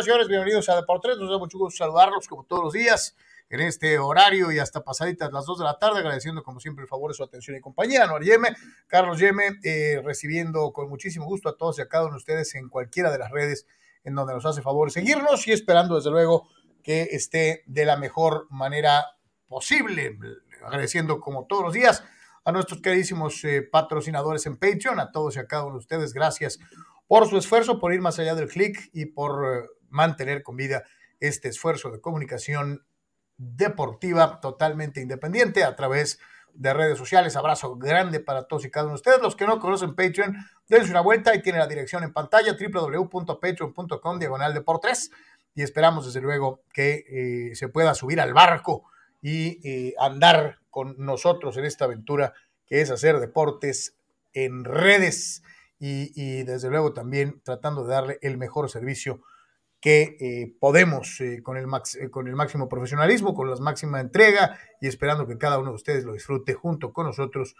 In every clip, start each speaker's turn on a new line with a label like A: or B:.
A: señores y señores. Bienvenidos a Deportes. Nos da mucho gusto saludarlos como todos los días en este horario y hasta pasaditas las 2 de la tarde, agradeciendo como siempre el favor de su atención y compañía. Anuar Yeme, Carlos Yeme, eh, recibiendo con muchísimo gusto a todos y a cada uno de ustedes en cualquiera de las redes en donde nos hace favor seguirnos y esperando desde luego que esté de la mejor manera posible. Agradeciendo como todos los días a nuestros queridísimos eh, patrocinadores en Patreon, a todos y a cada uno de ustedes. Gracias por su esfuerzo, por ir más allá del clic y por eh, mantener con vida este esfuerzo de comunicación deportiva totalmente independiente a través de redes sociales. Abrazo grande para todos y cada uno de ustedes. Los que no conocen Patreon, dense una vuelta y tiene la dirección en pantalla www.patreon.com diagonal de por tres. Y esperamos desde luego que eh, se pueda subir al barco y eh, andar con nosotros en esta aventura que es hacer deportes en redes y, desde luego también tratando de darle el mejor servicio que eh, podemos eh, con, el eh, con el máximo profesionalismo, con la máxima entrega y esperando que cada uno de ustedes lo disfrute junto con nosotros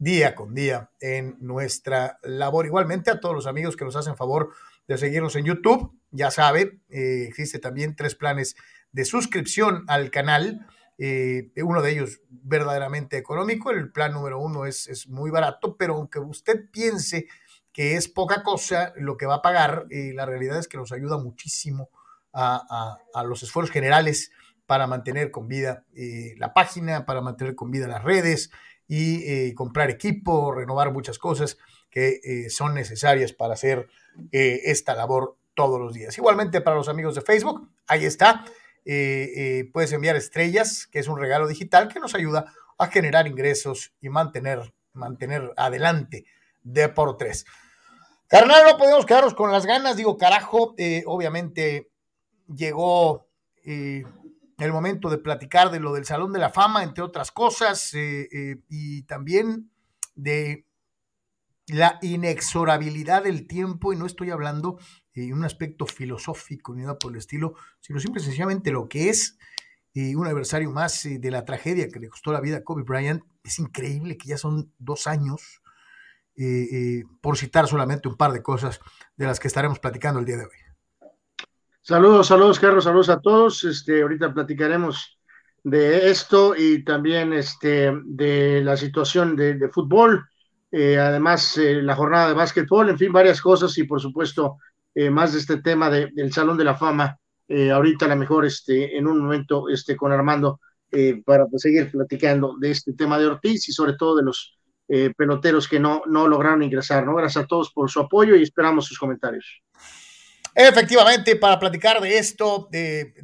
A: día con día en nuestra labor. Igualmente a todos los amigos que nos hacen favor de seguirnos en YouTube, ya sabe, existe también tres planes de suscripción al canal. uno de ellos verdaderamente económico, el plan número uno es, es muy barato, pero aunque usted piense que es poca cosa lo que va a pagar, y la realidad es que nos ayuda muchísimo a, los esfuerzos generales para mantener con vida eh, la página, para mantener con vida las redes y eh, comprar equipo, renovar muchas cosas que eh, son necesarias para hacer esta labor todos los días. Igualmente para los amigos de Facebook, ahí está, puedes enviar estrellas, que es un regalo digital que nos ayuda a generar ingresos y mantener, mantener adelante de por tres. Carnal, no podemos quedarnos con las ganas, digo, carajo, eh, obviamente llegó eh, el momento de platicar de lo del Salón de la Fama, entre otras cosas, eh, y también de la inexorabilidad del tiempo, y no estoy hablando de un aspecto filosófico ni nada por el estilo, sino simple y sencillamente lo que es un aniversario más de la tragedia que le costó la vida a Kobe Bryant. Es increíble que ya son dos años por citar solamente un par de cosas de las que estaremos platicando el día de hoy.
B: Saludos, saludos, Carlos, saludos a todos. Este, ahorita platicaremos de esto y también este, de la situación de, fútbol, eh, además eh, la jornada de básquetbol, en fin, varias cosas y por supuesto eh, más de este tema del Salón de la Fama. ahorita a lo mejor este, en un momento este, con Armando para pues, seguir platicando de este tema de Ortiz y sobre todo de los eh, peloteros que no, no lograron ingresar. Gracias a todos por su apoyo y esperamos sus comentarios.
A: Efectivamente, para platicar de esto,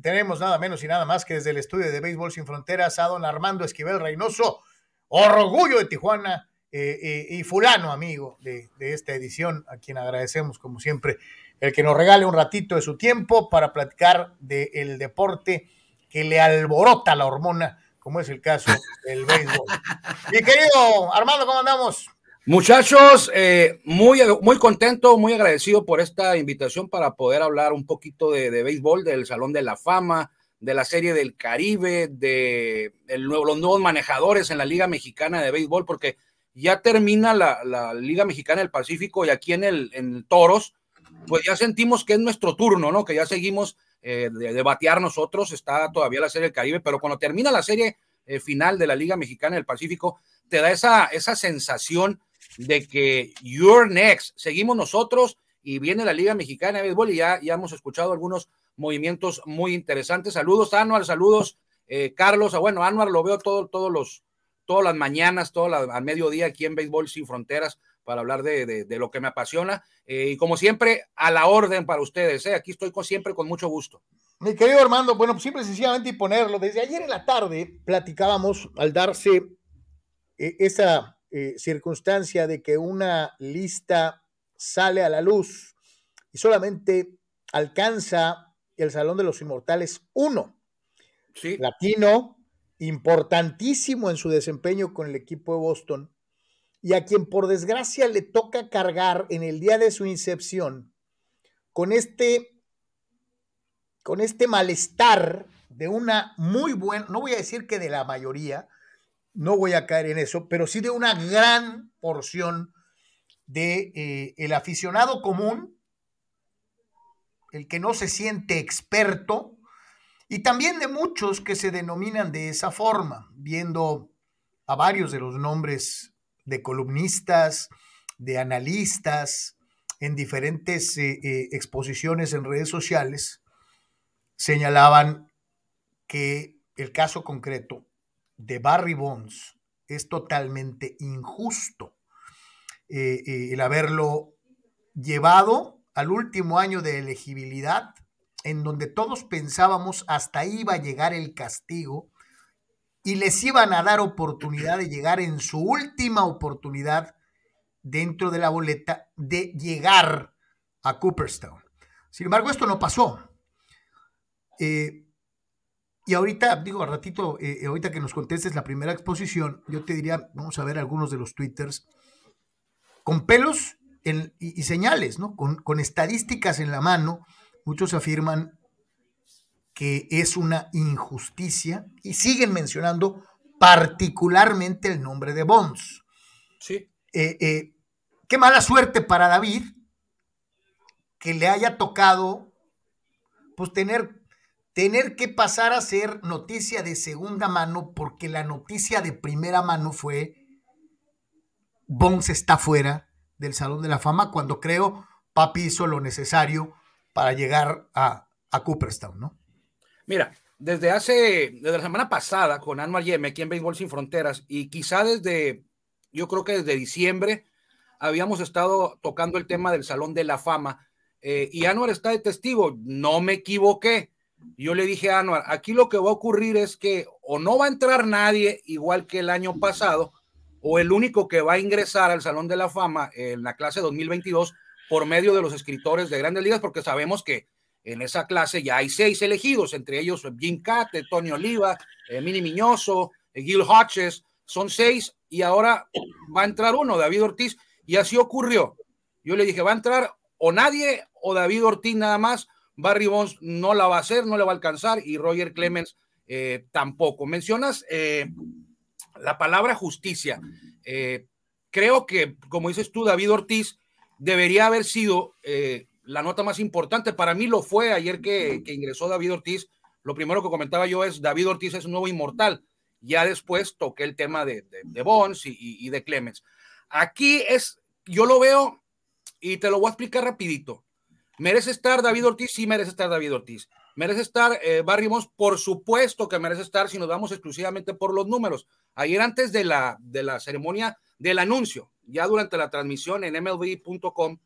A: tenemos nada menos y nada más que desde el estudio de Béisbol Sin Fronteras a don Armando Esquivel Reynoso, orgullo de Tijuana eh, eh, y fulano amigo de, esta edición, a quien agradecemos como siempre el que nos regale un ratito de su tiempo para platicar del deporte que le alborota la hormona como es el caso del béisbol. Mi querido Armando, ¿cómo andamos?
C: Muchachos, eh, muy, muy contento, muy agradecido por esta invitación para poder hablar un poquito de, béisbol, del Salón de la Fama, de la Serie del Caribe, de los nuevos manejadores en la Liga Mexicana de Béisbol, porque ya termina la, Liga Mexicana del Pacífico y aquí en el en Toros, pues ya sentimos que es nuestro turno, ¿no? Que ya seguimos eh, de, batear nosotros, está todavía la Serie del Caribe, pero cuando termina la serie eh, final de la Liga Mexicana del Pacífico, te da esa, esa sensación de que you're next, seguimos nosotros y viene la Liga Mexicana de Béisbol y ya, ya hemos escuchado algunos movimientos muy interesantes. Saludos, Anuar, saludos, eh, Carlos. Ah, bueno, Anuar lo veo todo, todos los, todas las mañanas, todo al mediodía aquí en Béisbol Sin Fronteras para hablar de, lo que me apasiona. Eh, y como siempre, a la orden para ustedes. ¿eh? Aquí estoy con, siempre con mucho gusto.
A: Mi querido Armando, bueno, pues simple sencillamente y ponerlo. Desde ayer en la tarde platicábamos al darse eh, esa circunstancia de que una lista sale a la luz y solamente alcanza el Salón de los Inmortales uno. Sí. Latino, importantísimo en su desempeño con el equipo de Boston, y a quien por desgracia le toca cargar en el día de su incepción con este, con este malestar de una muy buena, no voy a decir que de la mayoría, no voy a caer en eso, pero sí de una gran porción de eh, el aficionado común el que no se siente experto, y también de muchos que se denominan de esa forma, viendo a varios de los nombres de columnistas, de analistas, en diferentes eh, eh, exposiciones en redes sociales, señalaban que el caso concreto de Barry Bonds es totalmente injusto. Eh, el haberlo llevado al último año de elegibilidad, en donde todos pensábamos hasta ahí iba a llegar el castigo y les iban a dar oportunidad de llegar en su última oportunidad dentro de la boleta de llegar a Cooperstown. Sin embargo, esto no pasó. Eh, y ahorita, digo, al ratito, eh, ahorita que nos contestes la primera exposición, yo te diría, vamos a ver algunos de los twitters con pelos y, señales, ¿no? Con estadísticas en la mano, muchos afirman que es una injusticia y siguen mencionando particularmente el nombre de Bonds.
C: Sí.
A: Eh, eh, qué mala suerte para David que le haya tocado pues tener, tener que pasar a ser noticia de segunda mano porque la noticia de primera mano fue Bones está fuera del Salón de la Fama cuando creo Papi hizo lo necesario para llegar a, a Cooperstown, ¿no?
C: Mira, desde hace, desde la semana pasada con Anwar Yeme aquí en Béisbol Sin Fronteras y quizá desde, yo creo que desde diciembre, habíamos estado tocando el tema del Salón de la Fama eh, y Anwar está de testigo, no me equivoqué. Yo le dije a Anwar, aquí lo que va a ocurrir es que o no va a entrar nadie igual que el año pasado, o el único que va a ingresar al Salón de la Fama en la clase 2022 por medio de los escritores de grandes ligas, porque sabemos que en esa clase ya hay seis elegidos, entre ellos Jim Cate, Tony Oliva, eh, Mini Miñoso, eh, Gil Hodges, son seis y ahora va a entrar uno, David Ortiz, y así ocurrió. Yo le dije, va a entrar o nadie o David Ortiz nada más, Barry Bonds no la va a hacer, no le va a alcanzar y Roger Clemens eh, tampoco. Mencionas la palabra justicia. creo que, como dices tú, David Ortiz debería haber sido la nota más importante. Para mí lo fue ayer que, ingresó David Ortiz. Lo primero que comentaba yo es David Ortiz es un nuevo inmortal. Ya después toqué el tema de, de, Bonds y, de Clemens. Aquí es, yo lo veo y te lo voy a explicar rapidito. ¿Merece estar David Ortiz? Sí, merece estar David Ortiz. ¿Merece estar eh, Barry Bonds? Por supuesto que merece estar si nos vamos exclusivamente por los números. Ayer antes de la, de la ceremonia del anuncio, ya durante la transmisión en mlb.com,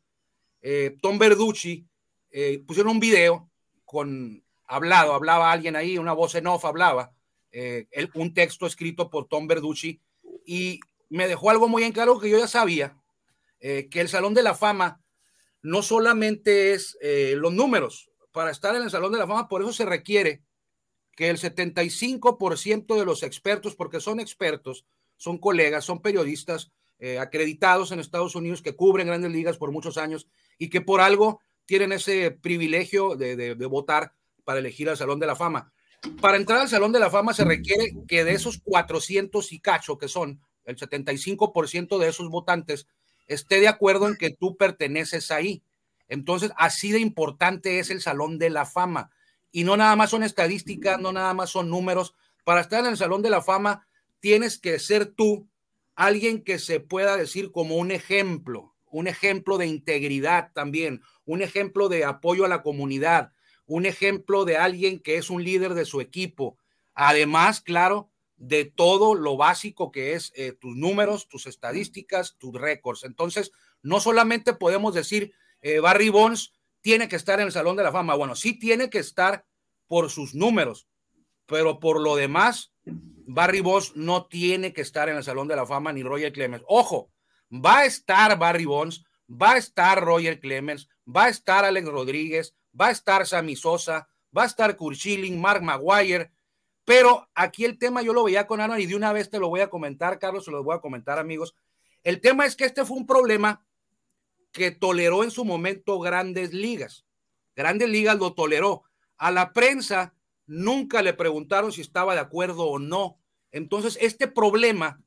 C: eh, Tom Verducci eh, pusieron un video con hablado, hablaba alguien ahí, una voz en off hablaba, eh, un texto escrito por Tom Verducci y me dejó algo muy en claro que yo ya sabía, que el Salón de la Fama no solamente es los números, para estar en el Salón de la Fama, por eso se requiere que el 75% de los expertos, porque son expertos, son colegas, son periodistas acreditados en Estados Unidos que cubren grandes ligas por muchos años y que por algo tienen ese privilegio de, votar para elegir al Salón de la Fama. Para entrar al Salón de la Fama se requiere que de esos 400 y cacho que son, el 75% de esos votantes esté de acuerdo en que tú perteneces ahí. Entonces, así de importante es el Salón de la Fama. Y no nada más son estadísticas, no nada más son números. Para estar en el Salón de la Fama, tienes que ser tú alguien que se pueda decir como un ejemplo, un ejemplo de integridad también, un ejemplo de apoyo a la comunidad, un ejemplo de alguien que es un líder de su equipo. Además, claro, de todo lo básico que es eh, tus números, tus estadísticas, tus récords. Entonces, no solamente podemos decir, eh, Barry Bonds tiene que estar en el Salón de la Fama. Bueno, sí tiene que estar por sus números, pero por lo demás, Barry Bonds no tiene que estar en el Salón de la Fama ni Roger Clemens. Ojo, Va a estar Barry Bonds, va a estar Roger Clemens, va a estar Alex Rodríguez, va a estar Sammy Sosa, va a estar Kurt Schilling, Mark Maguire, pero aquí el tema yo lo veía con Ana y de una vez te lo voy a comentar, Carlos, se lo voy a comentar, amigos. El tema es que este fue un problema que toleró en su momento grandes ligas. Grandes ligas lo toleró. A la prensa nunca le preguntaron si estaba de acuerdo o no. Entonces, este problema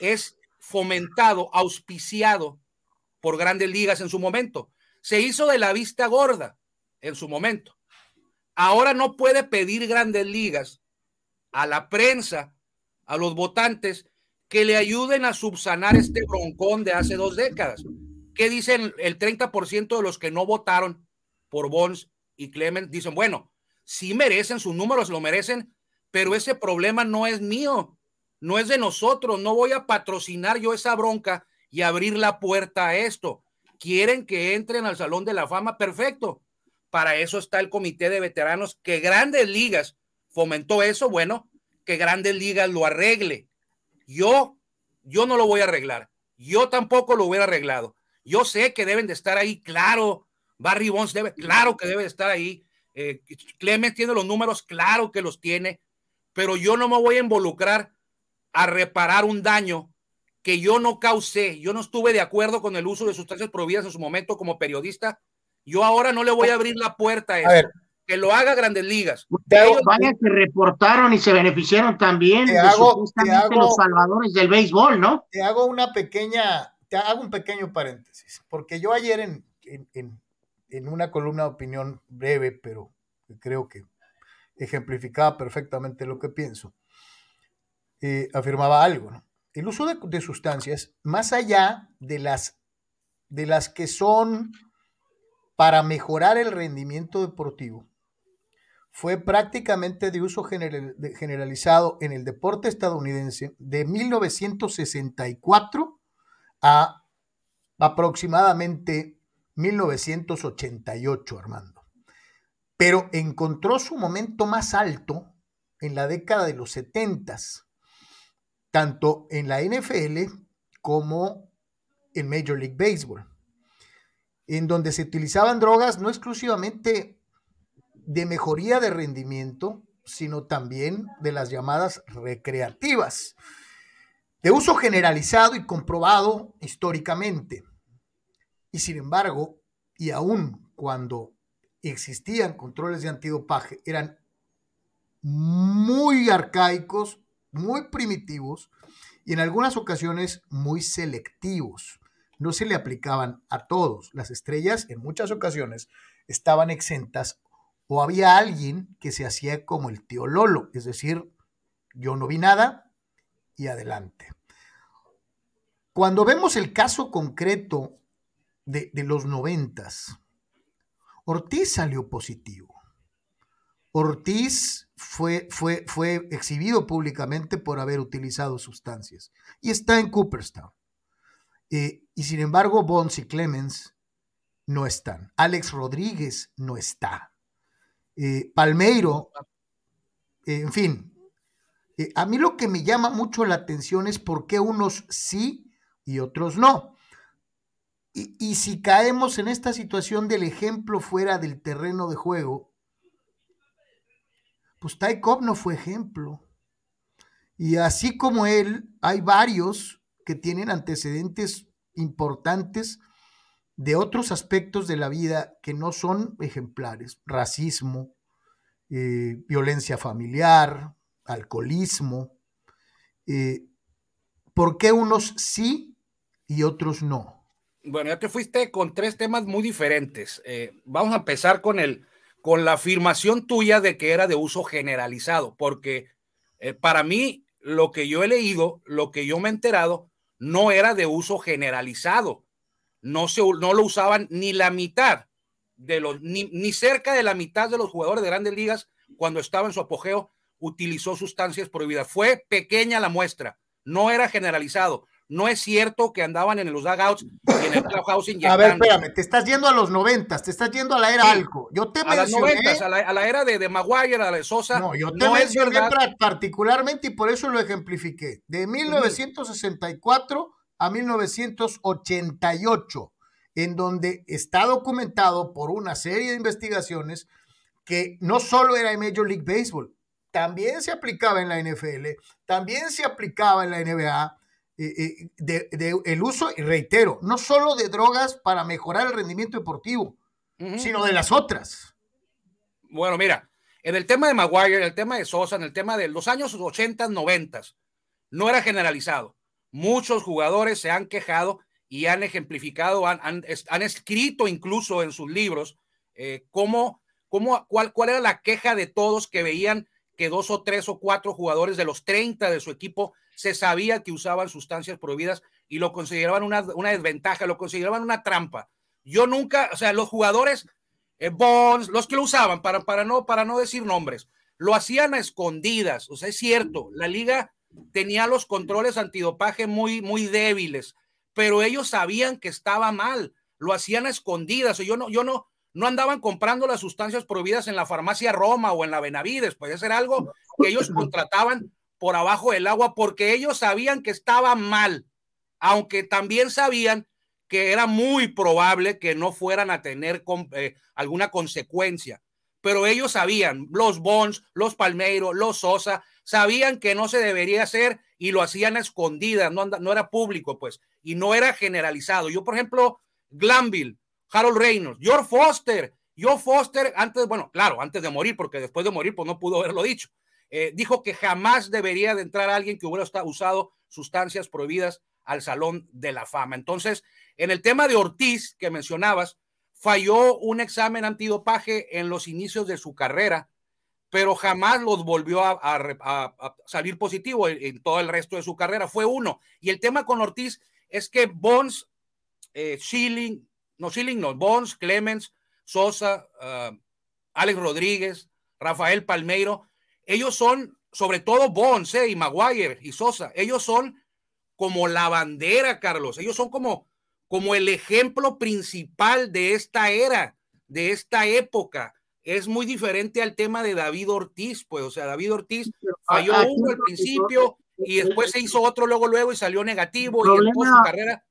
C: es fomentado, auspiciado por grandes ligas en su momento. Se hizo de la vista gorda. en su momento. Ahora no puede pedir grandes ligas a la prensa, a los votantes, que le ayuden a subsanar este broncón de hace dos décadas. ¿Qué dicen el 30% de los que no votaron por Bonds y Clement? Dicen, bueno, sí merecen, sus números lo merecen, pero ese problema no es mío, no es de nosotros, no voy a patrocinar yo esa bronca y abrir la puerta a esto. Quieren que entren al Salón de la Fama, perfecto. Para eso está el comité de veteranos, que grandes ligas fomentó eso, bueno, que grandes ligas lo arregle. Yo, yo no lo voy a arreglar. Yo tampoco lo hubiera arreglado. Yo sé que deben de estar ahí, claro. Barry Bonds debe, claro que debe de estar ahí. Eh, Clemens tiene los números, claro que los tiene, pero yo no me voy a involucrar a reparar un daño que yo no causé. Yo no estuve de acuerdo con el uso de sustancias prohibidas en su momento como periodista. Yo ahora no le voy a abrir la puerta a eso que lo haga Grandes Ligas.
B: vaya que reportaron y se beneficiaron también de hago, los salvadores del béisbol, ¿no?
A: Te hago una pequeña, te hago un pequeño paréntesis, porque yo ayer en, en, en una columna de opinión breve, pero creo que ejemplificaba perfectamente lo que pienso, eh, afirmaba algo, ¿no? El uso de, sustancias, más allá de las, de las que son para mejorar el rendimiento deportivo, fue prácticamente de uso generalizado en el deporte estadounidense de 1964 a aproximadamente 1988, Armando. Pero encontró su momento más alto en la década de los 70, tanto en la NFL como en Major League Baseball, en donde se utilizaban drogas no exclusivamente de mejoría de rendimiento, sino también de las llamadas recreativas, de uso generalizado y comprobado históricamente. Y sin embargo, y aún cuando existían controles de antidopaje, eran muy arcaicos, muy primitivos y en algunas ocasiones muy selectivos. No se le aplicaban a todos. Las estrellas en muchas ocasiones estaban exentas o había alguien que se hacía como el tío Lolo, es decir, yo no vi nada y adelante. Cuando vemos el caso concreto de, los noventas, Ortiz salió positivo. Ortiz fue, fue, fue exhibido públicamente por haber utilizado sustancias y está en Cooperstown. Eh, y sin embargo, Bonds y Clemens no están. Alex Rodríguez no está. Eh, Palmeiro, eh, en fin. A mí lo que me llama mucho la atención es por qué unos sí y otros no. Y, si caemos en esta situación del ejemplo fuera del terreno de juego, pues Ty no fue ejemplo. Y así como él, hay varios que tienen antecedentes importantes de otros aspectos de la vida que no son ejemplares, racismo, eh, violencia familiar, alcoholismo. Eh, ¿Por qué unos sí y otros no?
C: Bueno, ya te fuiste con tres temas muy diferentes. Eh, vamos a empezar con, el, con la afirmación tuya de que era de uso generalizado, porque para mí lo que yo he leído, lo que yo me he enterado, no era de uso generalizado no, se, no lo usaban ni la mitad de los, ni, ni cerca de la mitad de los jugadores de grandes ligas cuando estaba en su apogeo utilizó sustancias prohibidas. Fue pequeña la muestra, no era generalizado. No es cierto que andaban en los dugouts y en el clubhouse
A: A ver, espérame, te estás yendo a los noventas, te estás yendo a la era algo. Yo te
C: a mencioné... Las a, la, era de, de, Maguire, a la de Sosa.
A: No, yo te mencioné particularmente y por eso lo ejemplifiqué. De 1964 a 1988, en donde está documentado por una serie de investigaciones que no solo era en Major League Baseball, también se aplicaba en la NFL, también se aplicaba en la NBA, eh, eh, de, el uso, y reitero, no solo de drogas para mejorar el rendimiento deportivo, sino de las otras.
C: Bueno, mira, en el tema de Maguire, en el tema de Sosa, en el tema de los años 80, 90, no era generalizado. Muchos jugadores se han quejado y han ejemplificado, han, escrito incluso en sus libros Eh, ¿cómo, cómo, cuál, ¿Cuál era la queja de todos que veían que dos o tres o cuatro jugadores de los 30 de su equipo se sabía que usaban sustancias prohibidas y lo consideraban una, una desventaja, lo consideraban una trampa? Yo nunca, o sea, los jugadores, eh, los que lo usaban, para, para, no, para no decir nombres, lo hacían a escondidas. O sea, es cierto, la liga tenía los controles antidopaje muy, muy débiles, pero ellos sabían que estaba mal, lo hacían a escondidas. Yo no, yo no, no andaban comprando las sustancias prohibidas en la farmacia Roma o en la Benavides, puede ser algo que ellos contrataban por abajo del agua porque ellos sabían que estaba mal, aunque también sabían que era muy probable que no fueran a tener eh, alguna consecuencia. Pero ellos sabían, los Bonds, los Palmeiro, los Sosa, sabían que no se debería hacer y lo hacían a escondidas, no, no era público, pues, y no era generalizado. Yo, por ejemplo, Glanville, Harold Reynolds, George Foster. George Foster, antes, bueno, claro, antes de morir, porque después de morir, pues no pudo haberlo dicho. Eh, dijo que jamás debería de entrar alguien que hubiera usado sustancias prohibidas al Salón de la Fama. Entonces, en el tema de Ortiz que mencionabas, falló un examen antidopaje en los inicios de su carrera, pero jamás los volvió a, salir positivo en, todo el resto de su carrera. Fue uno. Y el tema con Ortiz es que Bones, eh, Schilling, no Schilling, no, Bonds, Clemens, Sosa, ah, Alex Rodríguez, Rafael Palmeiro, ellos son, sobre todo Bonds eh, y Maguire y Sosa, ellos son como la bandera, Carlos, ellos son como, como el ejemplo principal de esta era, de esta época. Es muy diferente al tema de David Ortiz, pues, o sea, David Ortiz falló uno al principio y después se hizo otro luego, luego y salió negativo y toda su carrera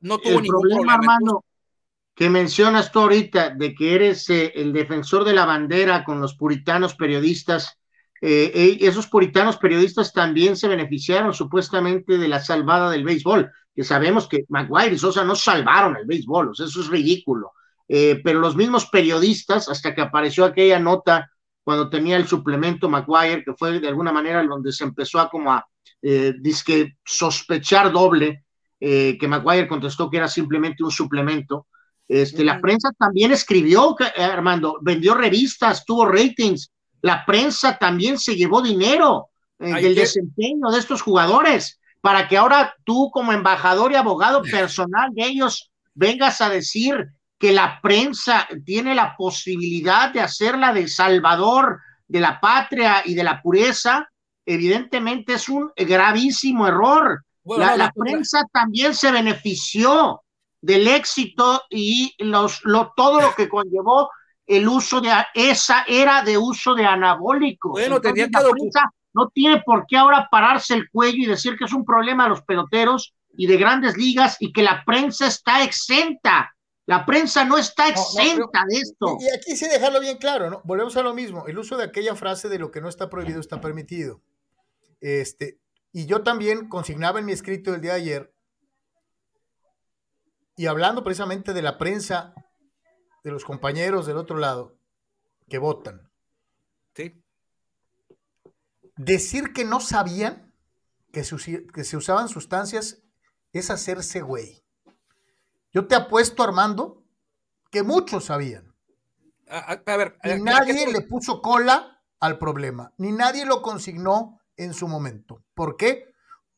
C: no tuvo ningún problema.
B: problema que mencionas tú ahorita de que eres eh, el defensor de la bandera con los puritanos periodistas, eh, eh, esos puritanos periodistas también se beneficiaron supuestamente de la salvada del béisbol, que sabemos que Maguire y Sosa no salvaron el béisbol, o sea, eso es ridículo. pero los mismos periodistas, hasta que apareció aquella nota cuando tenía el suplemento Maguire, que fue de alguna manera donde se empezó a como a disque sospechar doble, que Maguire contestó que era simplemente un suplemento, este, La prensa también escribió, eh, Armando, vendió revistas, tuvo ratings. La prensa también se llevó dinero eh, del desempeño de estos jugadores para que ahora tú como embajador y abogado personal de ellos vengas a decir que la prensa tiene la posibilidad de hacerla de salvador de la patria y de la pureza, evidentemente es un gravísimo error. la, prensa también se benefició del éxito y los, lo, todo lo que conllevó el uso de esa era de uso de anabólicos.
C: Bueno, tenía que
B: no tiene por qué ahora pararse el cuello y decir que es un problema de los peloteros y de grandes ligas y que la prensa está exenta. La prensa no está exenta de esto.
A: Y, aquí sí dejarlo bien claro, ¿no? Volvemos a lo mismo. El uso de aquella frase de lo que no está prohibido está permitido. Este, y yo también consignaba en mi escrito el día de ayer y hablando precisamente de la prensa, de los compañeros del otro lado que votan.
C: Sí.
A: Decir que no sabían que se, que se usaban sustancias es hacerse güey. Yo te apuesto, Armando, que muchos sabían.
C: A, ver,
A: y nadie le puso cola al problema, ni nadie lo consignó en su momento. ¿Por qué?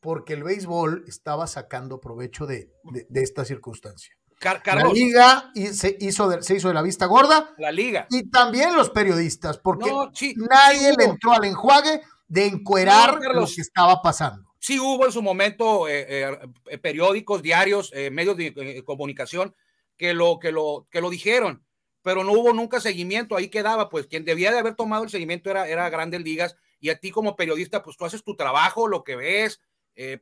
A: porque el béisbol estaba sacando provecho de, esta circunstancia. La liga se hizo, de, se hizo de la vista gorda.
C: La liga.
A: Y también los periodistas, porque nadie le entró al enjuague de encuerar lo que estaba pasando.
C: Sí hubo en su momento eh, eh, eh, periódicos, diarios, medios de comunicación que lo, que, lo, que lo dijeron, pero no hubo nunca seguimiento, ahí quedaba, pues quien debía de haber tomado el seguimiento era, era Grandes Ligas y a ti como periodista, pues tú haces tu trabajo, lo que ves,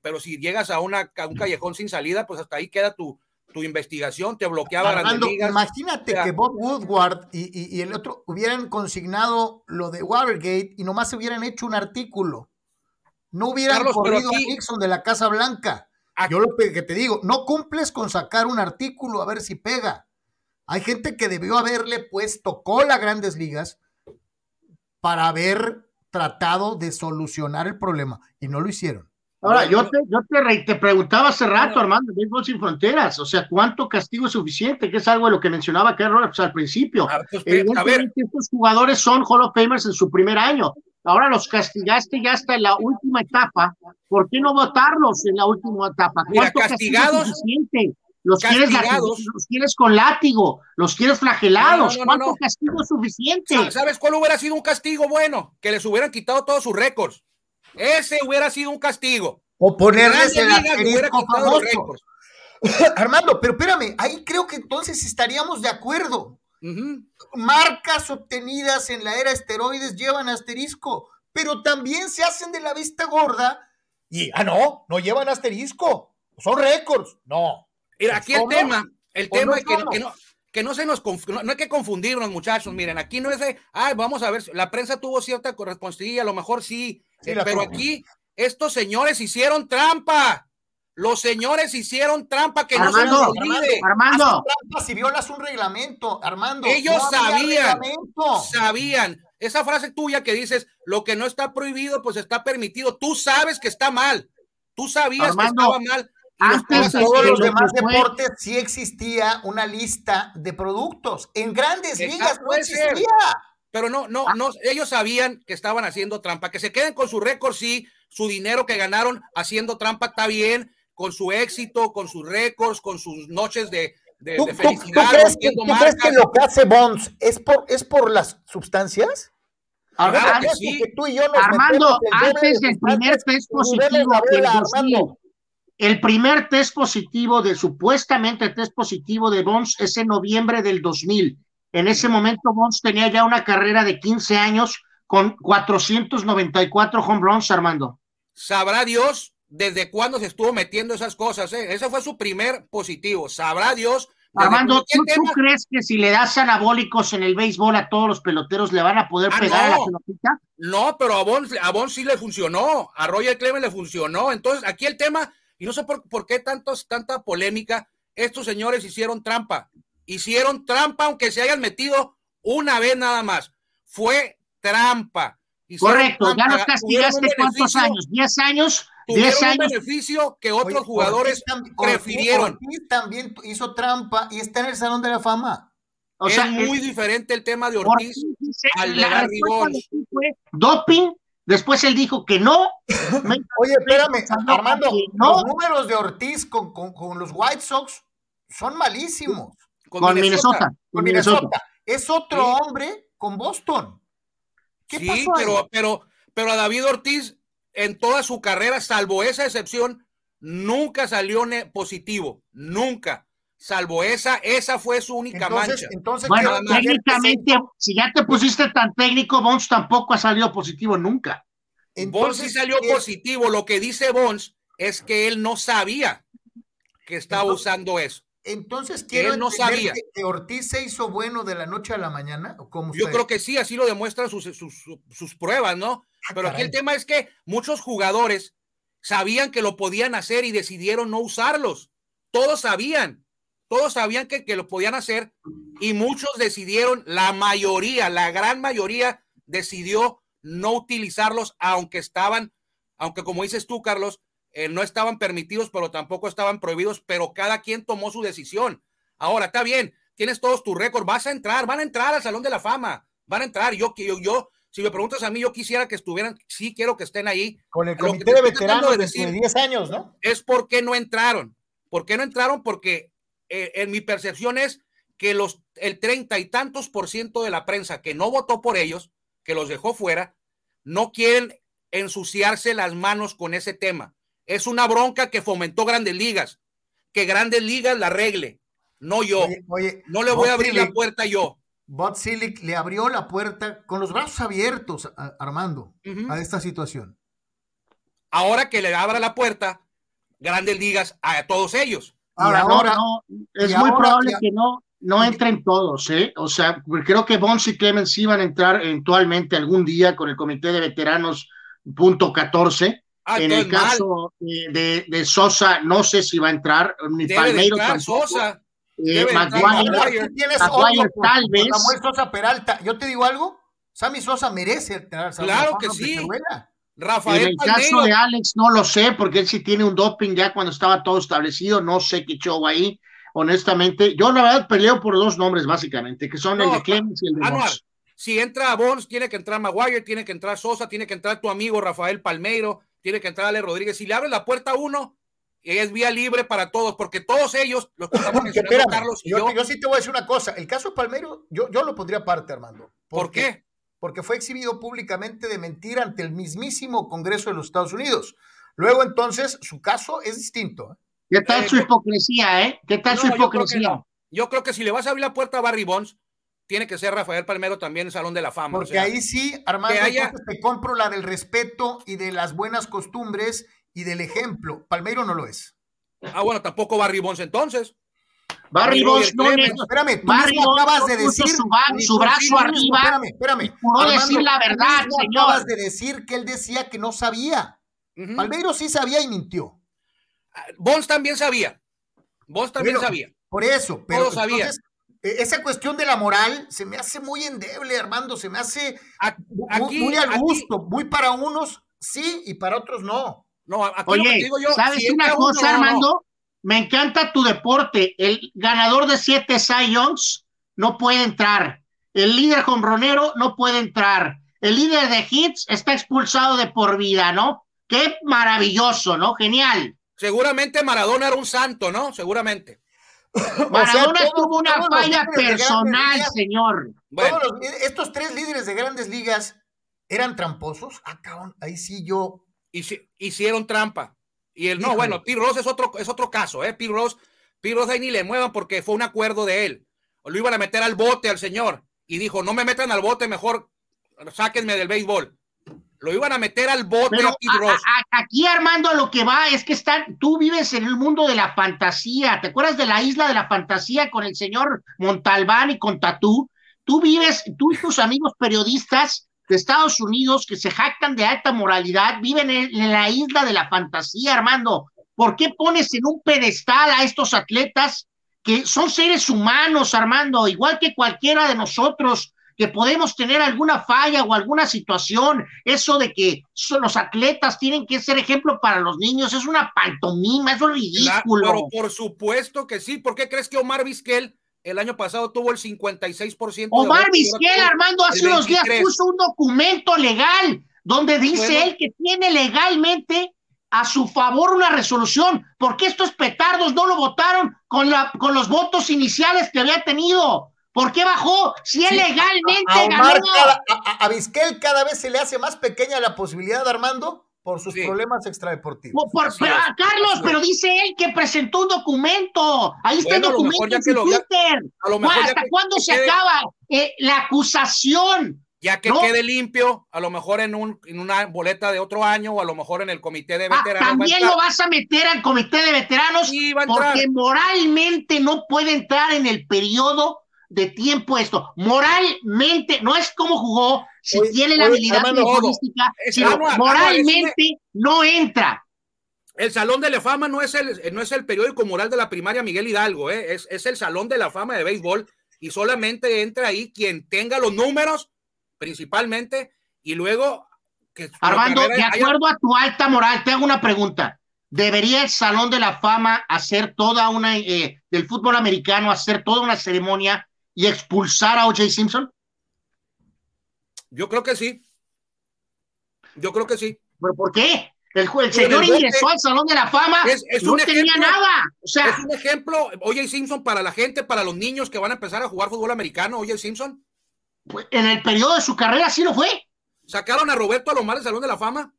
C: pero si llegas a, una, un callejón sin salida, pues hasta ahí queda tu, tu investigación, te bloqueaba
A: Armando, Imagínate que Bob Woodward y, y, el otro hubieran consignado lo de Watergate y nomás se hubieran hecho un artículo. No hubieran corrido a Nixon de la Casa Blanca. Yo lo que te digo, no cumples con sacar un artículo a ver si pega. Hay gente que debió haberle puesto cola a grandes ligas para haber tratado de solucionar el problema y no lo hicieron.
B: Ahora, yo te, yo te, te preguntaba hace rato, Armando, Béisbol Sin Fronteras, o sea, ¿cuánto castigo es suficiente? Que es algo de lo que mencionaba Carlos al principio. A, pues, a ver, estos jugadores son Hall of Famers en su primer año. Ahora los castigaste ya hasta en la última etapa. ¿Por qué no votarlos en la última etapa?
C: Mira, castigados.
B: Los quieres, los quieres con látigo, los quieres flagelados. ¿Cuánto castigo es suficiente?
C: ¿Sabes cuál hubiera sido un castigo bueno? Que les hubieran quitado todos sus récords. Ese hubiera sido un castigo.
A: O ponerles el asterisco famoso. Armando, pero espérame, ahí creo que entonces estaríamos de acuerdo. Marcas obtenidas en la era esteroides llevan asterisco, pero también se hacen de la vista gorda y, ah, no, no llevan asterisco, son récords, no.
C: Mira, aquí el tema, el tema es que, no, que no se nos no, hay que confundirnos, muchachos. Miren, aquí no es de, ay, vamos a ver, la prensa tuvo cierta corresponsabilidad, a lo mejor sí, eh, pero aquí estos señores hicieron trampa. Los señores hicieron trampa que no se nos olvide.
A: Armando, trampa si violas un reglamento, Armando.
C: Ellos sabían, sabían. Esa frase tuya que dices, lo que no está prohibido, pues está permitido. Tú sabes que está mal. Tú sabías que estaba mal.
A: Antes de todos los demás deportes sí existía una lista de productos. En grandes ligas no existía.
C: Pero no, no, ah. no, ellos sabían que estaban haciendo trampa. Que se queden con su récord, sí, su dinero que ganaron haciendo trampa está bien, con su éxito, con sus récords, con sus noches de, de, felicidad.
A: ¿tú crees, que, lo que hace Bonds es por, es por las sustancias?
B: Armando, Armando antes del primer test positivo el primer test positivo de supuestamente test positivo de Bonds es en noviembre del 2000. En ese momento Bonds tenía ya una carrera de 15 años con 494 home runs, Armando.
C: Sabrá Dios desde cuándo se estuvo metiendo esas cosas. ¿eh? Ese fue su primer positivo. Sabrá Dios.
B: Armando, ¿tú, crees que si le das anabólicos en el béisbol a todos los peloteros le van a poder ah, pegar la pelotita?
C: No, pero a Bonds, a sí le funcionó, a Roger Clemens le funcionó. Entonces, aquí el tema, y no sé por, por qué tantos, tanta polémica, estos señores hicieron trampa hicieron trampa aunque se hayan metido una vez nada más. Fue trampa.
B: Correcto, ya los castigaste cuántos años, 10 años.
C: Tuvieron un beneficio que otros jugadores prefirieron.
A: Ortiz también hizo trampa y está en el Salón de la Fama.
C: O es sea, muy diferente el tema de Ortiz, al de Larry
B: Doping, después él dijo que no.
A: Oye, espérame, Armando, los números de Ortiz con, con, con los White Sox son malísimos
B: con, Minnesota.
A: Con Minnesota. Es otro hombre con Boston.
C: ¿Qué sí, pero, pero, pero a David Ortiz, en toda su carrera, salvo esa excepción, nunca salió positivo. Nunca. Salvo esa, esa fue su única mancha.
B: Entonces, bueno, técnicamente, si ya te pusiste tan técnico, Bones tampoco ha salido positivo nunca.
C: Bones sí salió positivo. Lo que dice Bones es que él no sabía que estaba usando eso.
A: Entonces, quiero él no sabía. Que, Ortiz se hizo bueno de la noche a la mañana. ¿o
C: Yo creo que sí, así lo demuestran sus, sus, pruebas, ¿no? Ah, Pero aquí el tema es que muchos jugadores sabían que lo podían hacer y decidieron no usarlos. Todos sabían, todos sabían que, que lo podían hacer y muchos decidieron, la mayoría, la gran mayoría decidió no utilizarlos, aunque estaban, aunque como dices tú, Carlos, eh, no estaban permitidos, pero tampoco estaban prohibidos, pero cada quien tomó su decisión. Ahora, está bien, tienes todos tus récords, vas a entrar, van a entrar al Salón de la Fama, van a entrar. Yo, yo, yo, si me preguntas a mí, yo quisiera que estuvieran, sí quiero que estén ahí.
A: Con el comité de veteranos de 10 años, ¿no?
C: Es por qué no entraron. ¿Por qué no entraron? Porque eh, en mi percepción es que los, el treinta y tantos por ciento de la prensa que no votó por ellos, que los dejó fuera, no quieren ensuciarse las manos con ese tema. Es una bronca que fomentó Grandes Ligas. Que Grandes Ligas la arregle, no yo. no le voy a abrir la puerta yo.
A: Bob Silic le abrió la puerta con los brazos abiertos, Armando, a esta situación.
C: Ahora que le abra la puerta, Grandes Ligas a todos ellos.
B: Ahora, es muy probable que no, no entren todos, ¿eh? O sea, creo que Bonds y Clemens iban a entrar eventualmente algún día con el comité de veteranos punto 14 Ah, en el caso de, de, Sosa, no sé si va a entrar, ni Palmeiro tampoco. Sosa.
A: Eh, Maguire, tal vez. Samuel Sosa Peralta, yo te digo algo, Sammy Sosa merece
C: entrar. Claro que sí.
B: Rafael en el caso de Alex no lo sé, porque él sí tiene un doping ya cuando estaba todo establecido, no sé qué show ahí, honestamente. Yo la verdad peleo por dos nombres básicamente, que son el de Clemens y el de Anuar,
C: Si entra Bones, tiene que entrar Maguire, tiene que entrar Sosa, tiene que entrar tu amigo Rafael Palmeiro, tiene que entrar Ale Rodríguez. Si le abre la puerta a uno, es vía libre para todos, porque todos ellos, los que estamos mencionando,
A: Carlos yo, yo, sí te voy a decir una cosa, el caso de Palmeiro, yo, yo lo pondría aparte, Armando.
C: ¿Por qué?
A: porque fue exhibido públicamente de mentir ante el mismísimo Congreso de los Estados Unidos. Luego, entonces, su caso es distinto. ¿eh?
B: ¿Qué tal su hipocresía, eh? ¿Qué tal su hipocresía?
C: Yo creo, que si le vas a abrir la puerta a Barry Bonds, tiene que ser Rafael Palmero también en Salón de la Fama.
A: Porque ahí sí, Armando, te compro la del respeto y de las buenas costumbres y del ejemplo. Palmero no lo es.
C: Ah, bueno, tampoco Barry Bonds entonces.
B: Barry Bonds no
A: espérame, tú Barry acabas de decir
B: su, brazo arriba espérame, espérame. pudo decir la verdad, señor.
A: Acabas de decir que él decía que no sabía. Uh sí sabía y mintió.
C: Ah, Bonds también sabía. Bonds también sabía.
A: Por eso, pero sabía. E, esa cuestión de la moral se me hace muy endeble, Armando, se me hace aquí, muy, al gusto, muy para unos sí y para otros no.
B: No, aquí Oye, digo yo, ¿sabes una cosa, Armando? Me encanta tu deporte. El ganador de siete Cy Youngs no puede entrar. El líder jonronero no puede entrar. El líder de hits está expulsado de por vida, ¿no? Qué maravilloso, ¿no? Genial.
C: Seguramente Maradona era un santo, ¿no? Seguramente.
B: Maradona tuvo una falla personal, señor.
A: Bueno. estos tres líderes de grandes ligas eran tramposos. Ah, ahí sí yo.
C: Hicieron trampa. Y el no, bueno, Pete Ross es otro, es otro caso, ¿eh? Pete Ross, Pete Ross ahí ni le muevan porque fue un acuerdo de él. O lo iban a meter al bote al señor. Y dijo, no me metan al bote, mejor sáquenme del béisbol. Lo iban a meter al bote a Pete Ross.
B: aquí, Armando, lo que va es que están, tú vives en el mundo de la fantasía. ¿Te acuerdas de la isla de la fantasía con el señor Montalbán y con Tatú? Tú vives, tú y tus amigos periodistas de Estados Unidos que se jactan de alta moralidad viven en, la isla de la fantasía, Armando. ¿Por qué pones en un pedestal a estos atletas que son seres humanos, Armando, igual que cualquiera de nosotros? Que podemos tener alguna falla o alguna situación, eso de que los atletas tienen que ser ejemplo para los niños, es una pantomima, es ridículo.
C: pero por supuesto que sí, ¿por qué crees que Omar Vizquel el año pasado tuvo el 56%.
B: Omar Vizquel, Armando, hace unos días puso un documento legal donde dice él que tiene legalmente a su favor una resolución. porque estos petardos no lo votaron con, la, con los votos iniciales que había tenido? ¿Por qué bajó? Si él legalmente a, ganó.
A: a, Vizquel cada vez se le hace más pequeña la posibilidad, Armando, por sus problemas extradeportivos.
B: pero, Carlos, pero dice él que presentó un documento. Ahí está el documento en Twitter. ¿Hasta cuándo se acaba eh, la acusación?
C: Ya que quede limpio, a lo mejor en, un, en una boleta de otro año o a lo mejor en el comité de ah, veteranos.
B: también lo vas a meter al comité de veteranos porque moralmente no puede entrar en el periodo de tiempo esto. Moralmente, no es como jugó, si tiene la habilidad futbolística, sino moralmente no entra.
C: El Salón de la Fama no es el, no es el periódico moral de la primaria Miguel Hidalgo, ¿eh? es, es el Salón de la Fama de béisbol y solamente entra ahí quien tenga los números principalmente y luego
B: que Armando, de acuerdo a tu alta moral, te hago una pregunta. ¿Debería el Salón de la Fama hacer toda una, eh, del fútbol americano, hacer toda una ceremonia y expulsar a O.J. Simpson?
C: Yo creo que sí. Yo creo que sí.
B: ¿Pero por qué? El, señor ingresó al Salón de la Fama, es, no tenía nada. O sea,
C: es un ejemplo, O.J. Simpson, para la gente, para los niños que van a empezar a jugar fútbol americano, O.J. Simpson.
B: Pues, en el periodo de su carrera sí lo fue.
C: ¿Sacaron a Roberto Alomar del Salón de la Fama?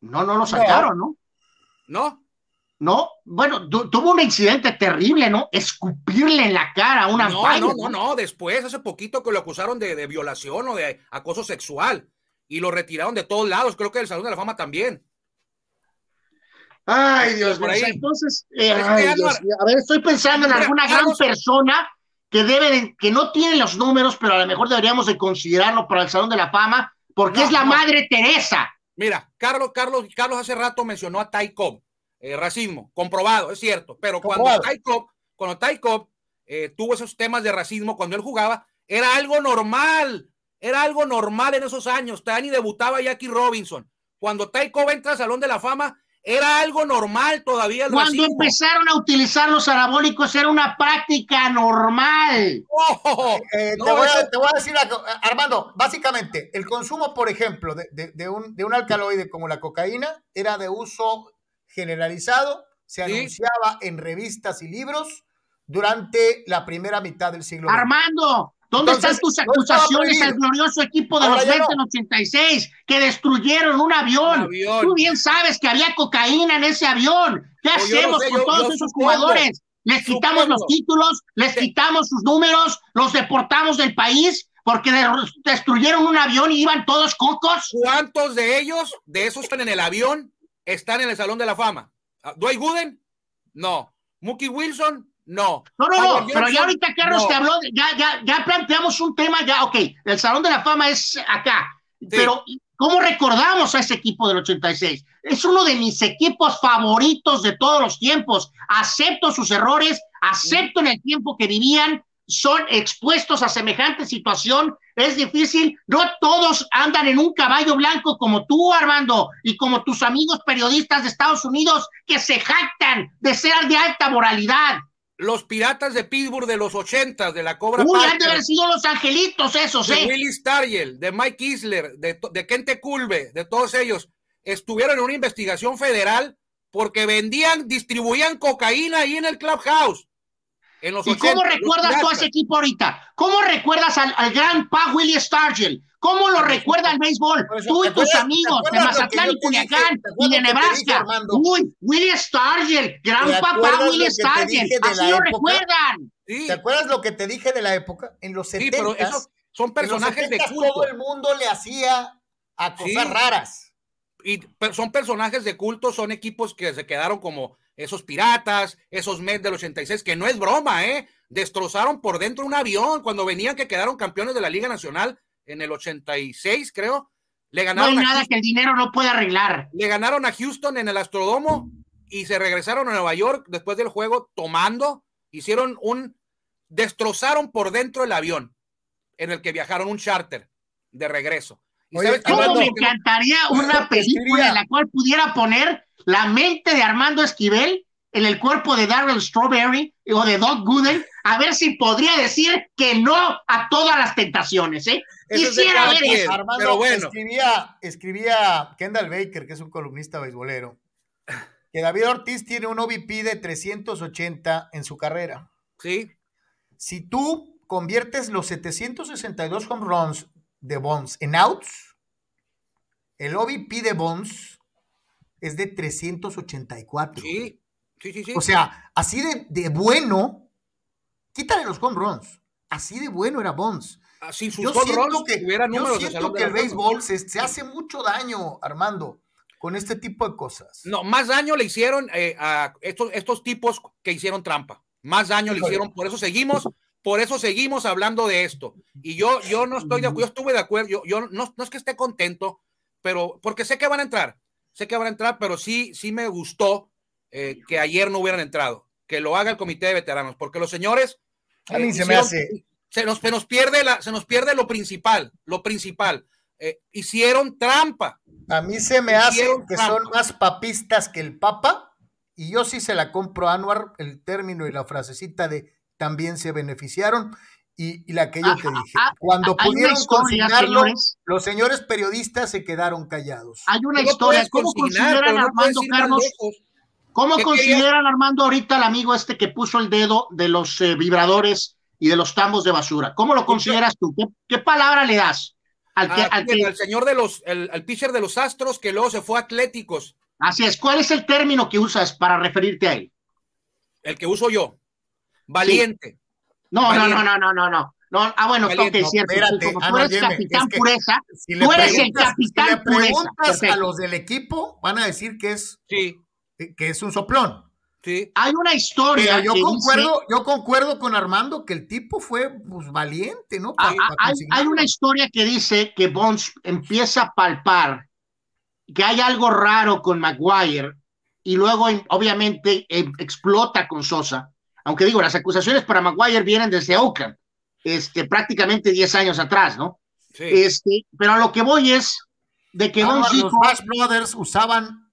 B: No, no lo sacaron, ¿no?
C: ¿No?
B: ¿No? Bueno, tuvo un incidente terrible, ¿no? Escupirle en la cara a una
C: no, no, no, no, después, hace poquito que lo acusaron de, violación o de acoso sexual y lo retiraron de todos lados, creo que del Salón de la Fama también.
B: Ay, Dios mío. Entonces, eh, a ver, estoy pensando en alguna gran persona que debe, que no tiene los números, pero a lo mejor deberíamos de considerarlo para el Salón de la Fama, porque es la Madre Teresa.
C: Mira, Carlos, Carlos, Carlos hace rato mencionó a Ty Cobb eh, racismo, comprobado, es cierto, pero cuando Ty Cobb, cuando Ty Cobb, eh, tuvo esos temas de racismo cuando él jugaba, era algo normal, era algo normal en esos años. Todavía ni debutaba Jackie Robinson. Cuando Taiko entra al Salón de la Fama, era algo normal todavía.
B: Cuando empezaron a utilizar los anabólicos era una práctica normal.
A: Oh, eh, te, voy a, decir, Armando, básicamente, el consumo, por ejemplo, de, un, de un alcaloide como la cocaína era de uso generalizado, se anunciaba en revistas y libros durante la primera mitad del siglo
B: XX. Armando, ¿Dónde están tus acusaciones al glorioso equipo de los 86 que destruyeron un avión? Tú bien sabes que había cocaína en ese avión. ¿Qué hacemos con todos esos jugadores? ¿Les quitamos los títulos? ¿Les quitamos sus números? ¿Los deportamos del país? Porque destruyeron un avión y iban todos cocos.
C: ¿Cuántos de ellos, de esos están en el avión, están en el Salón de la Fama? ¿Dwight Gooden? No. ¿Mookie Wilson? No.
B: No, no, no, pero ya ahorita Carlos te habló, ya, ya, ya planteamos un tema, ya, ok, el Salón de la Fama es acá, pero ¿cómo recordamos a ese equipo del 86? Es uno de mis equipos favoritos de todos los tiempos. Acepto sus errores, acepto en el tiempo que vivían, son expuestos a semejante situación, es difícil. No todos andan en un caballo blanco como tú, Armando, y como tus amigos periodistas de Estados Unidos que se jactan de ser de alta moralidad
C: los piratas de Pittsburgh de los 80, de la Cobra
B: Uy, han de haber sido los angelitos esos,
C: de ¿eh? Stargell, de Mike Isler, de, de Kente Culve, de todos ellos, estuvieron en una investigación federal porque vendían, distribuían cocaína ahí en el clubhouse. En los
B: ¿Y cómo recuerdas tú a ese equipo ahorita? ¿Cómo recuerdas al, al gran Pa Willie Stargell? ¿Cómo lo recuerda el béisbol? Tú y tus amigos de Mazatlán y Culiacán y de Nebraska. Uy, Willie Stargell, gran papá Willie Stargell. Así lo recuerdan.
A: ¿Te acuerdas lo que te dije de la época? En los 70 sí, pero esos
C: son personajes de culto.
A: Todo el mundo le hacía a cosas raras.
C: Y son personajes de culto, son equipos que se quedaron como esos piratas, esos Mets del 86, que no es broma, ¿eh? Destrozaron por dentro un avión cuando venían que quedaron campeones de la Liga Nacional en el 86, creo. Le ganaron
B: no hay nada que el dinero no pueda arreglar.
C: Le ganaron a Houston en el Astrodomo y se regresaron a Nueva York después del juego tomando. Hicieron un. destrozaron por dentro el avión en el que viajaron un charter de regreso.
B: ¿Y me encantaría una película en la cual pudiera poner la mente de Armando Esquivel en el cuerpo de Darrell Strawberry o de Doug Gooden, a ver si podría decir que no a todas las tentaciones, ¿eh? Quisiera ver
A: eso. Armando, escribía, escribía Kendall Baker, que es un columnista beisbolero, que David Ortiz tiene un OVP de 380 en su carrera.
C: Sí.
A: Si tú conviertes los 762 home runs de Bonds en outs, el OVP de Bonds es de 384.
C: Sí, sí, sí. sí.
A: O sea, así de, de bueno, quítale los home runs. Así de bueno era Bonds.
C: Sin sus yo siento que,
A: yo siento que el béisbol se, se, hace mucho daño, Armando, con este tipo de cosas.
C: No, más daño le hicieron eh, a estos, estos tipos que hicieron trampa. Más daño le hicieron, por eso seguimos, por eso seguimos hablando de esto. Y yo, yo no estoy de acuerdo, yo estuve de acuerdo, yo, yo no, no es que esté contento, pero porque sé que van a entrar, sé que van a entrar, pero sí, sí me gustó eh, que ayer no hubieran entrado, que lo haga el comité de veteranos, porque los señores...
A: A mí eh, se me hace
C: se nos, se nos, pierde la, se nos pierde lo principal, lo principal. Eh, hicieron trampa.
A: A mí se me hace que son más papistas que el Papa, y yo sí se la compro a Anuar, el término y la frasecita de también se beneficiaron, y, la que yo te dije. Cuando pudieron consignarlo, los señores periodistas se quedaron callados.
B: Hay una historia, ¿cómo consideran Armando Carlos? ¿Cómo consideran Armando ahorita el amigo este que puso el dedo de los eh, vibradores y de los tambos de basura. ¿Cómo lo consideras tú? ¿Qué, palabra le das?
C: Al, que, al, señor de los, el, pitcher de los Astros que luego se fue a Atléticos.
B: Así es. ¿Cuál es el término que usas para referirte a él?
C: El que uso yo. Valiente.
B: No, no, no, no, no, no, no. No, ah, bueno, ok, cierto. como tú eres capitán pureza, tú eres el capitán
A: si le preguntas a los del equipo, van a decir que es,
C: sí.
A: que es un soplón.
B: Hay una historia.
A: yo concuerdo, yo concuerdo con Armando que el tipo fue pues, valiente, ¿no?
B: hay, una historia que dice que Bonds empieza a palpar que hay algo raro con Maguire y luego obviamente em, explota con Sosa. Aunque digo, las acusaciones para Maguire vienen desde Oakland, este, prácticamente 10 años atrás, ¿no? Este, pero a lo que voy es de que
A: Los Bash Brothers usaban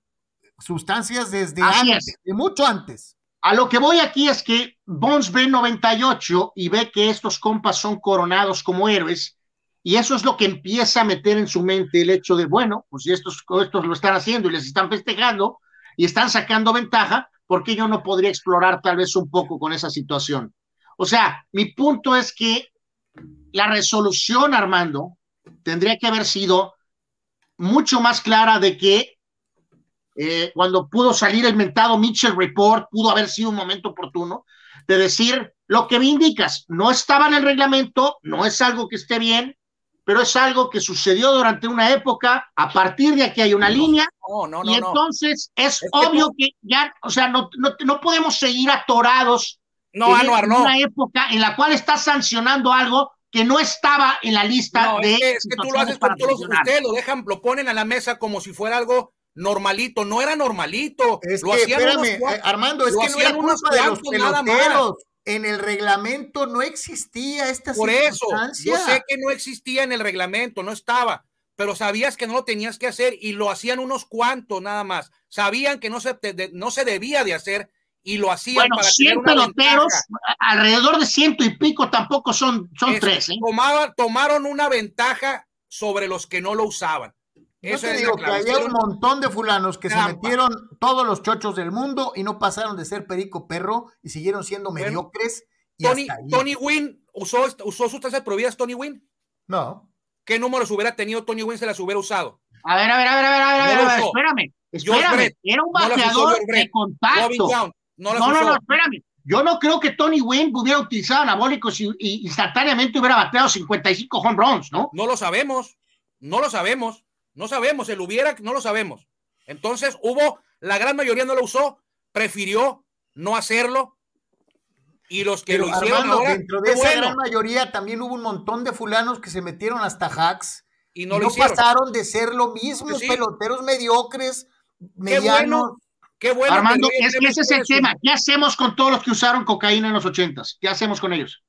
A: sustancias desde antes, de mucho antes.
B: A lo que voy aquí es que Bones ve 98 y ve que estos compas son coronados como héroes y eso es lo que empieza a meter en su mente el hecho de, bueno, pues si estos, estos lo están haciendo y les están festejando y están sacando ventaja, ¿por qué yo no podría explorar tal vez un poco con esa situación? O sea, mi punto es que la resolución, Armando, tendría que haber sido mucho más clara de que eh, cuando pudo salir el mentado Mitchell Report, pudo haber sido un momento oportuno de decir lo que me indicas, no estaba en el reglamento, no es algo que esté bien, pero es algo que sucedió durante una época, a partir de aquí hay una línea, y entonces es, obvio que ya, o sea, no, no, podemos seguir atorados
C: no, en,
B: una época en la cual estás sancionando algo que no estaba en la lista de.
C: Es que, tú lo haces con todos ustedes, lo dejan, lo ponen a la mesa como si fuera algo normalito, no era normalito.
A: Es que, espérame, eh, Armando, es que no era culpa de los peloteros en el reglamento no existía esta
C: Por eso, yo sé que no existía en el reglamento, no estaba, pero sabías que no lo tenías que hacer y lo hacían unos cuantos nada más. Sabían que no se, no se debía de hacer y lo hacían
B: bueno, para 100 peloteros, alrededor de ciento y pico tampoco son, son tres. ¿eh?
C: tomaron una ventaja sobre los que no lo usaban.
A: Yo te digo que había un montón de fulanos que se metieron todos los chochos del mundo y no pasaron de ser perico perro y siguieron siendo mediocres.
C: Tony, Tony Wynn usó, usó sustancias prohibidas, Tony Wynn.
A: No.
C: ¿Qué números hubiera tenido Tony Wynn se las hubiera usado?
B: A ver, a ver, a ver, a ver, a ver, a ver, espérame. Espérame, era un bateador de contacto. no, no, no, espérame. Yo no creo que Tony Wynn hubiera utilizado anabólicos y, y instantáneamente hubiera bateado 55 home runs, ¿no?
C: No lo sabemos, no lo sabemos. No sabemos, el hubiera, no lo sabemos. Entonces hubo, la gran mayoría no lo usó, prefirió no hacerlo. Y los que lo hicieron ahora,
A: dentro de esa gran mayoría también hubo un montón de fulanos que se metieron hasta hacks
C: y no, lo hicieron.
A: pasaron de ser lo mismo, peloteros mediocres, medianos.
B: Qué bueno, Armando, es que ese es el tema. ¿Qué hacemos con todos los que usaron cocaína en los ochentas? ¿Qué hacemos con ellos?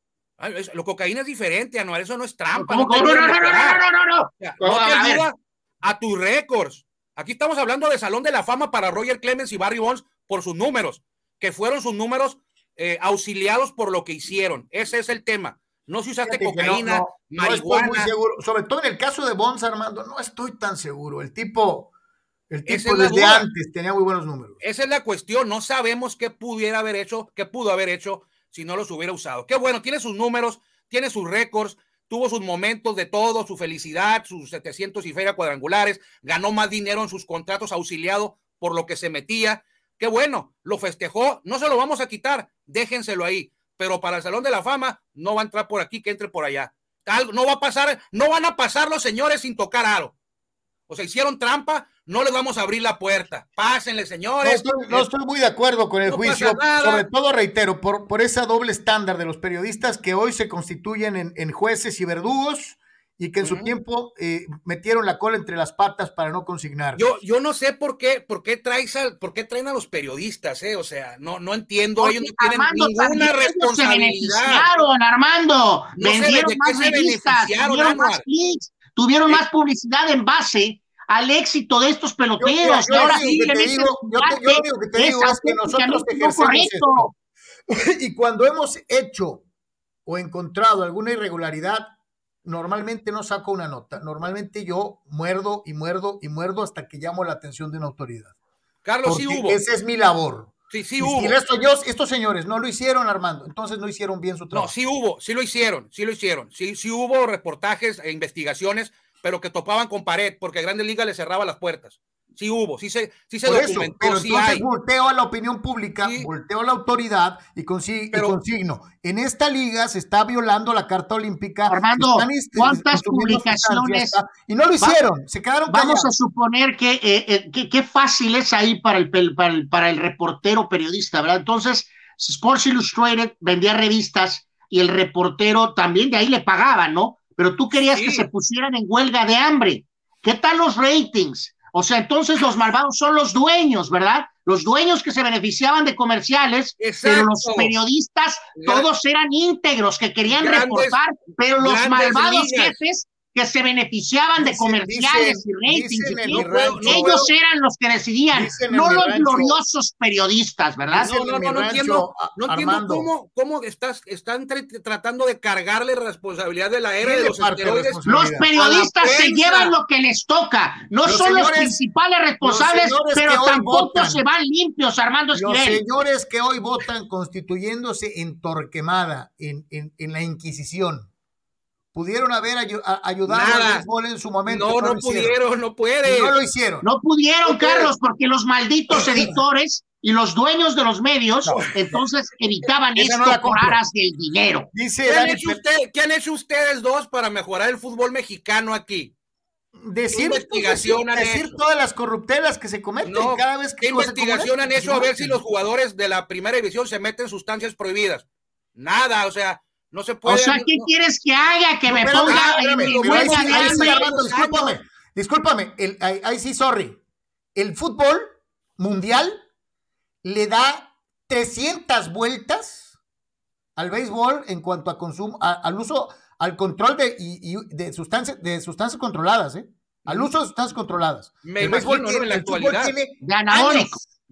C: Lo cocaína es diferente, Anual, eso no es trampa.
B: No, no, no, no, no, no, no, no,
C: no a tus récords. Aquí estamos hablando de Salón de la Fama para Roger Clemens y Barry Bonds por sus números, que fueron sus números eh, auxiliados por lo que hicieron. Ese es el tema. No si usaste cocaína, marihuana. muy
A: seguro. Sobre todo en el caso de Bonds, Armando, no estoy tan seguro. El tipo, el tipo desde antes tenía muy buenos números.
C: Esa es la cuestión. No sabemos qué pudiera haber hecho, qué pudo haber hecho si no los hubiera usado. Qué bueno, tiene sus números, tiene sus récords, tuvo sus momentos de todo, su felicidad, sus 700 y feria cuadrangulares, ganó más dinero en sus contratos auxiliado por lo que se metía. Qué bueno, lo festejó, no se lo vamos a quitar, déjenselo ahí, pero para el Salón de la Fama no va a entrar por aquí, que entre por allá. No va a pasar, no van a pasar los señores sin tocar aro. O sea, hicieron trampa, no les vamos a abrir la puerta. Pásenle, señores.
A: No estoy, muy de acuerdo con el juicio, sobre todo, reitero, por, por esa doble estándar de los periodistas que hoy se constituyen en, jueces y verdugos y que en su tiempo eh, metieron la cola entre las patas para no consignar.
C: Yo, yo no sé por qué, por qué traes por qué traen a los periodistas, eh, o sea, no, no entiendo, ellos no tienen ninguna responsabilidad.
B: Se Armando, vendieron más revistas, tuvieron más clics, tuvieron más publicidad en base al éxito de estos peloteros.
A: Yo, ahora sí te digo, yo, lo único que te digo es que nosotros ejercemos esto. Y cuando hemos hecho o encontrado alguna irregularidad, normalmente no saco una nota. Normalmente yo muerdo y muerdo y muerdo hasta que llamo la atención de una autoridad.
C: Carlos, sí hubo.
A: Esa es mi labor.
C: Sí, sí hubo.
A: Y estos, estos señores no lo hicieron, Armando, entonces no hicieron bien su trabajo.
C: No, sí hubo, sí lo hicieron, sí lo hicieron. Sí, sí hubo reportajes e investigaciones pero que topaban con pared porque Grandes Ligas le cerraba las puertas. Sí hubo, sí se, sí se documentó,
A: pero entonces volteo a la opinión pública, volteo a la autoridad y, consigno. En esta liga se está violando la Carta Olímpica.
B: Armando, ¿cuántas publicaciones?
A: Y no lo hicieron, se quedaron
B: Vamos a suponer que, eh, eh, qué fácil es ahí para el, para, el, para el reportero periodista, ¿verdad? Entonces, Sports Illustrated vendía revistas y el reportero también de ahí le pagaba, ¿no? pero tú querías que se pusieran en huelga de hambre. ¿Qué tal los ratings? O sea, entonces los malvados son los dueños, ¿verdad? Los dueños que se beneficiaban de comerciales, pero los periodistas todos eran íntegros, que querían reportar, pero los malvados jefes que se beneficiaban de comerciales y ratings. ellos eran los que decidían, no los gloriosos periodistas, ¿verdad?
C: No, no, no, no entiendo, no entiendo cómo, cómo estás, están tratando de cargarle responsabilidad de la era de los esteroides.
B: Los periodistas se llevan lo que les toca, no son los principales responsables, pero tampoco se van limpios, Armando Esquivel.
A: Los señores que hoy votan constituyéndose en Torquemada, en, en, en la Inquisición pudieron haber ayudado al béisbol en su momento.
C: No, no, pudieron, no puede.
A: No lo hicieron.
B: No pudieron, Carlos, porque los malditos editores y los dueños de los medios entonces evitaban esto por aras del dinero.
C: Dice ¿Qué, han hecho ¿Qué han hecho ustedes dos para mejorar el fútbol mexicano aquí?
A: Decir, investigación decir, todas las corruptelas que se cometen cada vez que
C: ¿Qué investigación han hecho a ver si los jugadores de la primera división se meten sustancias prohibidas? Nada, o sea, no se puede.
B: O sea, ¿qué quieres que haga? Que me ponga en mi
A: Discúlpame, discúlpame. El, ahí, sí, sorry. El fútbol mundial le da 300 vueltas al béisbol en cuanto a consumo, al uso, al control de, de, sustancias, de sustancias controladas, ¿eh? Al uso de sustancias controladas.
C: Me el imagino, en la actualidad.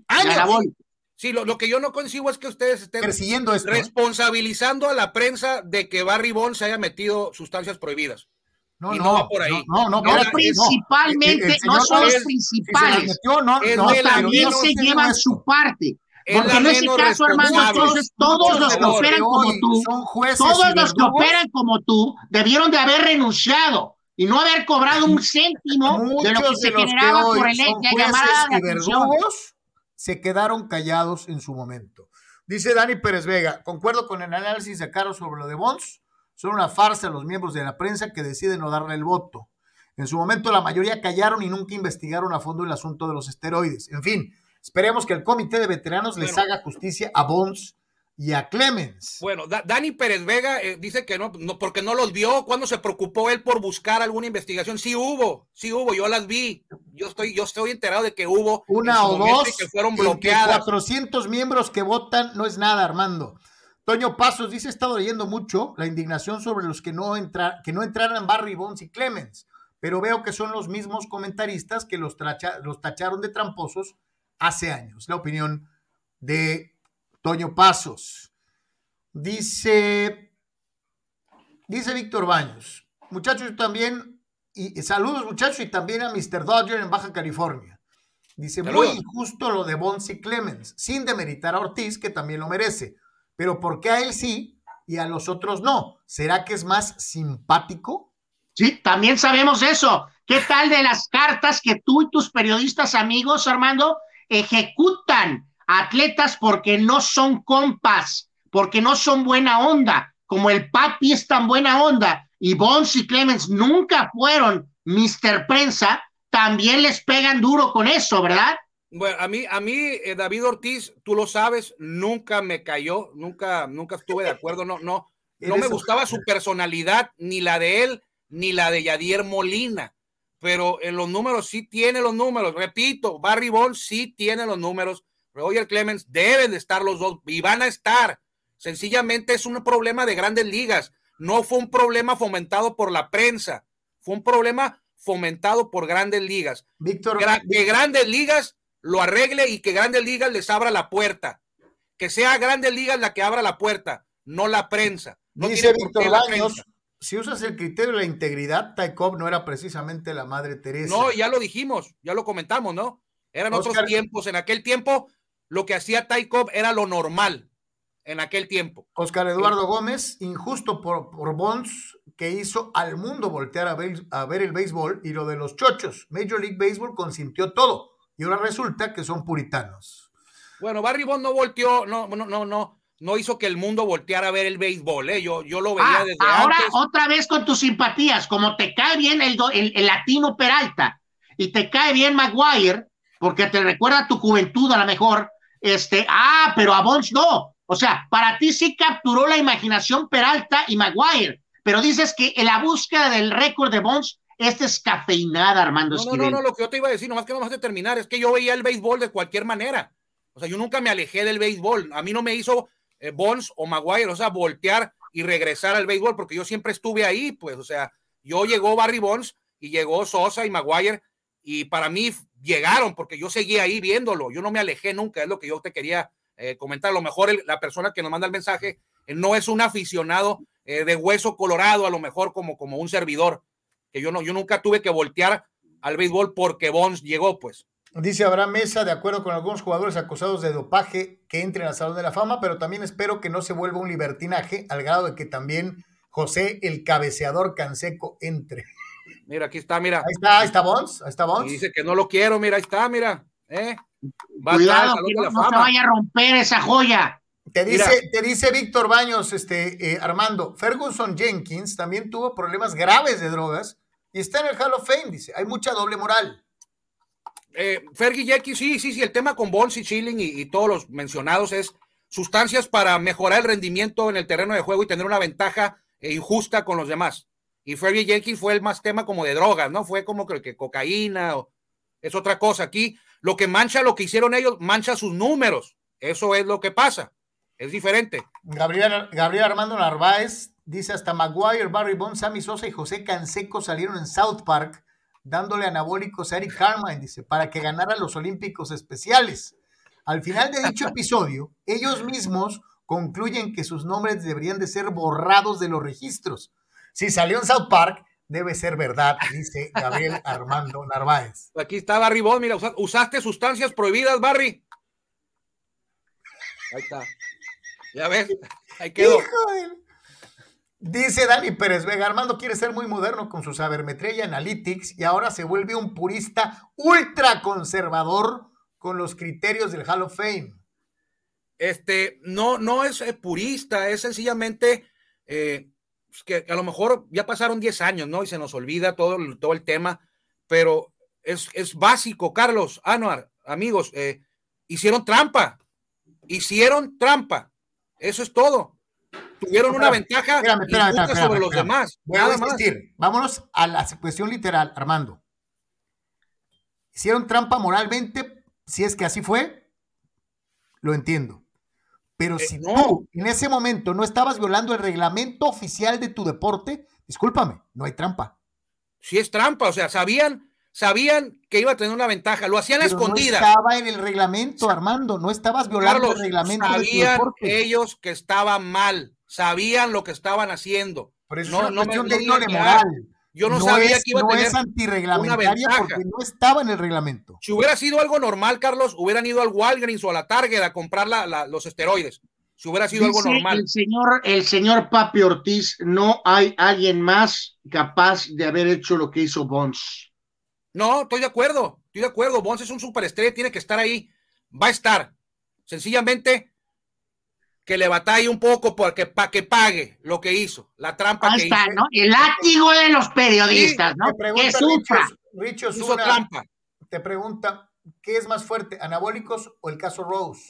B: Años,
C: Sí, lo, que yo no consigo es que ustedes estén
A: persiguiendo esto,
C: responsabilizando a la prensa de que Barry Bonds se haya metido sustancias prohibidas.
B: No, no, va por ahí. No, no, no, principalmente, no son los principales. no, no, también se llevan su parte. Porque en ese caso, Armando, entonces todos los que operan como tú, todos los que operan como tú, debieron de haber renunciado y no haber cobrado un céntimo de lo que se generaba por el llamada de atención
A: se quedaron callados en su momento. Dice Dani Pérez Vega, concuerdo con el análisis de Carlos sobre lo de Bonds, son una farsa los miembros de la prensa que deciden no darle el voto. En su momento la mayoría callaron y nunca investigaron a fondo el asunto de los esteroides. En fin, esperemos que el comité de veteranos les haga justicia a Bonds y a Clemens.
C: Bueno, Dani Pérez Vega eh, dice que no, no, porque no los vio. cuando se preocupó él por buscar alguna investigación? Sí hubo, sí hubo, yo las vi. Yo estoy, yo estoy enterado de que hubo
A: una o dos
C: que fueron bloqueadas.
A: 400 miembros que votan no es nada, Armando. Toño Pasos dice, he estado leyendo mucho la indignación sobre los que no, entra, que no entraran Barry Bonds y Clemens, pero veo que son los mismos comentaristas que los, los tacharon de tramposos hace años. La opinión de Toño Pasos. Dice, dice Víctor Baños, muchachos también, y, saludos muchachos y también a Mr. Dodger en Baja California. Dice, muy injusto lo de Bonsi Clemens, sin demeritar a Ortiz, que también lo merece. Pero ¿por qué a él sí y a los otros no? ¿Será que es más simpático?
B: Sí, también sabemos eso. ¿Qué tal de las cartas que tú y tus periodistas amigos, Armando, ejecutan atletas porque no son compas, porque no son buena onda, como el papi es tan buena onda y Bones y Clemens nunca fueron Mr. Prensa, también les pegan duro con eso, ¿verdad?
C: Bueno, a mí, a mí, eh, David Ortiz, tú lo sabes, nunca me cayó, nunca, nunca estuve de acuerdo, no, no, no me gustaba su personalidad, ni la de él, ni la de Yadier Molina, pero en los números sí tiene los números, repito, Barry Bonds sí tiene los números, Roger Clemens, deben de estar los dos y van a estar. Sencillamente es un problema de grandes ligas. No fue un problema fomentado por la prensa, fue un problema fomentado por grandes ligas.
A: Víctor,
C: que grandes ligas lo arregle y que grandes ligas les abra la puerta. Que sea grandes ligas la que abra la puerta, no la prensa. No
A: Dice Víctor Baños, si usas el criterio de la integridad, Taikov no era precisamente la madre Teresa.
C: No, ya lo dijimos, ya lo comentamos, ¿no? Eran otros tiempos. En aquel tiempo lo que hacía Taikov era lo normal en aquel tiempo.
A: Oscar Eduardo Gómez, injusto por, por Bonds, que hizo al mundo voltear a ver, a ver el béisbol y lo de los chochos. Major League Baseball consintió todo y ahora resulta que son puritanos.
C: Bueno, Barry Bonds no volteó, no, no, no, no, no hizo que el mundo volteara a ver el béisbol, ¿eh? yo, yo lo veía ah, desde
B: ahora, otra vez con tus simpatías, como te cae bien el, el, el latino Peralta y te cae bien Maguire, porque te recuerda tu juventud a lo mejor, este, ah, pero a Bonds no. O sea, para ti sí capturó la imaginación Peralta y Maguire, pero dices que en la búsqueda del récord de Bonds es descafeinada, Armando
C: no, no, no, lo que yo te iba a decir, nomás que nomás de terminar, es que yo veía el béisbol de cualquier manera. O sea, yo nunca me alejé del béisbol. A mí no me hizo eh, Bonds o Maguire, o sea, voltear y regresar al béisbol, porque yo siempre estuve ahí, pues, o sea, Yo llegó Barry Bonds y llegó Sosa y Maguire y para mí llegaron porque yo seguía ahí viéndolo, yo no me alejé nunca, es lo que yo te quería eh, comentar. A lo mejor la persona que nos manda el mensaje no es un aficionado eh, de hueso colorado, a lo mejor como, como un servidor, que yo, no, yo nunca tuve que voltear al béisbol porque Bonds llegó, pues.
A: Dice Abraham Mesa, de acuerdo con algunos jugadores acusados de dopaje que entren al Salón de la Fama, pero también espero que no se vuelva un libertinaje al grado de que también José el cabeceador Canseco entre.
C: Mira, aquí está, mira.
A: Ahí está, ahí está Bonds, ahí está Bonds.
C: dice que no lo quiero, mira, ahí está, mira. ¿eh?
D: Cuidado, que no, se vaya a romper esa joya.
A: Te dice, te dice Víctor Baños, este, eh, Armando, Ferguson Jenkins también tuvo problemas graves de drogas y está en el Hall of Fame, dice, hay mucha doble moral.
C: Eh, Fergie Jenkins, sí, sí, sí, el tema con Bones y Chilling y, todos los mencionados es sustancias para mejorar el rendimiento en el terreno de juego y tener una ventaja eh, injusta con los demás. Y Fergie Jenkins fue el más tema como de drogas, ¿no? Fue como que, que cocaína es otra cosa. Aquí lo que mancha lo que hicieron ellos, mancha sus números. Eso es lo que pasa. Es diferente.
A: Gabriel, Gabriel Armando Narváez dice hasta Maguire, Barry Bonds, Sammy Sosa y José Canseco salieron en South Park dándole anabólicos a Eric Carmine, dice, para que ganara los Olímpicos Especiales. Al final de dicho episodio, ellos mismos concluyen que sus nombres deberían de ser borrados de los registros. Si salió en South Park, debe ser verdad, dice Gabriel Armando Narváez.
C: Aquí está Barry Bonds, mira, usaste sustancias prohibidas, Barry. Ahí está. Ya ves, ahí quedó.
A: Dice Dani Pérez Vega, Armando quiere ser muy moderno con su sabermetría y analytics y ahora se vuelve un purista ultra conservador con los criterios del Hall of Fame.
C: Este, no, no es eh, purista, es sencillamente eh, pues que a lo mejor ya pasaron 10 años, ¿no? Y se nos olvida todo, todo el tema, pero es, es básico, Carlos, Anuar, amigos, eh, hicieron trampa, hicieron trampa. Eso es todo. Tuvieron una ventaja sobre los demás.
A: Voy a insistir. Vámonos a la cuestión literal, Armando. Hicieron trampa moralmente, si es que así fue, lo entiendo. Pero eh, si tú en ese momento no estabas violando el reglamento oficial de tu deporte, discúlpame, no hay trampa.
C: Sí es trampa, o sea, sabían sabían que iba a tener una ventaja, lo hacían a escondidas.
A: No estaba en el reglamento, Armando, no estabas violando el reglamento.
C: Sabían ellos que estaba mal, sabían lo que estaban haciendo.
A: Por eso no, es una de moral.
C: Yo no, sabía que iba a tener
A: es antirreglamentaria porque no estaba en el reglamento.
C: Si hubiera sido algo normal, Carlos, hubieran ido al Walgreens o a la Target a comprar los esteroides. Si hubiera sido algo normal.
B: El señor, el señor Papi Ortiz, no hay alguien más capaz de haber hecho lo que hizo Bonds.
C: No, estoy de acuerdo, estoy de acuerdo. Bonds es un superestrella, tiene que estar ahí. Va a estar. Sencillamente que le batalle un poco porque, para que pague lo que hizo, la trampa
D: Ahí está, ¿no? El látigo de los periodistas, ¿no?
A: que sufra. Hizo trampa. Te pregunta, ¿qué es más fuerte, anabólicos o el caso Rose?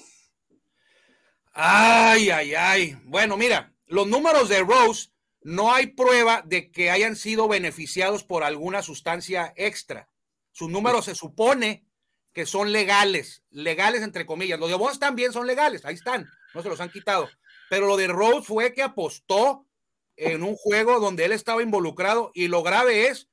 C: Ay, ay, ay. Bueno, mira, los números de Rose no hay prueba de que hayan sido beneficiados por alguna sustancia extra. Sus números se supone que son legales, legales entre comillas. Los de Bonds también son legales, ahí están, no se los han quitado. Pero lo de Rose fue que apostó en un juego donde él estaba involucrado y lo grave es,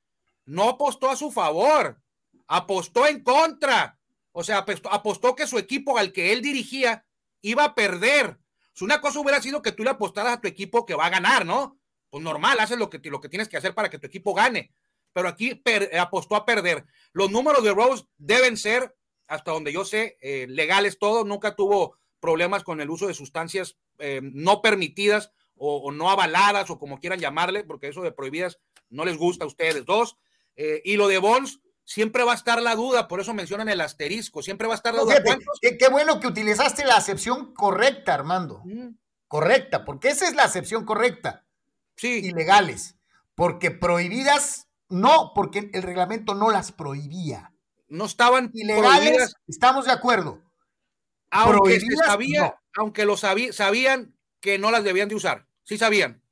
C: no apostó a su favor, apostó en contra. O sea, apostó, que su equipo al que él dirigía iba a perder. Si una cosa hubiera sido que tú le apostaras a tu equipo que va a ganar, ¿no? Pues normal, haces lo que, lo que tienes que hacer para que tu equipo gane pero aquí apostó a perder. Los números de Rose deben ser, hasta donde yo sé, eh, legales todos. Nunca tuvo problemas con el uso de sustancias eh, no permitidas o, no avaladas o como quieran llamarle, porque eso de prohibidas no les gusta a ustedes. Dos, eh, y lo de Bonds, siempre va a estar la duda, por eso mencionan el asterisco, siempre va a estar la duda.
A: qué, bueno que utilizaste la acepción correcta, Armando. Correcta, porque esa es la acepción correcta.
C: Sí.
A: Ilegales. Porque prohibidas no, porque el reglamento no las prohibía.
C: No estaban
A: ilegales, estamos de acuerdo.
C: Aunque sabía, aunque lo sabían que no las debían de usar. Sí sabían.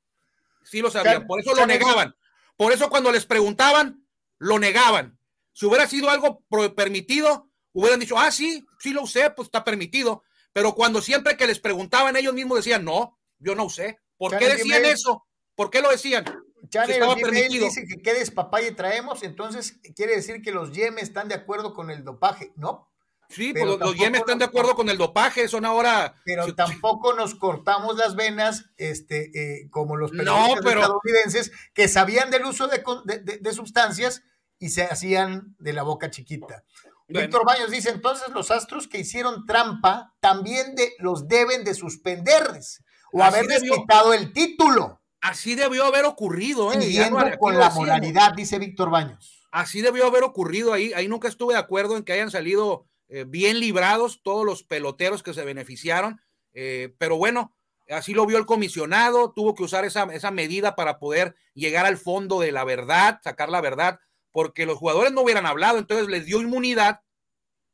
C: Sí lo sabían. Por eso lo negaban. Por eso cuando les preguntaban, lo negaban. Si hubiera sido algo permitido, hubieran dicho, ah, sí, sí lo usé, pues está permitido. Pero cuando siempre que les preguntaban, ellos mismos decían, no, yo no usé. ¿Por qué decían eso? ¿Por qué lo decían?
A: Channel dice que qué despapalle traemos, entonces quiere decir que los Yem están de acuerdo con el dopaje, ¿no?
C: Sí, pues los, Yem están de acuerdo con el dopaje, son ahora.
A: Pero tampoco nos cortamos las venas, este, eh, como los periodistas estadounidenses que sabían del uso de, de, sustancias y se hacían de la boca chiquita. Víctor Baños dice, entonces los astros que hicieron trampa también de, los deben de suspenderles o haberles quitado el título.
C: Así debió haber ocurrido,
A: ¿eh? con la moralidad, dice Víctor Baños.
C: Así debió haber ocurrido ahí. Ahí nunca estuve de acuerdo en que hayan salido eh, bien librados todos los peloteros que se beneficiaron. Eh, pero bueno, así lo vio el comisionado, tuvo que usar esa, esa medida para poder llegar al fondo de la verdad, sacar la verdad, porque los jugadores no hubieran hablado, entonces les dio inmunidad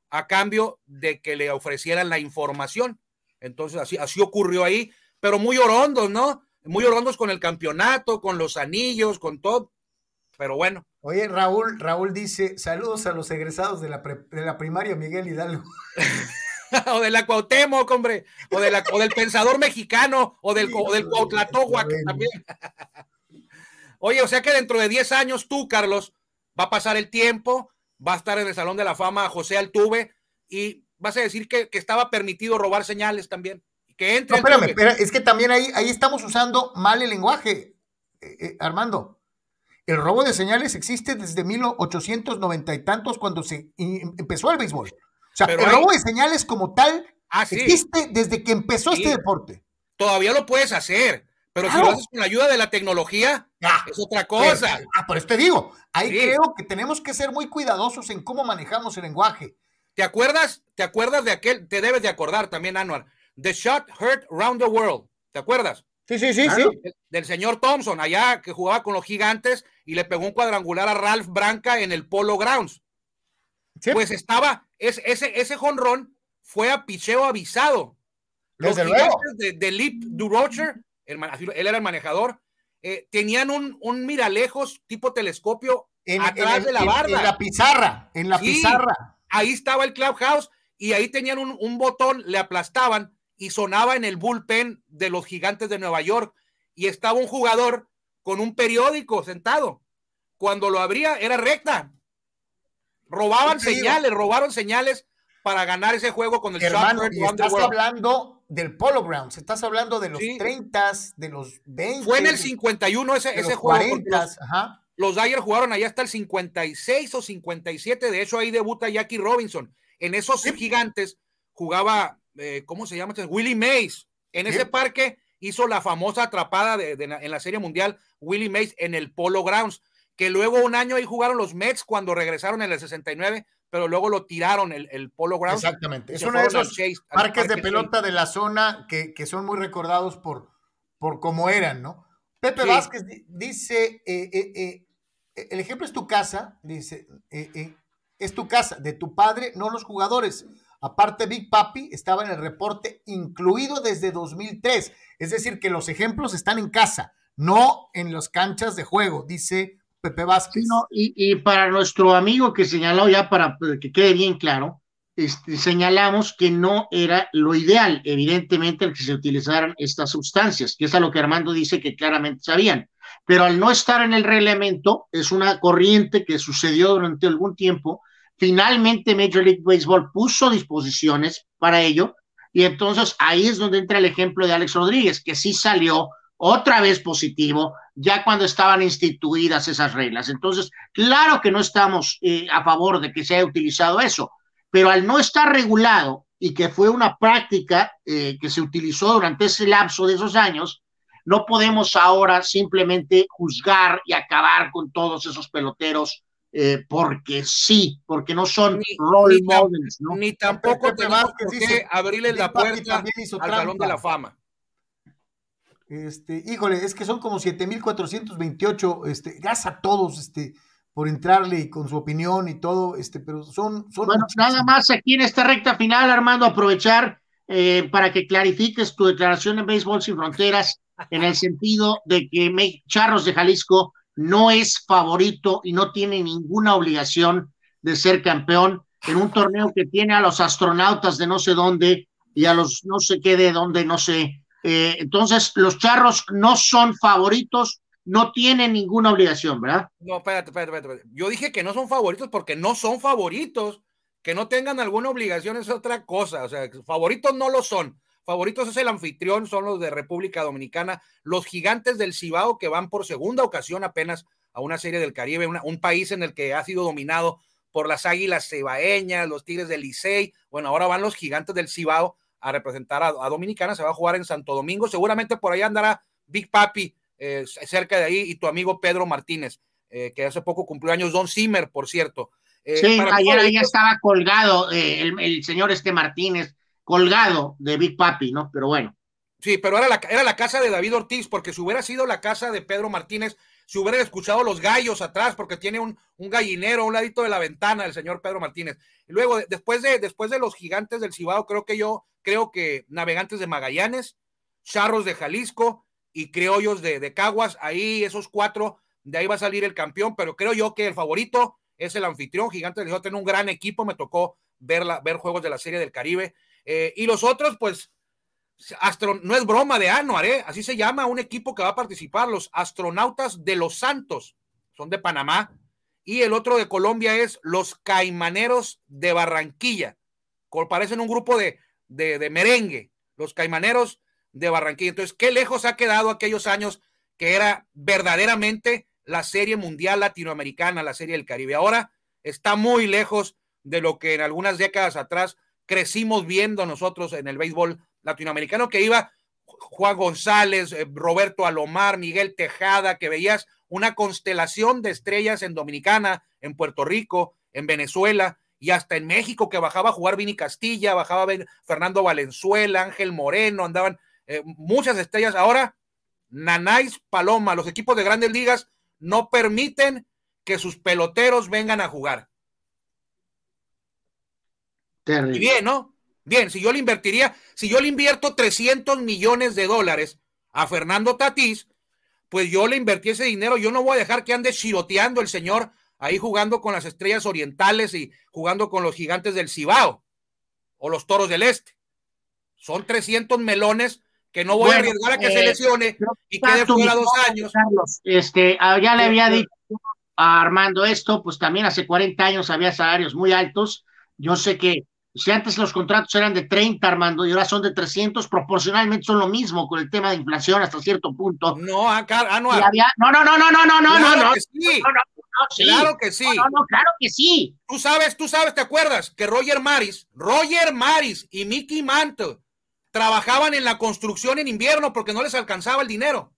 C: a cambio de que le ofrecieran la información. Entonces así, así ocurrió ahí, pero muy orondos, ¿no? muy orondos con el campeonato, con los anillos, con todo. Pero bueno.
A: Oye, Raúl, Raúl dice, saludos a los egresados de la, de la primaria Miguel Hidalgo.
C: o de la Cuauhtémoc, hombre, o, de la, o del pensador mexicano, o del, o del también. Oye, o sea que dentro de 10 años tú, Carlos, va a pasar el tiempo, va a estar en el Salón de la Fama José Altuve y vas a decir que, que estaba permitido robar señales también que entre.
A: No, espérame, es que también ahí, ahí estamos usando mal el lenguaje, eh, eh, Armando. El robo de señales existe desde 1890 y tantos cuando se empezó el béisbol. O sea, el robo de señales como tal ah, existe desde que empezó este deporte.
C: Todavía lo puedes hacer, pero si lo haces con la ayuda de la tecnología, es otra cosa.
A: ah, por eso te digo, ahí creo que tenemos que ser muy cuidadosos en cómo manejamos el lenguaje.
C: ¿Te acuerdas? ¿Te acuerdas de aquel? Te debes de acordar también, Anuar, The Shot Hurt Round the World. ¿Te acuerdas?
A: Sí, sí, sí, sí.
C: Del señor Thompson, allá que jugaba con los gigantes y le pegó un cuadrangular a Ralph Branca en el Polo Grounds. Pues estaba, ese, ese jonrón fue a picheo avisado. Los gigantes de, de Lip Durocher, él era el manejador, eh, tenían un, un miralejos tipo telescopio atrás de la barra.
A: En la pizarra, en la pizarra.
C: Ahí estaba el clubhouse y ahí tenían un, un botón, le aplastaban y sonaba en el bullpen de los gigantes de Nueva York y estaba un jugador con un periódico sentado. Cuando lo abría era recta. Robaban señales, robaron señales para ganar ese juego con el
A: Hermano, estás hablando del Polo Grounds, estás hablando de los 30, de los 20.
C: Fue en el 51 ese, ese juego. los, ajá. los Dyers jugaron allá hasta el 56 o 57, de hecho ahí debuta Jackie Robinson. En esos gigantes jugaba eh, ¿cómo se llama? Willie Mays. En ese parque hizo la famosa atrapada de, en la Serie Mundial Willie Mays en el Polo Grounds, que luego un año ahí jugaron los Mets cuando regresaron en el 69, pero luego lo tiraron el, Polo Grounds.
A: Exactamente. Es uno de esos parques de pelota de la zona que, son muy recordados por, por cómo eran, ¿no? Pepe Vázquez dice, eh, eh, el ejemplo es tu casa, dice, es tu casa, de tu padre, no los jugadores. Aparte, Big Papi estaba en el reporte incluido desde 2003. Es decir, que los ejemplos están en casa, no en las canchas de juego, dice Pepe Vázquez.
B: y, para nuestro amigo que señaló, ya para que quede bien claro, este, señalamos que no era lo ideal, evidentemente, el que se utilizaran estas sustancias, que es a lo que Armando dice que claramente sabían. Pero al no estar en el reglamento, es una corriente que sucedió durante algún tiempo Finalmente Major League Baseball puso disposiciones para ello y entonces ahí es donde entra el ejemplo de Alex Rodríguez, que sí salió otra vez positivo ya cuando estaban instituidas esas reglas. Entonces, claro que no estamos eh, a favor de que se haya utilizado eso, pero al no estar regulado y que fue una práctica eh, que se utilizó durante ese lapso de esos años, no podemos ahora simplemente juzgar y acabar con todos esos peloteros eh, porque sí, porque no son ni, role models, ¿no?
C: Ni tampoco tenemos que por abrirle la puerta al Salón de la Fama.
A: Este, híjole, es que son como 7428, este, gracias a todos, este, por entrarle y con su opinión y todo, este, pero son, son
B: Bueno, nada más aquí en esta recta final, Armando, aprovechar eh, para que clarifiques tu declaración en Béisbol Sin Fronteras en el sentido de que Charros de Jalisco no es favorito y no tiene ninguna obligación de ser campeón en un torneo que tiene a los astronautas de no sé dónde y a los no sé qué de dónde, no sé. Eh, entonces, los charros no son favoritos no tienen ninguna obligación, ¿verdad?
C: No, espérate, espérate, espérate. Yo dije que no son favoritos porque no son favoritos. Que no tengan alguna obligación es otra cosa. O sea, favoritos no lo son. Favoritos es el anfitrión, son los de República Dominicana, los gigantes del Cibao que van por segunda ocasión apenas a una serie del Caribe, un país en el que ha sido dominado por las águilas cebaeñas, los tigres del Licey. Bueno, ahora van los gigantes del Cibao a representar a, Dominicana, se va a jugar en Santo Domingo. Seguramente por ahí andará Big Papi eh, cerca de ahí y tu amigo Pedro Martínez, eh, que hace poco cumplió años, Don Zimmer, por cierto.
B: Eh, sí, ayer ahí estaba colgado el, el señor este Martínez colgado de Big Papi, ¿no? Pero bueno.
C: Sí, pero era la, era la casa de David Ortiz, porque si hubiera sido la casa de Pedro Martínez, si hubieran escuchado los gallos atrás, porque tiene un, un gallinero a un ladito de la ventana el señor Pedro Martínez. Y luego, después de, después de los gigantes del Cibao, creo que yo, creo que navegantes de Magallanes, charros de Jalisco y criollos de, Caguas, ahí esos cuatro, de ahí va a salir el campeón, pero creo yo que el favorito es el anfitrión, Gigantes del Cibao, tiene un gran equipo, me tocó ver, la, ver juegos de la Serie del Caribe eh, y los otros, pues, astro, no es broma de Anuar, ¿eh? así se llama un equipo que va a participar, los astronautas de los Santos, son de Panamá, y el otro de Colombia es los Caimaneros de Barranquilla, parecen un grupo de, de, de merengue, los Caimaneros de Barranquilla. Entonces, qué lejos ha quedado aquellos años que era verdaderamente la serie mundial latinoamericana, la serie del Caribe. Ahora está muy lejos de lo que en algunas décadas atrás crecimos viendo nosotros en el béisbol latinoamericano, que iba Juan González, eh, Roberto Alomar, Miguel Tejada, que veías una constelación de estrellas en Dominicana, en Puerto Rico, en Venezuela y hasta en México, que bajaba a jugar Vini Castilla, bajaba Fernando Valenzuela, Ángel Moreno, andaban eh, muchas estrellas. Ahora, Nanáis Paloma, los equipos de grandes ligas no permiten que sus peloteros vengan a jugar. Y bien, ¿no? Bien, si yo le invertiría, si yo le invierto 300 millones de dólares a Fernando Tatís, pues yo le invertí ese dinero, yo no voy a dejar que ande chiroteando el señor ahí jugando con las estrellas orientales y jugando con los gigantes del Cibao o los toros del Este. Son 300 melones que no voy a arriesgar a que se eh, lesione y quede fuera dos años.
B: Carlos, este, ah, ya le había dicho a Armando esto, pues también hace 40 años había salarios muy altos. Yo sé que si antes los contratos eran de 30, Armando, y ahora son de 300, proporcionalmente son lo mismo con el tema de inflación hasta cierto punto.
C: No, acá, ah, no, había...
B: no, no, no, no, no, no, no,
C: claro
B: no,
C: que sí. no, no, no, sí. Claro que sí.
B: No, no, claro que sí.
C: Tú sabes, tú sabes, te acuerdas que Roger Maris, Roger Maris y Mickey Mantle trabajaban en la construcción en invierno porque no les alcanzaba el dinero.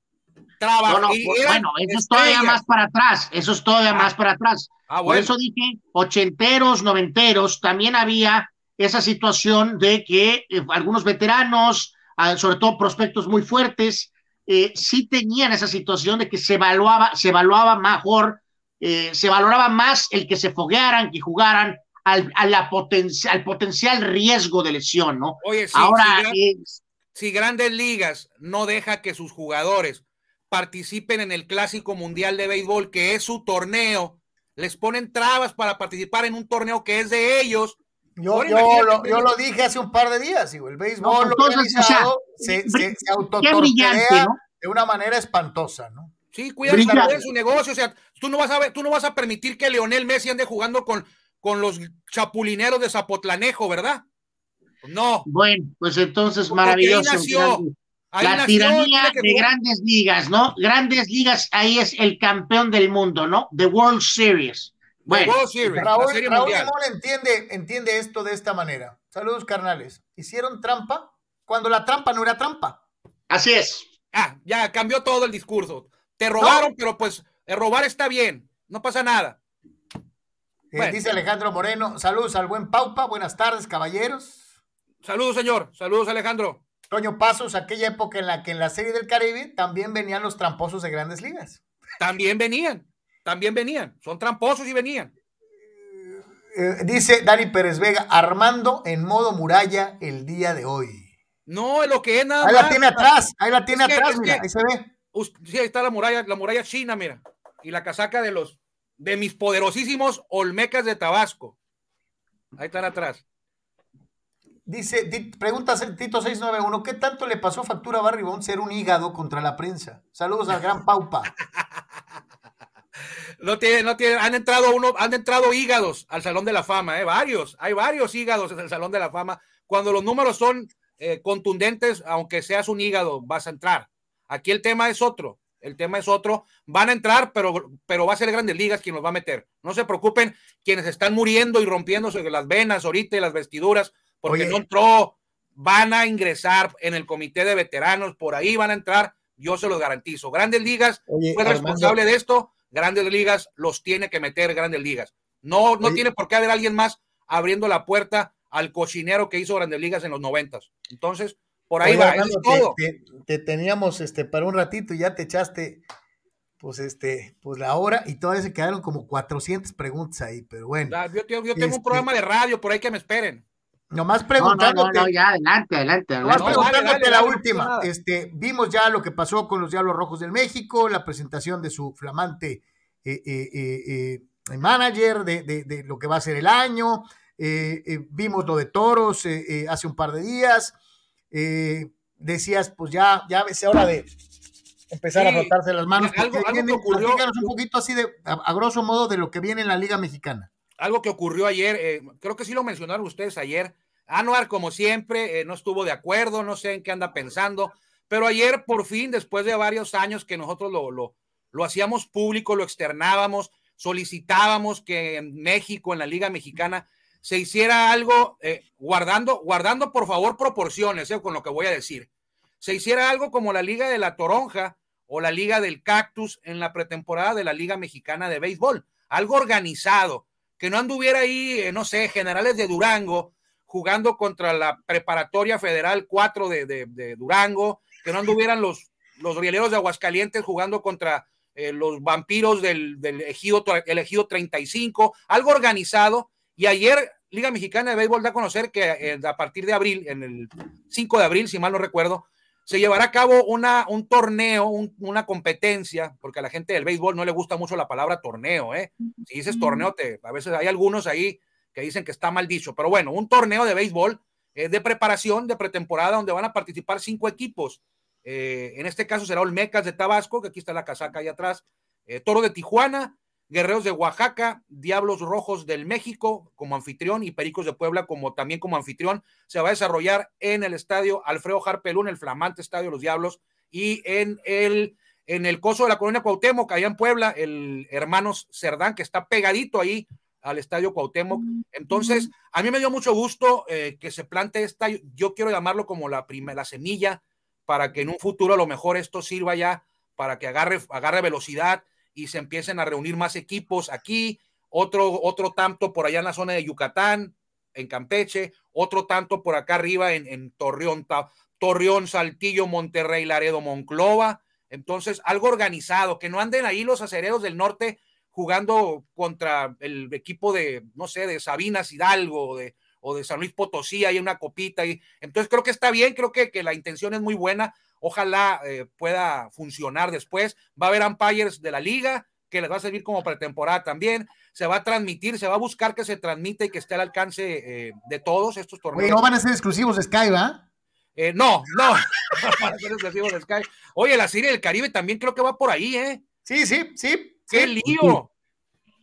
B: Trabaj no, no, pues, bueno, eso es todavía más para atrás, eso es todavía ah, más para atrás. Ah, bueno. Por eso dije ochenteros, noventeros, también había esa situación de que eh, algunos veteranos, ah, sobre todo prospectos muy fuertes, eh, sí tenían esa situación de que se evaluaba, se evaluaba mejor, eh, se valoraba más el que se foguearan, que jugaran al, a la al potencial riesgo de lesión, ¿no?
C: Oye, Ahora, si Grandes Ligas no deja que sus jugadores participen en el Clásico Mundial de Béisbol, que es su torneo, les ponen trabas para participar en un torneo que es de ellos,
A: yo, yo, lo, yo, lo, dije hace un par de días, el béisbol se, se, de una manera espantosa, ¿no?
C: Sí, cuida de su negocio, o sea, tú no vas a ver, tú no vas a permitir que Leonel Messi ande jugando con, con los chapulineros de Zapotlanejo, ¿verdad? No.
B: Bueno, pues entonces maravilloso. la tiranía de grandes ligas, ¿no? Grandes ligas, ahí es el campeón del mundo, ¿no? The World Series.
A: Bueno, Raúl, entiende, entiende esto de esta manera. Saludos, carnales. ¿Hicieron trampa cuando la trampa no era trampa?
B: Así es.
C: Ah, ya cambió todo el discurso. Te robaron, pero pues el robar está bien. No pasa nada.
A: Eh, dice Alejandro Moreno, saludos al buen Paupa, buenas tardes, caballeros.
C: Saludos, señor, saludos, Alejandro.
A: Toño Pasos, aquella época en la que en la serie del Caribe también venían los tramposos de grandes ligas.
C: También venían también venían, son tramposos y venían.
A: Eh, dice Dani Pérez Vega, armando en modo muralla el día de hoy.
C: No, es lo que es nada
A: Ahí la tiene atrás, ahí la tiene atrás, mira, ahí se ve.
C: Sí, ahí está la muralla, la muralla china, mira. Y la casaca de los, de mis poderosísimos Olmecas de Tabasco. Ahí están atrás.
A: Dice, pregunta Tito 691, ¿qué tanto le pasó factura a Barry Bond ser un hígado contra la prensa? Saludos al gran Paupa.
C: no tiene, no tiene, han entrado uno, han entrado hígados al Salón de la Fama, ¿eh? varios, hay varios hígados en el Salón de la Fama. Cuando los números son eh, contundentes, aunque seas un hígado, vas a entrar. Aquí el tema es otro. El tema es otro. Van a entrar, pero, pero va a ser Grandes Ligas quien los va a meter. No se preocupen quienes están muriendo y rompiéndose las venas ahorita y las vestiduras porque no entró. Van a ingresar en el comité de veteranos, por ahí van a entrar, yo se los garantizo. Grandes Ligas fue responsable de esto, Grandes Ligas los tiene que meter Grandes Ligas. No, no tiene por qué haber alguien más abriendo la puerta al cocinero que hizo Grandes Ligas en los noventas. Entonces, por ahí va,
A: todo. Te, teníamos este para un ratito y ya te echaste pues este, pues la hora y todavía se quedaron como 400 preguntas ahí, pero bueno.
C: Yo, tengo un este programa de radio por ahí que me esperen.
A: Nomás preguntándote.
D: No, no, ya, adelante, adelante.
A: Nomás preguntándote la última. Este, vimos ya lo que pasó con los Diablos Rojos del México, la presentación de su flamante eh, eh, eh, manager, de, de, de, lo que va a ser el año. vimos lo de Toros hace un par de días. decías, pues ya, ya es hora de empezar a frotarse las manos. Algo, ocurrió, un poquito así de, a grosso modo, de lo que viene en la Liga Mexicana
C: algo que ocurrió ayer, eh, creo que sí lo mencionaron ustedes ayer. Anuar, como siempre, eh, no estuvo de acuerdo, no sé en qué anda pensando, pero ayer, por fin, después de varios años que nosotros lo, lo, lo hacíamos público, lo externábamos, solicitábamos que en México, en la Liga Mexicana, se hiciera algo, eh, guardando, guardando por favor proporciones con lo que voy a decir. Se hiciera algo como la Liga de la Toronja o la Liga del Cactus en la pretemporada de la Liga Mexicana de Béisbol. Algo organizado, que no anduviera ahí, eh, no sé, generales de Durango jugando contra la preparatoria federal 4 de, Durango, que no anduvieran los, los rieleros de Aguascalientes jugando contra eh, los vampiros del, del ejido, el ejido 35, algo organizado. Y ayer Liga Mexicana de Béisbol da a conocer que eh, a partir de abril, en el 5 de abril, si mal no recuerdo, se llevará a cabo una, un torneo, una competencia, porque a la gente del béisbol no le gusta mucho la palabra torneo, ¿eh? Si dices torneo, te, a veces hay algunos ahí que dicen que está mal dicho, pero bueno, un torneo de béisbol eh, de preparación, de pretemporada, donde van a participar cinco equipos. Eh, en este caso será Olmecas de Tabasco, que aquí está la casaca ahí atrás, eh, Toro de Tijuana, Guerreros de Oaxaca, Diablos Rojos del México como anfitrión y Pericos de Puebla como también como anfitrión. Se va a desarrollar en el estadio Alfredo Harpelún, el flamante estadio Los Diablos, y en el, en el coso de la colonia Cuauhtémoc, allá en Puebla, el Hermanos Cerdán, que está pegadito ahí al estadio Cuauhtémoc. Entonces, a mí me dio mucho gusto eh, que se plante esta, yo quiero llamarlo como la primera semilla, para que en un futuro a lo mejor esto sirva ya para que agarre, agarre velocidad y se empiecen a reunir más equipos aquí, otro, otro tanto por allá en la zona de Yucatán, en Campeche, otro tanto por acá arriba en, en Torreón, Torreón, Saltillo, Monterrey, Laredo, Monclova. Entonces, algo organizado, que no anden ahí los acereros del norte jugando contra el equipo de, no sé, de Sabinas Hidalgo de, o de San Luis Potosí, hay una copita. Y, entonces, creo que está bien, creo que, que la intención es muy buena. Ojalá eh, pueda funcionar después. Va a haber umpires de la liga que les va a servir como pretemporada también. Se va a transmitir, se va a buscar que se transmita y que esté al alcance eh, de todos estos torneos.
A: no van a ser exclusivos de Sky, ¿va?
C: Eh, no, no, van a ser exclusivos de Sky. Oye, la serie del Caribe también creo que va por ahí, ¿eh?
A: Sí, sí, sí.
C: ¡Qué lío!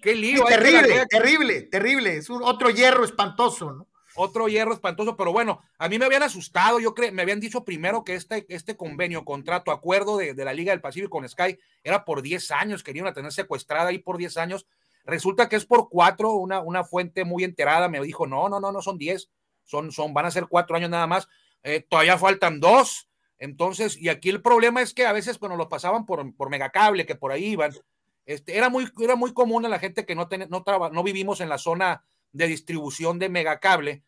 C: ¡Qué lío!
A: terrible, terrible, terrible. Es un otro hierro espantoso, ¿no?
C: Otro hierro espantoso, pero bueno, a mí me habían asustado, yo creo, me habían dicho primero que este, este convenio, contrato, acuerdo de, la Liga del Pacífico con Sky era por 10 años, querían tener secuestrada ahí por 10 años, resulta que es por cuatro, una, una fuente muy enterada me dijo, no, no, no, no son 10, son, son, van a ser cuatro años nada más, eh, todavía faltan dos, entonces, y aquí el problema es que a veces cuando los pasaban por, por megacable, que por ahí iban, este, era, muy, era muy común a la gente que no, no, no vivimos en la zona de distribución de megacable,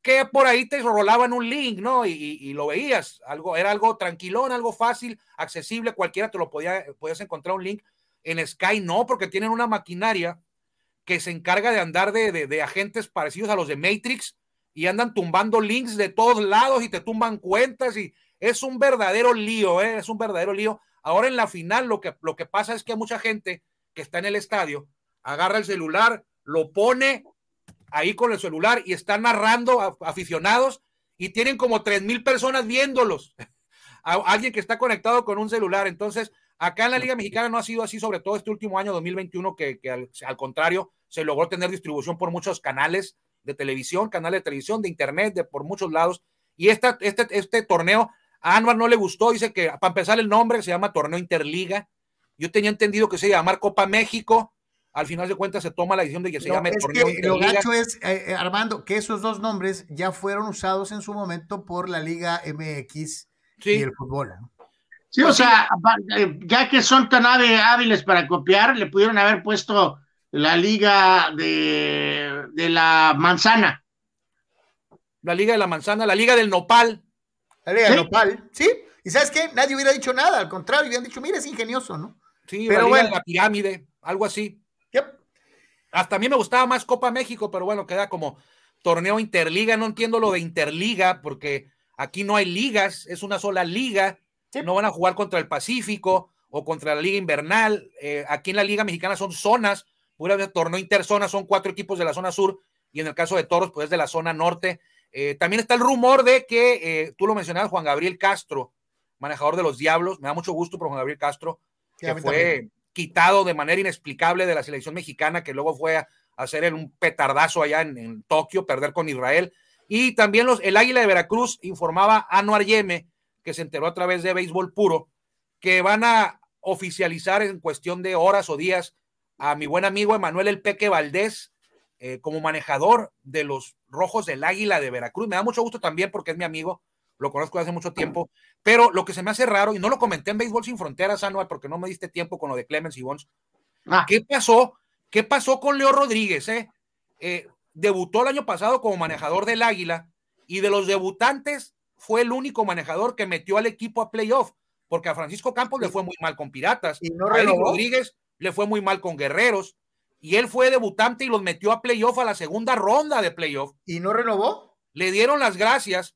C: que por ahí te rolaban un link, ¿no? Y, lo veías, algo, era algo tranquilón, algo fácil, accesible, cualquiera te lo podía, podías encontrar un link. En Sky no, porque tienen una maquinaria que se encarga de andar de, agentes parecidos a los de Matrix y andan tumbando links de todos lados y te tumban cuentas y es un verdadero lío, ¿eh? es un verdadero lío. Ahora en la final lo que, lo que pasa es que mucha gente que está en el estadio agarra el celular, lo pone ahí con el celular y están narrando aficionados y tienen como tres mil personas viéndolos. alguien que está conectado con un celular. Entonces, acá en la Liga Mexicana no ha sido así, sobre todo este último año 2021, que, al, contrario se logró tener distribución por muchos canales de televisión, canales de televisión, de internet, de por muchos lados. Y esta, este, este torneo a Anwar no le gustó, dice que para empezar el nombre se llama Torneo Interliga. Yo tenía entendido que se llama Copa México. Al final de cuentas se toma la decisión de que se llame Torneo.
A: Lo gacho es, eh, eh, Armando, que esos dos nombres ya fueron usados en su momento por la Liga MX y el fútbol.
B: Sí, o sea, eh, ya que son tan hábiles para copiar, le pudieron haber puesto la liga de, la manzana.
C: La liga de la manzana, la liga del nopal.
A: La liga del nopal, sí. Y sabes qué, nadie hubiera dicho nada, al contrario, hubieran dicho, mira, es ingenioso, ¿no?
C: Sí, pero bueno. la pirámide, algo así. Hasta a mí me gustaba más Copa México, pero bueno, queda como torneo interliga, no entiendo lo de interliga, porque Aquí no hay ligas, es una sola liga. No van a jugar contra el Pacífico o contra la Liga Invernal. Eh, aquí en la Liga Mexicana son zonas, pura torneo interzona, son cuatro equipos de la zona sur y en el caso de Toros, pues es de la zona norte. Eh, también está el rumor de que, eh, tú lo mencionabas, Juan Gabriel Castro, manejador de los Diablos, me da mucho gusto por Juan Gabriel Castro, que fue quitado de manera inexplicable de la selección mexicana, que luego fue a hacer un petardazo allá en, Tokio, perder con Israel. Y también los, el Águila de Veracruz informaba a Anuar Yeme, que se enteró a través de Béisbol Puro, que van a oficializar en cuestión de horas o días a mi buen amigo Emanuel El Peque Valdés eh, como manejador de los Rojos del Águila de Veracruz. Me da mucho gusto también porque es mi amigo, lo conozco hace mucho tiempo, pero lo que se me hace raro, y no lo comenté en Béisbol Sin Fronteras, Anuar, porque no me diste tiempo con lo de Clemens y Bons. Ah. ¿Qué pasó? ¿Qué pasó con Leo Rodríguez? Eh? Eh, debutó el año pasado como manejador del Águila y de los debutantes fue el único manejador que metió al equipo a playoff, porque a Francisco Campos le fue muy mal con Piratas, y a Rodríguez le fue muy mal con Guerreros, y él fue debutante y los metió a playoff a la segunda ronda de playoff.
A: ¿Y no renovó?
C: Le dieron las gracias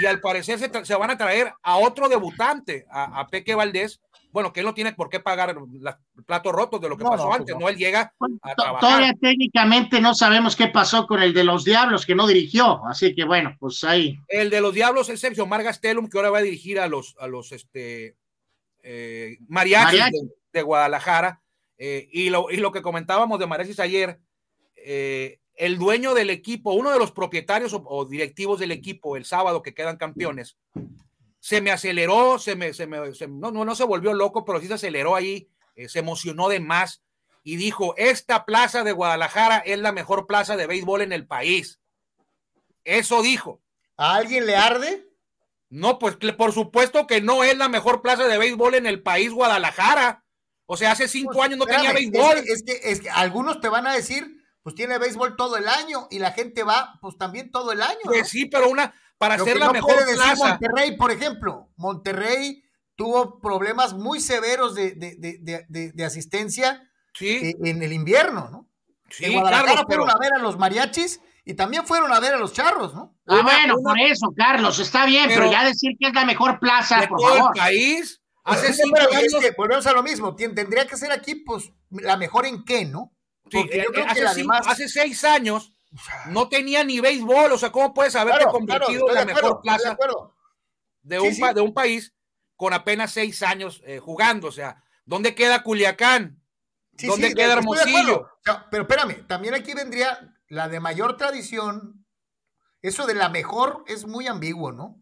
C: y al parecer se, van a traer a otro debutante, a, a Peque Valdés, bueno, que él no tiene por qué pagar el platos rotos de lo que pasó antes, no. Él llega a trabajar.
B: Todavía técnicamente no sabemos qué pasó con el de los Diablos, que no dirigió, así que bueno, pues ahí.
C: El de los Diablos es Sergio Margastelum, que ahora va a dirigir a los, a los este, eh, mariachis, De, Guadalajara. Eh, y, lo, y, lo, que comentábamos de mariachis ayer, eh, el dueño del equipo, uno de los propietarios o directivos del equipo, el sábado que quedan campeones, se me aceleró, se me, se me no, no, no, se volvió loco, pero sí se aceleró ahí, eh, se emocionó de más y dijo, esta plaza de Guadalajara es la mejor plaza de béisbol en el país. Eso dijo.
A: ¿A alguien le arde?
C: No, pues por supuesto que no es la mejor plaza de béisbol en el país, Guadalajara. O sea, hace cinco pues, años no tenía béisbol.
A: Es que, es que, algunos te van a decir, pues tiene béisbol todo el año y la gente va, pues también todo el año.
C: Pues sí, pero una, para ser la mejor plaza.
A: Monterrey, por ejemplo, Monterrey tuvo problemas muy severos de, asistencia eh, en el invierno, ¿no? Sí, en Guadalajara fueron a ver a los mariachis y también fueron a ver a los charros, ¿no?
B: Ah, bueno, por eso, Carlos, está bien, pero, ya decir que es la mejor plaza, por favor.
C: El país, hace
A: cinco años. que volvemos a lo mismo, tendría que ser aquí, pues, la mejor en qué, ¿no?
C: Porque yo creo que además... hace seis años no tenía ni béisbol, o sea, ¿cómo puedes haberte convertido en la mejor plaza de, un, de un país con apenas seis años eh, jugando? O sea, ¿dónde queda Culiacán? ¿Dónde queda Hermosillo?
A: pero espérame, también aquí vendría la de mayor tradición. Eso de la mejor es muy ambiguo, ¿no?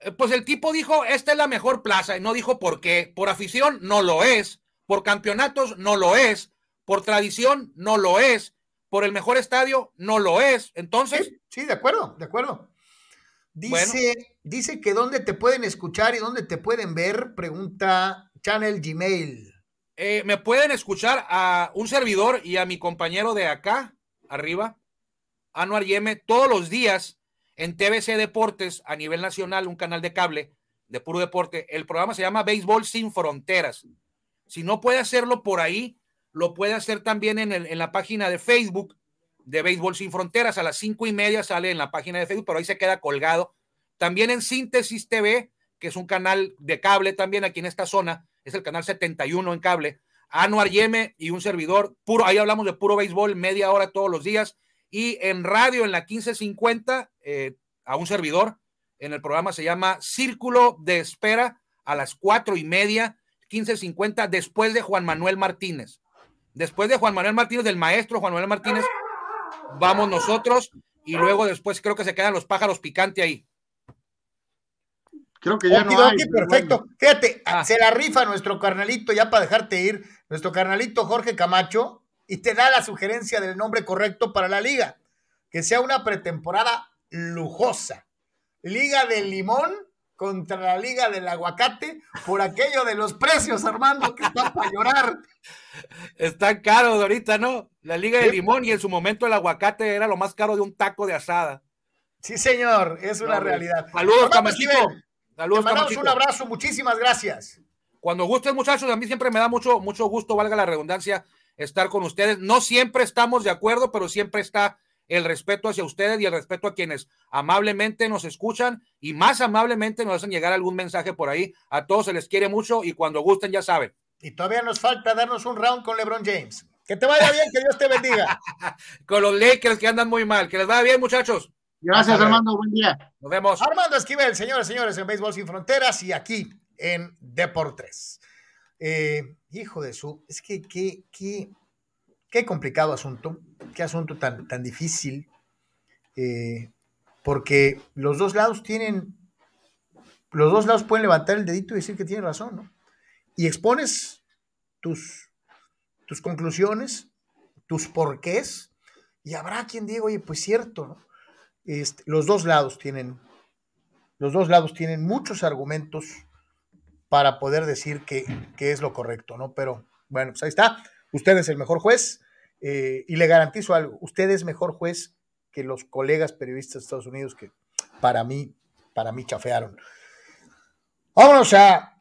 C: Eh, pues el tipo dijo, esta es la mejor plaza, y no dijo por qué. Por afición no lo es, por campeonatos no lo es, por tradición no lo es, por el mejor estadio, no lo es. Entonces.
A: Sí, de acuerdo, de acuerdo. Dice, dice que dónde te pueden escuchar y dónde te pueden ver, pregunta Channel Gmail.
C: Eh, me pueden escuchar a un servidor y a mi compañero de acá, arriba, Anuar Yeme, todos los días en TBC Deportes a nivel nacional, un canal de cable de puro deporte. El programa se llama Béisbol sin Fronteras. Si no puede hacerlo por ahí, lo puede hacer también en, el, en la página de Facebook de Béisbol Sin Fronteras. A las cinco y media sale en la página de Facebook, pero ahí se queda colgado. También en Síntesis TV, que es un canal de cable también aquí en esta zona, es el canal 71 en cable. Anuar Yeme y un servidor, puro, ahí hablamos de puro béisbol, media hora todos los días. Y en radio, en la 1550, eh, a un servidor en el programa, se llama Círculo de Espera a las cuatro y media, 15.50, después de Juan Manuel Martínez. Después de Juan Manuel Martínez, del maestro Juan Manuel Martínez, vamos nosotros y luego después creo que se quedan los pájaros picante ahí.
A: Creo que ya no hay, perfecto. Fíjate, ah. se la rifa nuestro carnalito, ya para dejarte ir, nuestro carnalito Jorge Camacho, y te da la sugerencia del nombre correcto para la liga. Que sea una pretemporada lujosa. Liga del limón contra la liga del aguacate por aquello de los precios, Armando, que está para llorar.
C: Está caro ahorita, ¿no? La liga del limón y en su momento el aguacate era lo más caro de un taco de asada.
A: Sí, señor, es una realidad.
C: Saludos, Camachito.
A: Saludos, mandamos un abrazo, muchísimas gracias.
C: Cuando gusten, muchachos, a mí siempre me da mucho, mucho gusto, valga la redundancia, estar con ustedes. No siempre estamos de acuerdo, pero siempre está el respeto hacia ustedes y el respeto a quienes amablemente nos escuchan y más amablemente nos hacen llegar algún mensaje por ahí. A todos se les quiere mucho y cuando gusten ya saben.
A: Y todavía nos falta darnos un round con LeBron James. Que te vaya bien, que Dios te bendiga.
C: con los Lakers que andan muy mal. Que les vaya bien, muchachos.
B: Gracias, Armando. Buen día.
C: Nos vemos.
A: Armando Esquivel, señores, señores, en Béisbol Sin Fronteras y aquí en Deportes. Eh, hijo de su, es que qué, qué, qué complicado asunto, qué asunto tan, tan difícil, eh, porque los dos lados tienen, los dos lados pueden levantar el dedito y decir que tienen razón, ¿no? Y expones tus, tus conclusiones, tus porqués, y habrá quien diga, oye, pues cierto, ¿no? Este, los dos lados tienen, los dos lados tienen muchos argumentos para poder decir que, es lo correcto, ¿no? Pero bueno, pues ahí está. Usted es el mejor juez eh, y le garantizo algo. Usted es mejor juez que los colegas periodistas de Estados Unidos que para mí, para mí chafearon. Vámonos a,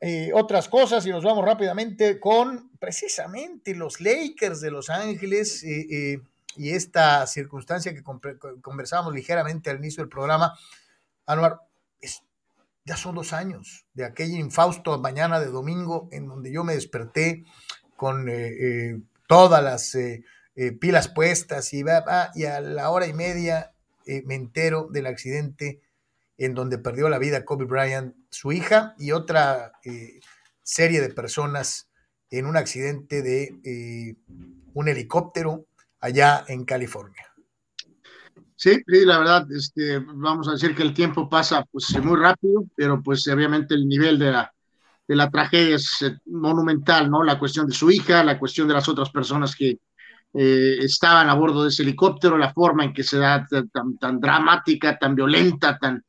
A: eh, otras cosas y nos vamos rápidamente con precisamente los Lakers de Los Ángeles. Eh, y esta circunstancia que conversábamos ligeramente al inicio del programa, Anuar, ya son dos años de aquella infausto mañana de domingo en donde yo me desperté con todas las eh, pilas puestas y, y a la hora y media me entero del accidente en donde perdió la vida Kobe Bryant, su hija y otra serie de personas en un accidente de un helicóptero allá en California.
B: Sí, la verdad, este, vamos a decir que el tiempo pasa pues muy rápido, pero pues obviamente el nivel de la, de la tragedia es eh, monumental, ¿no? La cuestión de su hija, la cuestión de las otras personas que eh, estaban a bordo de ese helicóptero, la forma en que se da tan, dramática, tan violenta, tan,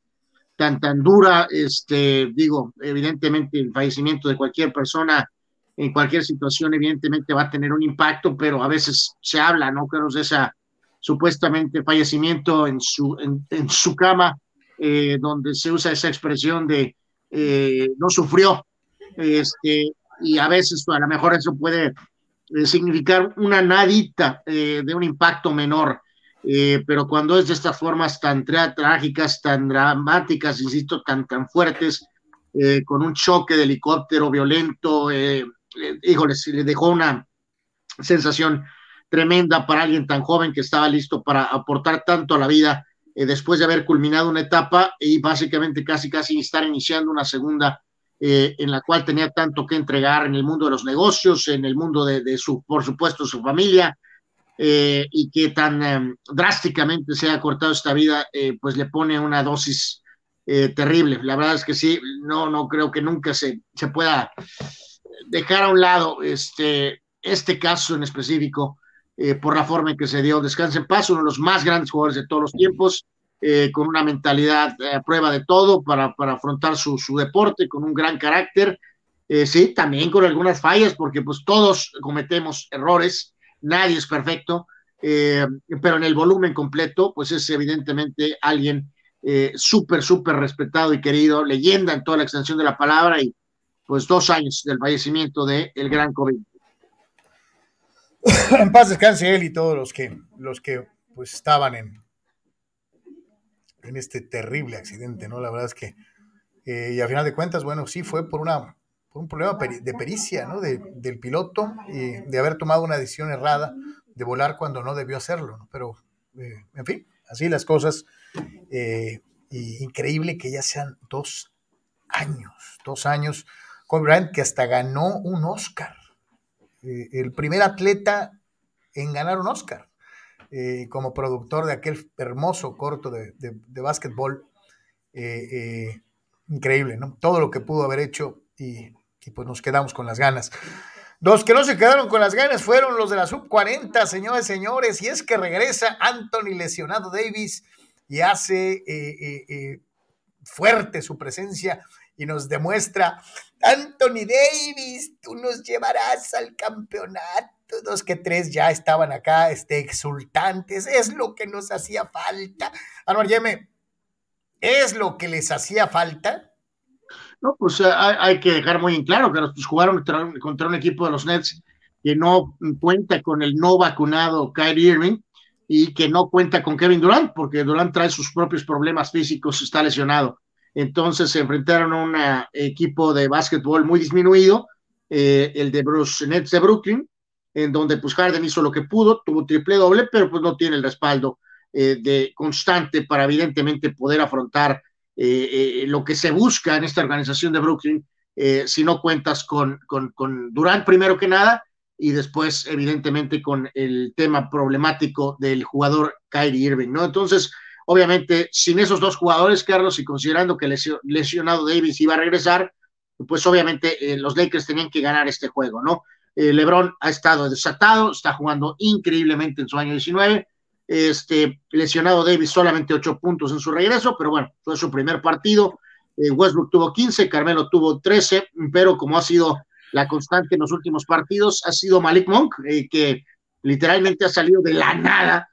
B: tan, tan dura, este, digo, evidentemente el fallecimiento de cualquier persona en cualquier situación evidentemente va a tener un impacto, pero a veces se habla, ¿no? Creo de esa supuestamente fallecimiento en su, en, su cama, eh, donde se usa esa expresión de eh, no sufrió, este, y a veces a lo mejor eso puede eh, significar una nadita de un impacto menor, pero cuando es de estas formas tan trágicas, tan dramáticas, insisto, tan, tan fuertes, con un choque de helicóptero violento, híjole, le dejó una sensación tremenda para alguien tan joven que estaba listo para aportar tanto a la vida eh, después de haber culminado una etapa y básicamente casi casi estar iniciando una segunda eh, en la cual tenía tanto que entregar en el mundo de los negocios, en el mundo de, su, por supuesto, su familia, eh, y que tan em, drásticamente se ha cortado esta vida, pues le pone una dosis terrible. La verdad es que sí, no, no creo que nunca se, se pueda dejar a un lado este, este caso en específico eh, por la forma en que se dio. Descansa en paz, uno de los más grandes jugadores de todos los tiempos, eh, con una mentalidad eh, a prueba de todo para, para afrontar su, su, deporte, con un gran carácter. sí, también con algunas fallas, porque pues todos cometemos errores, nadie es perfecto, pero en el volumen completo, pues es evidentemente alguien súper, súper respetado y querido, leyenda en toda la extensión de la palabra y pues dos años del fallecimiento del el gran COVID.
A: en paz descanse él y todos los que, los que pues estaban en, en este terrible accidente, ¿no? La verdad es que, eh, y a final de cuentas, bueno, sí fue por, una, por un problema de pericia, ¿no? del piloto y de haber tomado una decisión errada de volar cuando no debió hacerlo, ¿no? Pero, eh, en fin, así las cosas. Eh, y increíble que ya sean dos años, dos años. Kobe Bryant que hasta ganó un Oscar. El primer atleta en ganar un Oscar eh, como productor de aquel hermoso corto de, de, básquetbol. increíble, ¿no? Todo lo que pudo haber hecho y, pues nos quedamos con las ganas. Los que no se quedaron con las ganas fueron los de la sub 40, señores, señores, y es que regresa Anthony lesionado Davis y hace eh, eh, eh, fuerte su presencia y nos demuestra, Anthony Davis, tú nos llevarás al campeonato. Dos que tres ya estaban acá este, exultantes, es lo que nos hacía falta. Anuar Yeme, ¿es lo que les hacía falta?
B: No, pues hay, que dejar muy en claro que pues, jugaron contra, un equipo de los Nets que no cuenta con el no vacunado Kyrie Irving y que no cuenta con Kevin Durant, porque Durant trae sus propios problemas físicos, está lesionado. Entonces se enfrentaron a un equipo de básquetbol muy disminuido, eh, el de Bruce Nets de Brooklyn, en donde pues Harden hizo lo que pudo, tuvo triple doble, pero pues no tiene el respaldo eh, de constante para evidentemente poder afrontar eh, lo que se busca en esta organización de Brooklyn, si no cuentas con, con, Durant primero que nada y después, evidentemente, con el tema problemático del jugador Kyrie Irving, ¿no? Entonces, obviamente, sin esos dos jugadores, Carlos, y considerando que lesionado Davis iba a regresar, pues obviamente eh, los Lakers tenían que ganar este juego, ¿no? Eh, LeBron ha estado desatado, está jugando increíblemente en su año 19. Este, lesionado Davis solamente ocho puntos en su regreso, pero bueno, fue su primer partido. Eh, Westbrook tuvo 15, Carmelo tuvo 13, pero como ha sido la constante en los últimos partidos ha sido Malik Monk, eh, que literalmente ha salido de la nada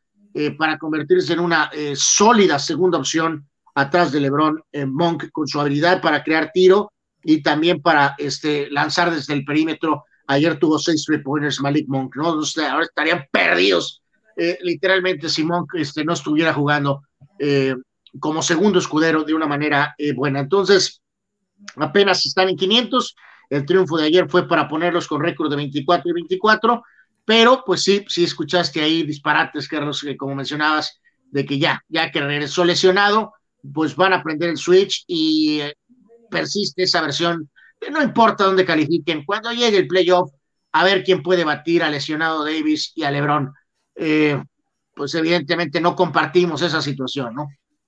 B: para convertirse en una sólida segunda opción atrás de LeBron Monk con su habilidad para crear tiro y también para este, lanzar desde el perímetro. Ayer tuvo seis three pointers Malik Monk, ¿no? ahora estarían perdidos literalmente si Monk este, no estuviera jugando como segundo escudero de una manera buena. Entonces, apenas están en 500 el triunfo de ayer fue para ponerlos con récord de 24 y 24, pero pues sí, sí escuchaste ahí disparates, Carlos, que como mencionabas, de que ya, ya que regresó lesionado, pues van a prender el switch y eh, persiste esa versión, no importa dónde califiquen, cuando llegue el playoff, a ver quién puede batir a lesionado Davis y a Lebron. Eh, pues evidentemente no compartimos esa situación, ¿no?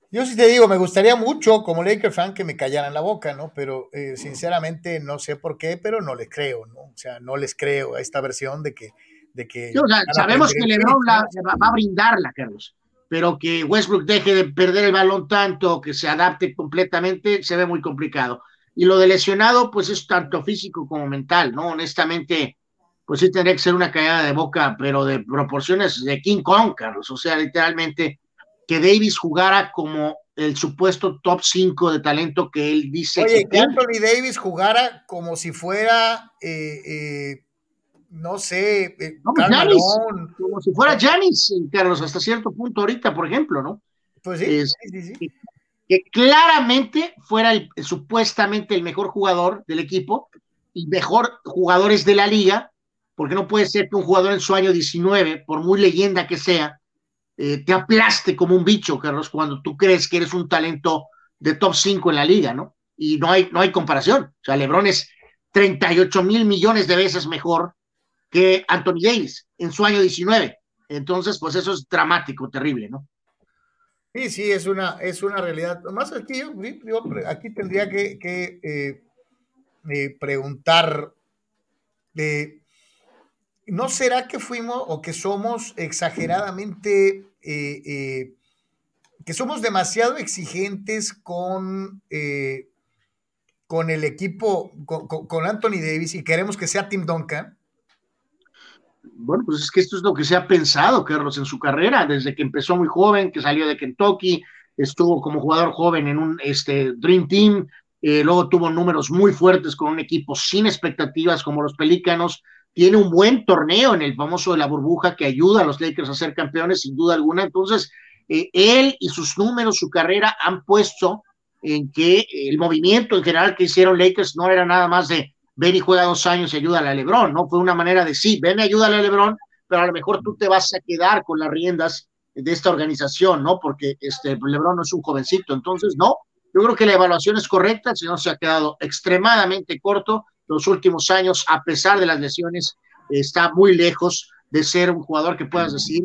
A: Yo sí te digo, me gustaría mucho como Laker fan que me callaran la boca, ¿no? Pero eh, sinceramente no sé por qué, pero no les creo, ¿no? O sea, no les creo a esta versión de que... De que
B: sabemos que LeBron la, va a brindarla, Carlos, pero que Westbrook deje de perder el balón tanto, que se adapte completamente, se ve muy complicado. Y lo de lesionado, pues es tanto físico como mental, ¿no? Honestamente, pues sí tendría que ser una caída de boca, pero de proporciones de King Kong, Carlos. O sea, literalmente que Davis jugara como el supuesto top 5 de talento que él dice.
A: Oye, que, Anthony Davis jugara como si fuera, eh, eh, no sé,
B: eh, como si fuera Janis, Carlos, hasta cierto punto ahorita, por ejemplo, ¿no? Pues sí, sí, sí, Que, claramente fuera el, supuestamente el mejor jugador del equipo y mejor jugadores de la liga, porque no puede ser que un jugador en su año 19, por muy leyenda que sea, eh, te aplaste como un bicho, Carlos, cuando tú crees que eres un talento de top 5 en la liga, ¿no? Y no hay, no hay comparación. O sea, Lebron es 38 mil millones de veces mejor que Anthony Davis en su año 19. Entonces, pues eso es dramático, terrible, ¿no?
A: Sí, sí, es una, es una realidad. Más aquí, aquí tendría que, eh, eh, preguntar, ¿no será que fuimos o que somos exageradamente eh, que somos demasiado exigentes con, con el equipo, con, Anthony Davis y queremos que sea Tim Duncan?
B: Bueno, pues es que esto es lo que se ha pensado, Carlos, en su carrera, desde que empezó muy joven, que salió de Kentucky, estuvo como jugador joven en un este, Dream Team, luego tuvo números muy fuertes con un equipo sin expectativas como los Pelícanos, tiene un buen torneo en el famoso de la burbuja que ayuda a los Lakers a ser campeones, sin duda alguna. Entonces, eh, él y sus números, su carrera han puesto en que el movimiento en general que hicieron Lakers no era nada más de ven y juega dos años y ayuda a LeBron, ¿no? Fue una manera de sí, ven y ayuda a LeBron, pero a lo mejor tú te vas a quedar con las riendas de esta organización, ¿no? Porque este LeBron no es un jovencito, entonces no. Yo creo que la evaluación es correcta, el señor se ha quedado extremadamente corto los últimos años, a pesar de las lesiones, está muy lejos de ser un jugador que puedas decir,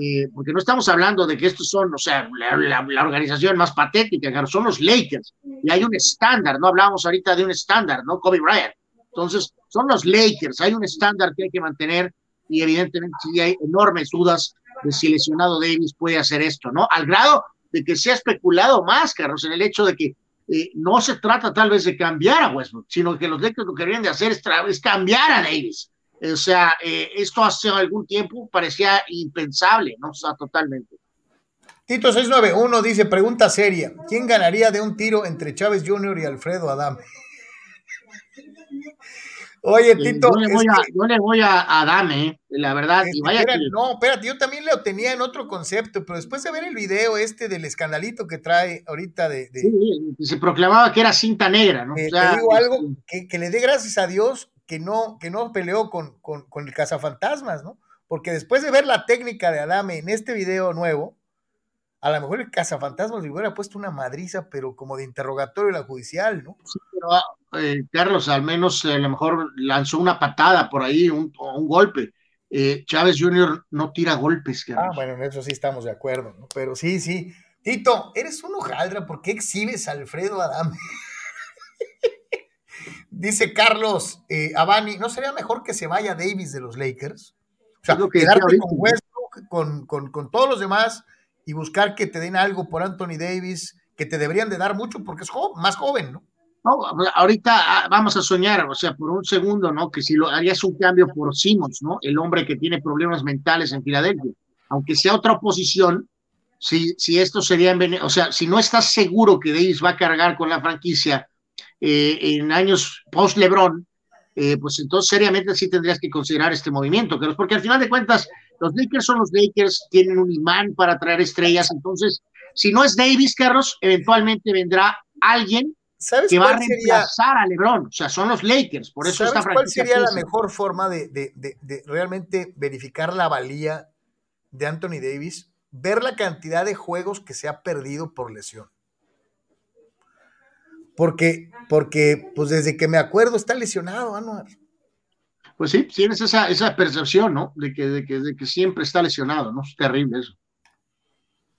B: eh, porque no estamos hablando de que estos son, o sea, la, organización más patética, son los Lakers, y hay un estándar, no hablamos ahorita de un estándar, ¿no? Kobe Bryant. Entonces, son los Lakers, hay un estándar que hay que mantener, y evidentemente sí hay enormes dudas de si lesionado Davis puede hacer esto, ¿no? Al grado de que se ha especulado más, Carlos, en el hecho de que eh, no se trata tal vez de cambiar a Westbrook, sino que los Lakers lo que deberían de hacer es, cambiar a Davis. O sea, eh, esto hace algún tiempo parecía impensable, ¿no? O sea, totalmente.
A: Tito 691 dice, pregunta seria, ¿quién ganaría de un tiro entre Chávez Jr. y Alfredo Adame? Oye, Tito.
B: Yo le voy, a, yo le voy a, Dame, ¿eh? la verdad. Y vaya
A: No, espérate, yo también lo tenía en otro concepto, pero después de ver el video este del escandalito que trae ahorita de.
B: Sí, se proclamaba que era cinta negra, ¿no?
A: te digo algo este que, le dé gracias a Dios que no, que no peleó con, con, con el cazafantasmas, ¿no? Porque después de ver la técnica de Adame en este video nuevo, a lo mejor el cazafantasmas le hubiera puesto una madriza, pero como de interrogatorio la judicial, ¿no?
B: Sí, pero eh, Carlos al menos a lo mejor lanzó una patada por ahí, un, un golpe. Eh, Chávez Jr. no tira golpes,
A: Carlos. Ah, bueno, en eso sí estamos de acuerdo, ¿no? Pero sí, sí. Tito, eres un hojaldra, ¿por qué exhibes a Alfredo Adame? Dice Carlos eh, Abani, ¿no sería mejor que se vaya Davis de los Lakers? O sea, quedarte con Westbrook, con, con, con todos los demás y buscar que te den algo por Anthony Davis, que te deberían de dar mucho porque es más joven, ¿no?
B: No, ahorita ah, vamos a soñar, o sea, por un segundo, ¿no? Que si lo harías un cambio por Simmons, ¿no? El hombre que tiene problemas mentales en Filadelfia. Aunque sea otra oposición, si, si esto sería en o sea, si no estás seguro que Davis va a cargar con la franquicia eh, en años post-Lebron, eh, pues entonces seriamente sí tendrías que considerar este movimiento, porque al final de cuentas los Lakers son los Lakers, tienen un imán para traer estrellas, entonces si no es Davis, Carlos, eventualmente vendrá alguien que va a reemplazar a LeBron, o sea, son los Lakers, por eso
A: ¿sabes cuál sería la mejor forma de, de realmente verificar la valía de Anthony Davis? Ver la cantidad de juegos que se ha perdido por lesión. Porque, porque, pues desde que me acuerdo está lesionado, Anuar.
B: Pues sí, tienes esa, esa percepción, ¿no? De que, de, que, de que siempre está lesionado, ¿no? Es terrible eso.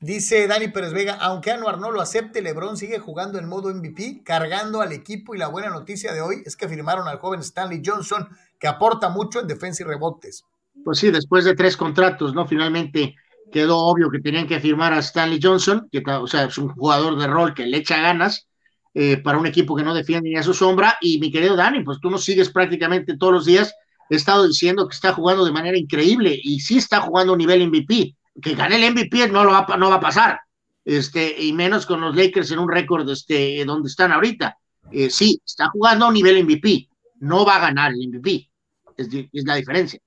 A: Dice Dani Pérez Vega, aunque Anuar no lo acepte, Lebron sigue jugando en modo MVP, cargando al equipo y la buena noticia de hoy es que firmaron al joven Stanley Johnson, que aporta mucho en defensa y rebotes.
B: Pues sí, después de tres contratos, ¿no? Finalmente quedó obvio que tenían que firmar a Stanley Johnson, que o sea, es un jugador de rol que le echa ganas, eh, para un equipo que no defiende ni a su sombra. Y mi querido Dani, pues tú nos sigues prácticamente todos los días. He estado diciendo que está jugando de manera increíble y sí está jugando a nivel MVP. Que gane el MVP no, lo va, no va a pasar. Este, y menos con los Lakers en un récord este, donde están ahorita. Eh, sí, está jugando a un nivel MVP. No va a ganar el MVP. Es, la diferencia.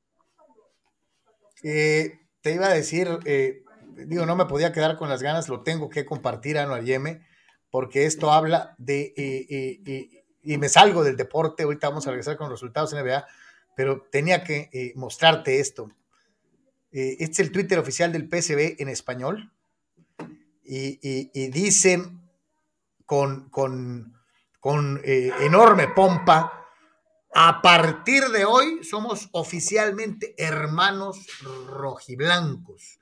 A: Eh, te iba a decir, digo, no me podía quedar con las ganas, lo tengo que compartir a Yeme porque esto habla de, eh, eh, eh, y me salgo del deporte, ahorita vamos a regresar con resultados NBA, pero tenía que mostrarte esto. Este es el Twitter oficial del PSB en español, y, dicen con, con, con enorme pompa, a partir de hoy somos oficialmente hermanos rojiblancos.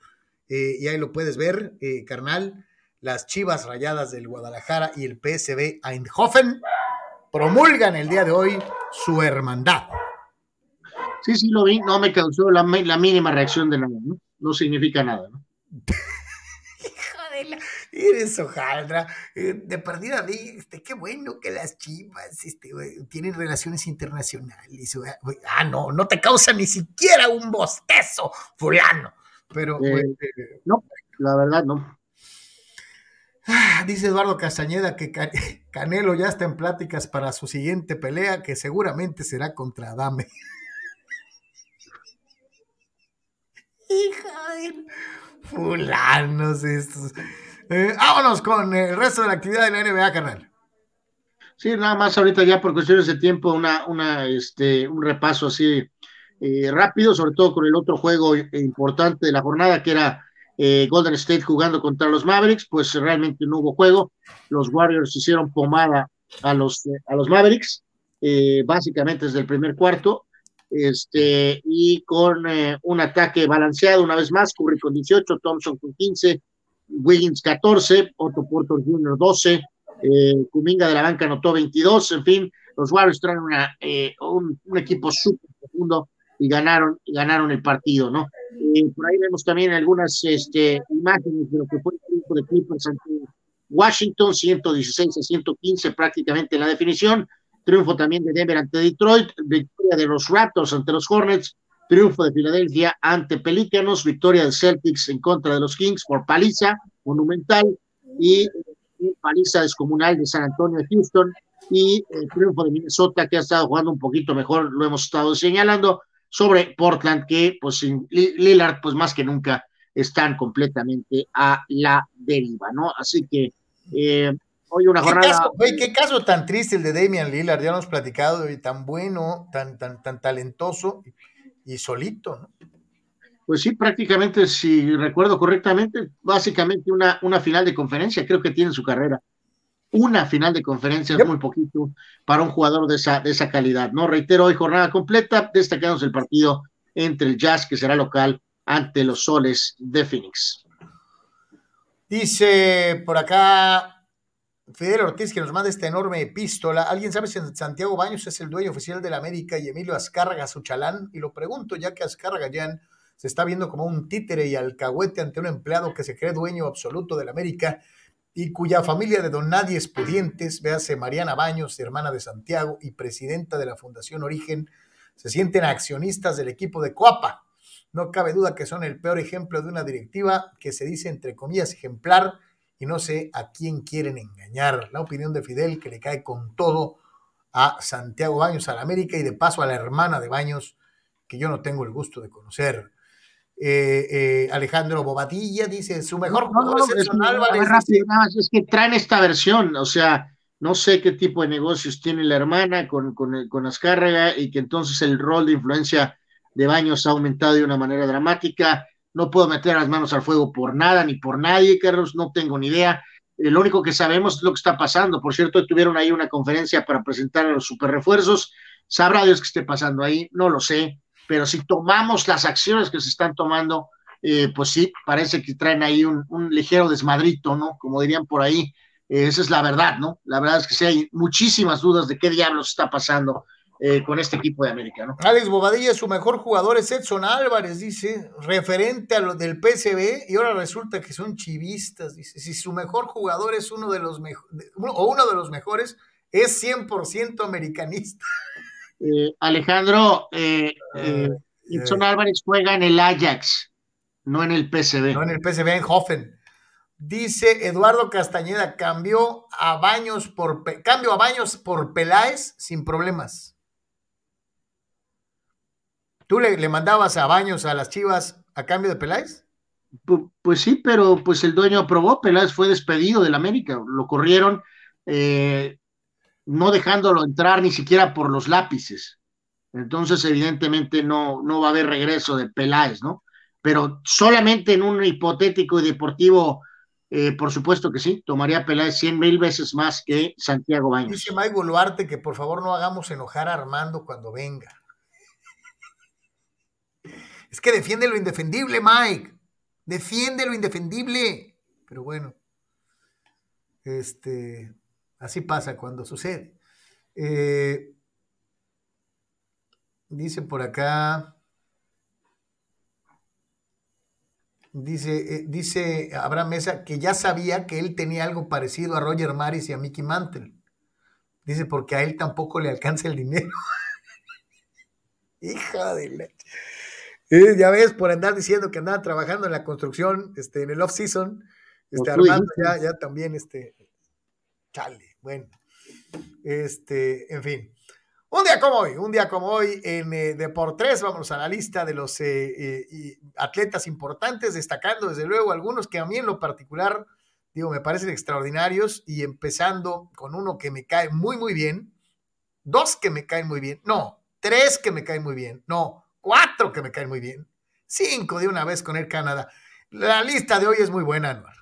A: y ahí lo puedes ver, carnal las Chivas Rayadas del Guadalajara y el PSB Eindhoven promulgan el día de hoy su hermandad.
B: Sí, sí, lo vi, no me causó la, mínima reacción de nada, ¿no? No significa nada, ¿no?
A: Hijo eres hojaldra. Eh, de perdida, este, qué bueno que las chivas este, tienen relaciones internacionales. Ah, no, no te causa ni siquiera un bostezo, fulano. Pero,
B: eh, eh, no, la verdad, no.
A: Dice Eduardo Castañeda que Canelo ya está en pláticas para su siguiente pelea, que seguramente será contra Adame. Hija de fulanos estos. Eh, vámonos con el resto de la actividad de la NBA, carnal.
B: Sí, nada más ahorita ya por cuestiones de tiempo, una, una, este, un repaso así eh, rápido, sobre todo con el otro juego importante de la jornada, que era eh, Golden State jugando contra los Mavericks, pues realmente no hubo juego. Los Warriors hicieron pomada a los, a los Mavericks, eh, básicamente desde el primer cuarto, este, y con eh, un ataque balanceado una vez más, Curry con 18, Thompson con 15, Wiggins 14, Otto Porter Jr. 12, Kuminga de la banca anotó 22, en fin, los Warriors traen una, un, un, equipo súper profundo y ganaron, y ganaron el partido, ¿no? por ahí vemos también algunas este, imágenes de lo que fue el triunfo de Clippers ante Washington, 116 a 115 prácticamente en la definición. Triunfo también de Denver ante Detroit, victoria de los Raptors ante los Hornets, triunfo de Filadelfia ante Pelícanos, victoria de Celtics en contra de los Kings por paliza monumental y paliza descomunal de San Antonio de Houston y el triunfo de Minnesota que ha estado jugando un poquito mejor, lo hemos estado señalando, sobre Portland, que pues sin Lillard, pues más que nunca están completamente a la deriva, ¿no? Así que eh, hoy una jornada.
A: ¿Qué caso, tan triste el de Damian Lillard, ya lo hemos platicado, y tan bueno, tan, tan, tan talentoso y solito, ¿no?
B: Pues sí, prácticamente, si recuerdo correctamente, básicamente una, una final de conferencia, creo que tiene su carrera una final de conferencia es muy poquito para un jugador de esa, de esa calidad, ¿no? Reitero, hoy jornada completa, destacamos el partido entre el Jazz, que será local, ante los Soles de Phoenix.
A: Dice por acá Fidel Ortiz que nos manda esta enorme epístola. ¿Alguien sabe si Santiago Baños es el dueño oficial de la América y Emilio Azcárraga su chalán? Y lo pregunto ya que Azcárraga ya se está viendo como un títere y alcahuete ante un empleado que se cree dueño absoluto de la América y cuya familia de don nadie es pudientes, véase Mariana Baños, hermana de Santiago y presidenta de la Fundación Origen, se sienten accionistas del equipo de Coapa. No cabe duda que son el peor ejemplo de una directiva que se dice entre comillas ejemplar y no sé a quién quieren engañar. La opinión de Fidel que le cae con todo a Santiago Baños, a la América y de paso a la hermana de Baños, que yo no tengo el gusto de conocer. Eh, eh, Alejandro Bobadilla dice, su mejor jugador es Edson Álvarez.
B: es que traen esta versión, o sea, no sé qué tipo de negocios tiene la hermana con, con, con Azcárraga y que entonces el rol de influencia de Baños ha aumentado de una manera dramática. No puedo meter las manos al fuego por nada ni por nadie, Carlos, no tengo ni idea. Eh, lo único que sabemos es lo que está pasando. Por cierto, tuvieron ahí una conferencia para presentar a los super refuerzos. Sabrá Dios qué esté pasando ahí, no lo sé pero si tomamos las acciones que se están tomando, eh, pues sí, parece que traen ahí un, ligero desmadrito, ¿no? Como dirían por ahí, eh, esa es la verdad, ¿no? La verdad es que sí hay muchísimas dudas de qué diablos está pasando eh, con este equipo de América, ¿no?
A: Alex Bobadilla, su mejor jugador es Edson Álvarez, dice, referente a lo del PCB, y ahora resulta que son chivistas, dice, si su mejor jugador es uno de los mejores, o uno de los mejores, es 100% americanista.
B: Eh, Alejandro, eh, eh, Álvarez juega en el Ajax, no en el PSV.
A: No en el PSV, en Hoffen. Dice Eduardo Castañeda, cambió a Baños por cambio a Baños por Peláez sin problemas. ¿Tú le, mandabas a Baños a las Chivas a cambio de Peláez?
B: Pues, sí, pero pues el dueño aprobó, Peláez fue despedido del América, lo corrieron, eh, no dejándolo entrar ni siquiera por los lápices. Entonces, evidentemente, no, no va a haber regreso de Peláez, ¿no? Pero solamente en un hipotético y deportivo, eh, por supuesto que sí, tomaría Peláez cien mil veces más que Santiago Baños.
A: Dice Mike Boluarte que por favor no hagamos enojar a Armando cuando venga. Es que defiende lo indefendible, Mike. Defiende lo indefendible. Pero bueno, este, Así pasa cuando sucede. Eh, dice por acá. Dice, eh, dice Abraham Mesa que ya sabía que él tenía algo parecido a Roger Maris y a Mickey Mantle. Dice, porque a él tampoco le alcanza el dinero. Hija de leche. Eh, ya ves, por andar diciendo que andaba trabajando en la construcción, este, en el off-season, este, Armando ya, ya también, este, chale, bueno, este, en fin. Un día como hoy, un día como hoy en eh, Deportes, vamos a la lista de los eh, eh, atletas importantes, destacando desde luego algunos que a mí en lo particular, digo, me parecen extraordinarios y empezando con uno que me cae muy, muy bien, dos que me caen muy bien, no, tres que me caen muy bien, no, cuatro que me caen muy bien, cinco de una vez con el Canadá. La lista de hoy es muy buena, Anuar.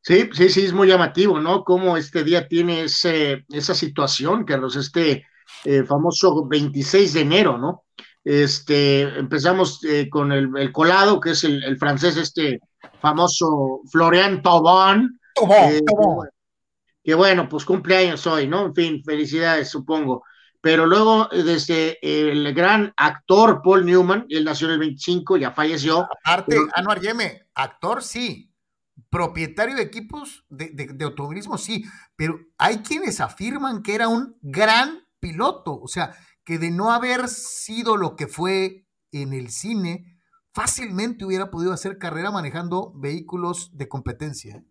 B: Sí, sí, sí, es muy llamativo, ¿no? Cómo este día tiene ese, esa situación, Carlos, este eh, famoso 26 de enero, ¿no? Este, empezamos eh, con el, colado, que es el, francés, este famoso Florian Thauvin. Eh, que bueno, pues cumpleaños hoy, ¿no? En fin, felicidades, supongo. Pero luego, desde el gran actor Paul Newman, él nació en el 25, ya falleció.
A: Aparte, Anuar Yeme, actor sí, propietario de equipos de, de, automovilismo sí, pero hay quienes afirman que era un gran piloto, o sea, que de no haber sido lo que fue en el cine, fácilmente hubiera podido hacer carrera manejando vehículos de competencia.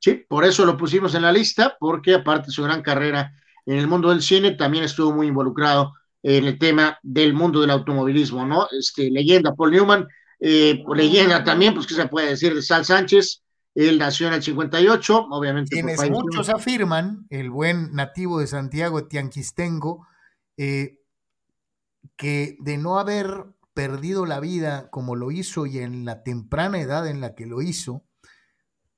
B: Sí, por eso lo pusimos en la lista, porque aparte de su gran carrera en el mundo del cine, también estuvo muy involucrado en el tema del mundo del automovilismo, ¿no? Este, leyenda Paul Newman, eh, leyenda también, pues, ¿qué se puede decir de Sal Sánchez? Él nació en el 58, obviamente.
A: Quienes muchos afirman, el buen nativo de Santiago, Tianquistengo, eh, que de no haber perdido la vida como lo hizo y en la temprana edad en la que lo hizo,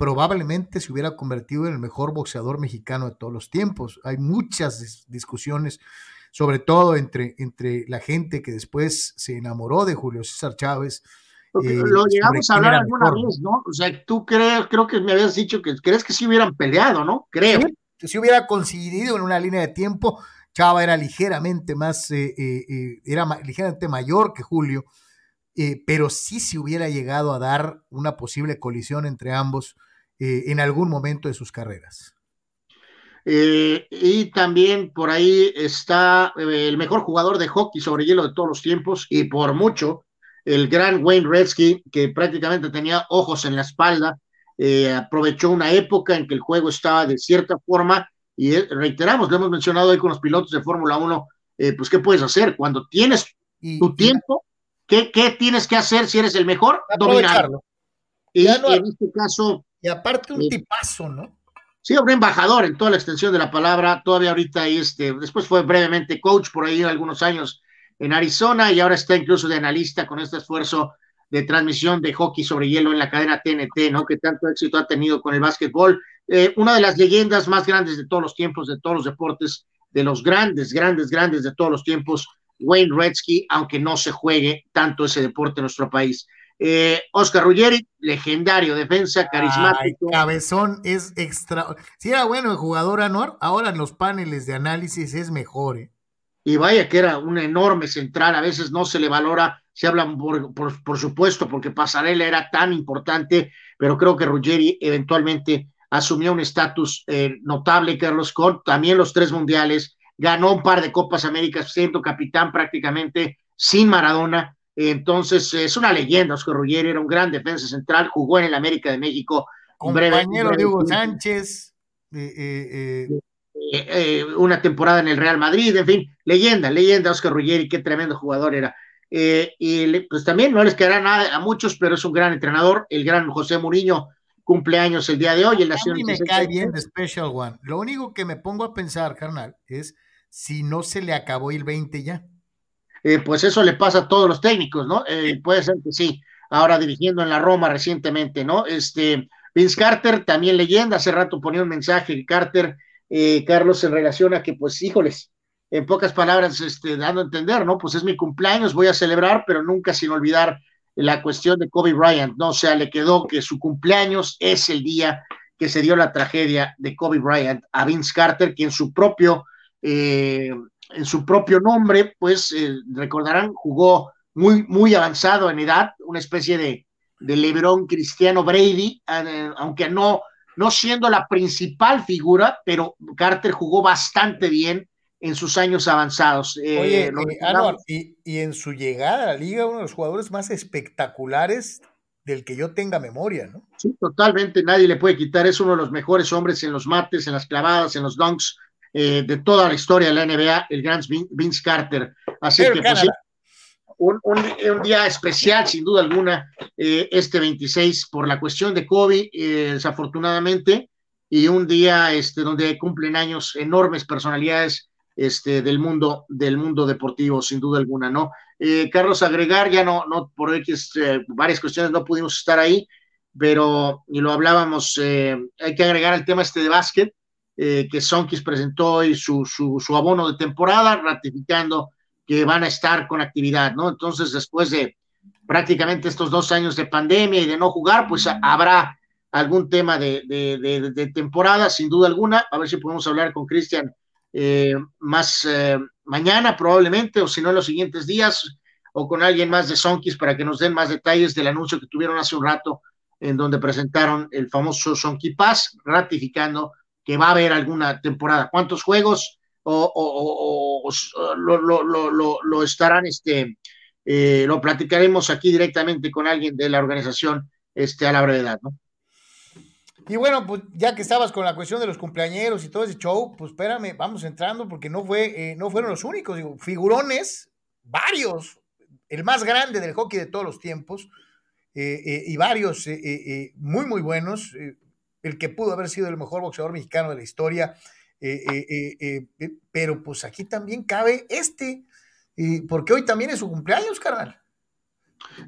A: probablemente se hubiera convertido en el mejor boxeador mexicano de todos los tiempos. Hay muchas discusiones, sobre todo entre, entre la gente que después se enamoró de Julio César Chávez.
B: Eh, lo llegamos a hablar alguna vez, ¿no? O sea, tú crees, creo que me habías dicho que crees que sí hubieran peleado, ¿no? Creo.
A: que si hubiera coincidido en una línea de tiempo, Chava era ligeramente más, eh, eh, era ligeramente mayor que Julio, pero sí se hubiera llegado a dar una posible colisión entre ambos eh, en algún momento de sus carreras.
B: Eh, y también por ahí está eh, el mejor jugador de hockey sobre hielo de todos los tiempos y por mucho, el gran Wayne Gretzky, que prácticamente tenía ojos en la espalda, aprovechó una época en que el juego estaba de cierta forma y reiteramos, lo hemos mencionado hoy con los pilotos de Fórmula 1, pues ¿qué puedes hacer? Cuando tienes tu tiempo, ¿qué, ¿qué, tienes que hacer si eres el mejor? Dominarlo. Y en este caso,
A: y aparte un tipazo, ¿no?
B: Sí, un embajador en toda la extensión de la palabra. Todavía ahorita este, después fue brevemente coach por ahí algunos años en Arizona y ahora está incluso de analista con este esfuerzo de transmisión de hockey sobre hielo en la cadena TNT, ¿no? Que tanto éxito ha tenido con el básquetbol. Eh, una de las leyendas más grandes de todos los tiempos, de todos los deportes, de los grandes, grandes, grandes de todos los tiempos, Wayne Gretzky, aunque no se juegue tanto ese deporte en nuestro país. Eh, Oscar Ruggeri, legendario, defensa, carismático.
A: cabezón es extra. Si era bueno el jugador Anuar, ahora en los paneles de análisis es mejor. ¿eh?
B: Y vaya que era un enorme central, a veces no se le valora, se habla por, supuesto, porque Pasarela era tan importante, pero creo que Ruggeri eventualmente asumió un estatus eh, notable, Carlos Scott, también los tres mundiales, ganó un par de Copas Américas, siendo capitán prácticamente sin Maradona entonces, es una leyenda. Oscar Ruggeri era un gran defensa central, jugó en el América de México.
A: Compañero de Hugo Sánchez. Eh,
B: eh, eh. una temporada en el Real Madrid, en fin, leyenda, leyenda Oscar Ruggeri, qué tremendo jugador era. y pues también no les quedará nada a muchos, pero es un gran entrenador. El gran José Mourinho cumpleaños el día de hoy.
A: a mí me cae bien de Special One. Lo único que me pongo a pensar, carnal, es si no se le acabó el 20 ya.
B: Eh, pues eso le pasa a todos los técnicos, ¿no? Eh, puede ser que sí, ahora dirigiendo en la Roma recientemente, ¿no? Este, Vince Carter, también leyenda, hace rato ponía un mensaje, Carter, eh, Carlos, se relaciona que, pues, híjoles, en pocas palabras, este, dando a entender, ¿no? Pues es mi cumpleaños, voy a celebrar, pero nunca sin olvidar la cuestión de Kobe Bryant, ¿no? O sea, le quedó que su cumpleaños es el día que se dio la tragedia de Kobe Bryant a Vince Carter, que en su propio eh, en su propio nombre, pues eh, recordarán, jugó muy, muy avanzado en edad, una especie de, de Lebron Cristiano Brady, eh, aunque no, no siendo la principal figura, pero Carter jugó bastante bien en sus años avanzados.
A: Eh, Oye, y, y, en su llegada a la liga, uno de los jugadores más espectaculares del que yo tenga memoria, ¿no?
B: Sí, totalmente, nadie le puede quitar, es uno de los mejores hombres en los mates, en las clavadas, en los dunks, eh, de toda la historia de la NBA, el gran Vince Carter. Así que pues, un, día especial, sin duda alguna, eh, este 26, por la cuestión de COVID, eh, desafortunadamente, y un día este, donde cumplen años enormes personalidades este, del mundo del mundo deportivo, sin duda alguna, ¿no? Carlos, agregar, ya no, no por X, varias cuestiones no pudimos estar ahí, pero, y lo hablábamos, eh, hay que agregar el tema este de básquet, eh, que Sonkis presentó hoy su, su, abono de temporada, ratificando que van a estar con actividad, ¿no? Entonces, después de prácticamente estos dos años de pandemia y de no jugar, pues habrá algún tema de, de, temporada, sin duda alguna. A ver si podemos hablar con Cristian eh, más mañana, probablemente, o si no en los siguientes días, o con alguien más de Sonkis para que nos den más detalles del anuncio que tuvieron hace un rato en donde presentaron el famoso Sonky Pass, ratificando que va a haber alguna temporada. ¿Cuántos juegos o, lo, estarán, este, eh, lo platicaremos aquí directamente con alguien de la organización este, a la brevedad, ¿no?
A: Y bueno, pues ya que estabas con la cuestión de los cumpleañeros y todo ese show, pues espérame, vamos entrando porque no fue, eh, no fueron los únicos, digo, figurones, varios, el más grande del hockey de todos los tiempos, eh, eh, y varios muy, muy buenos. El que pudo haber sido el mejor boxeador mexicano de la historia. pero pues aquí también cabe este, porque hoy también es su cumpleaños, carnal.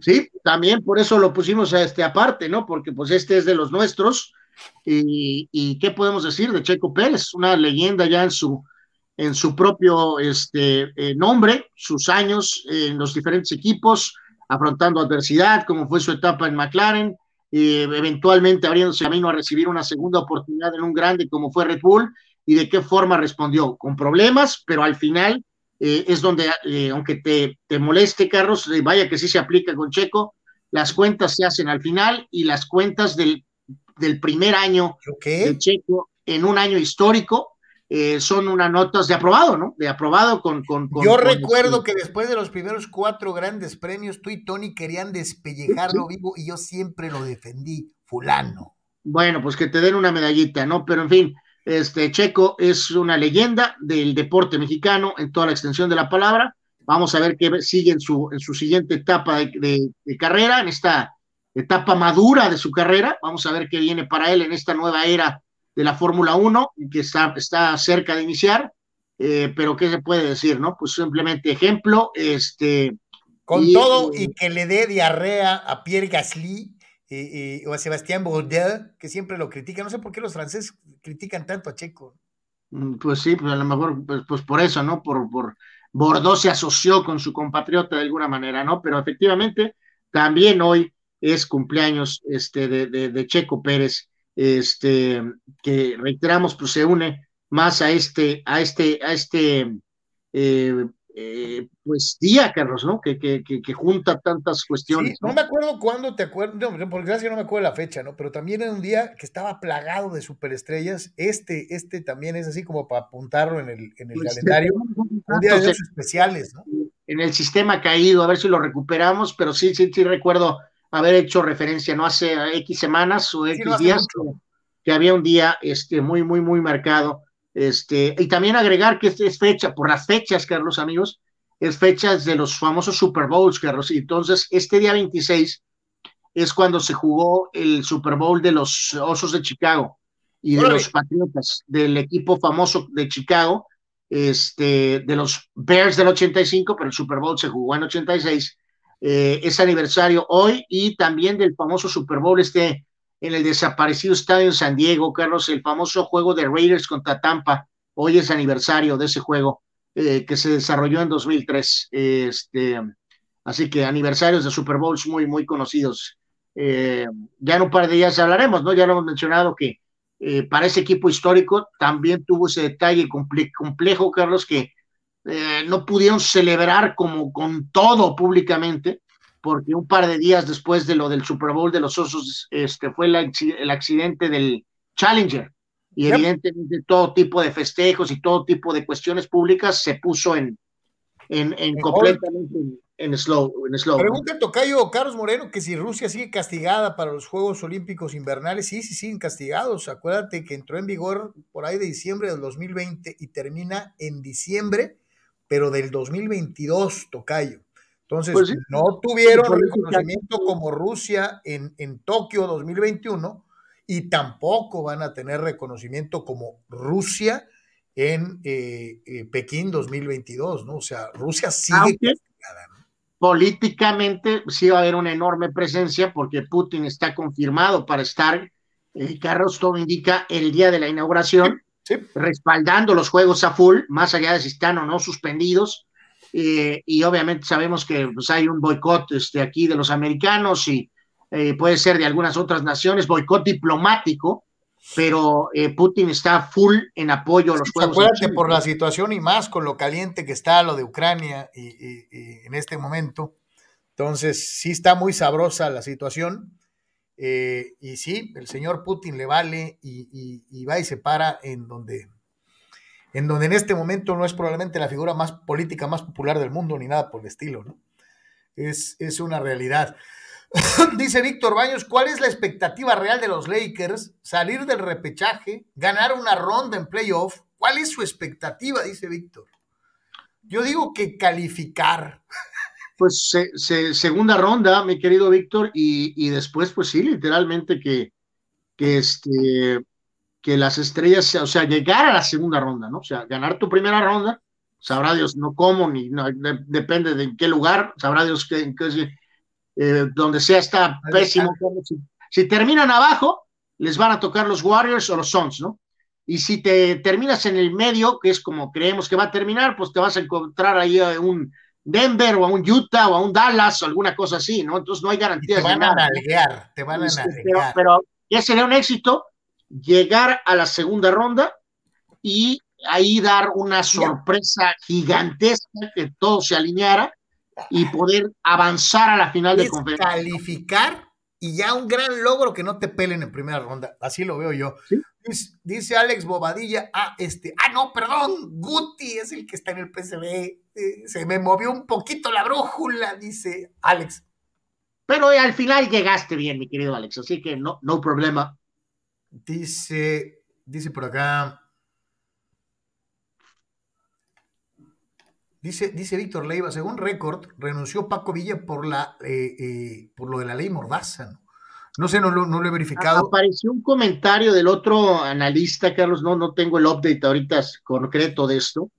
B: Sí, también por eso lo pusimos a este aparte, ¿no? Porque pues este es de los nuestros. Y, qué podemos decir de Checo Pérez, una leyenda ya en su, en su propio este, nombre, sus años en los diferentes equipos, afrontando adversidad, como fue su etapa en McLaren, y eventualmente abriéndose camino a recibir una segunda oportunidad en un grande como fue Red Bull, y de qué forma respondió, con problemas, pero al final eh, es donde, eh, aunque te, te, moleste, Carlos, eh, vaya que sí se aplica con Checo, las cuentas se hacen al final y las cuentas del, del primer año de Checo en un año histórico eh, son unas notas de aprobado, ¿no? De aprobado con... con,
A: Yo recuerdo este que después de los primeros cuatro grandes premios, tú y Tony querían despellejarlo vivo y yo siempre lo defendí, fulano.
B: Bueno, pues que te den una medallita, ¿no? Pero en fin, este Checo es una leyenda del deporte mexicano en toda la extensión de la palabra. Vamos a ver qué sigue en su, en su siguiente etapa de carrera, en esta etapa madura de su carrera. Vamos a ver qué viene para él en esta nueva era de la Fórmula 1, que está, está cerca de iniciar, eh, pero ¿qué se puede decir, no? Pues simplemente ejemplo, este...
A: Con todo y que le dé diarrea a Pierre Gasly eh, eh, o a Sebastián Bourdais, que siempre lo critican, no sé por qué los franceses critican tanto a Checo.
B: Mm, pues sí, pues a lo mejor, pues, pues, por eso, ¿no? Por, por Bordeaux se asoció con su compatriota de alguna manera, ¿no? Pero efectivamente, también hoy es cumpleaños este, de, de Checo Pérez este, que reiteramos, pues se une más a este, a este, a este, eh, eh, pues día, Carlos, ¿no? Que, que, que, junta tantas cuestiones.
A: ¿no? me acuerdo cuándo te acuerdo, no, por desgracia no me acuerdo la fecha, ¿no? Pero también era un día que estaba plagado de superestrellas. Este, este también es así como para apuntarlo en el, en el pues, calendario. Un día de especiales, ¿no?
B: En el sistema caído, a ver si lo recuperamos, pero sí, sí, sí recuerdo haber hecho referencia, no hace X semanas o X días, que, había un día este, muy, muy, muy marcado. Este, y también agregar que es, fecha, por las fechas, Carlos, amigos, es fechas de los famosos Super Bowls, Carlos. Y entonces, este día 26 es cuando se jugó el Super Bowl de los Osos de Chicago y de los Patriotas, del equipo famoso de Chicago, este, de los Bears del 85, pero el Super Bowl se jugó en 86 eh, es aniversario hoy y también del famoso Super Bowl este en el desaparecido estadio en San Diego, Carlos, el famoso juego de Raiders contra Tampa. Hoy es aniversario de ese juego eh, que se desarrolló en 2003. este, así que aniversarios de Super Bowls muy, muy conocidos. Eh, ya en un par de días hablaremos, ¿no? Ya lo hemos mencionado que para ese equipo histórico también tuvo ese detalle complejo, Carlos, que eh, no pudieron celebrar como con todo públicamente, porque un par de días después de lo del Super Bowl de los Osos, este, fue el, accidente del Challenger. Y evidentemente todo tipo de festejos y todo tipo de cuestiones públicas se puso en, en, en completamente en, slow. En slow
A: Pregunta Tocayo Carlos Moreno que si Rusia sigue castigada para los Juegos Olímpicos Invernales. Sí, sí, siguen castigados. Acuérdate que entró en vigor por ahí de diciembre del 2020 y termina en diciembre pero del 2022, Tocayo. Entonces, pues no tuvieron reconocimiento como Rusia en, en Tokio 2021 y tampoco van a tener reconocimiento como Rusia en eh, eh, Pekín 2022, ¿no? O sea, Rusia sigue
B: aunque, políticamente sí va a haber una enorme presencia porque Putin está confirmado para estar, eh, Carlos, todo indica, el día de la inauguración, respaldando los juegos a full, más allá de si están o no suspendidos. Eh, y obviamente sabemos que pues, hay un boicot este, aquí de los americanos y eh, puede ser de algunas otras naciones, boicot diplomático, pero eh, Putin está full en apoyo a los juegos.
A: Acuérdate por la situación y más con lo caliente que está lo de Ucrania y, en este momento. Entonces, sí está muy sabrosa la situación. Eh, y sí, el señor Putin le vale y, va y se para en donde, en donde en este momento no es probablemente la figura más política más popular del mundo ni nada por el estilo, ¿no? Es, es una realidad. Dice Víctor Baños, ¿cuál es la expectativa real de los Lakers? Salir del repechaje, ganar una ronda en playoff. ¿Cuál es su expectativa? Dice Víctor. Yo digo que calificar.
B: Pues segunda ronda, mi querido Víctor, y, después, pues sí, literalmente que, que, este, que las estrellas, o sea, llegar a la segunda ronda, ¿no? O sea, ganar tu primera ronda, sabrá Dios no cómo, ni depende de en qué lugar, sabrá Dios qué, qué, eh, donde sea está pésimo. Si, terminan abajo, les van a tocar los Warriors o los Suns, ¿no? Y si te terminas en el medio, que es como creemos que va a terminar, pues te vas a encontrar ahí a un Denver o a un Utah o a un Dallas o alguna cosa así, ¿no? Entonces no hay garantías.
A: Te van a nalguear, te van a
B: este, nalguear. Pero, ya sería un éxito llegar a la segunda ronda y ahí dar una sorpresa gigantesca que todo se alineara y poder avanzar a la final de
A: conferencia. Calificar y ya un gran logro que no te pelen en primera ronda. Así lo veo yo. Dice, Alex Bobadilla, ah, este, ah, no, perdón, Guti es el que está en el PCB. Eh, se me movió un poquito la brújula, dice Alex.
B: Pero al final llegaste bien, mi querido Alex, así que no, no problema.
A: Dice, dice por acá, Dice, dice Víctor Leiva, según récord, renunció Paco Villa por, la, eh, eh, por lo de la ley Mordaza. No, sé, no, lo he verificado.
B: Apareció un comentario del otro analista, Carlos, no, no tengo el update ahorita concreto de esto.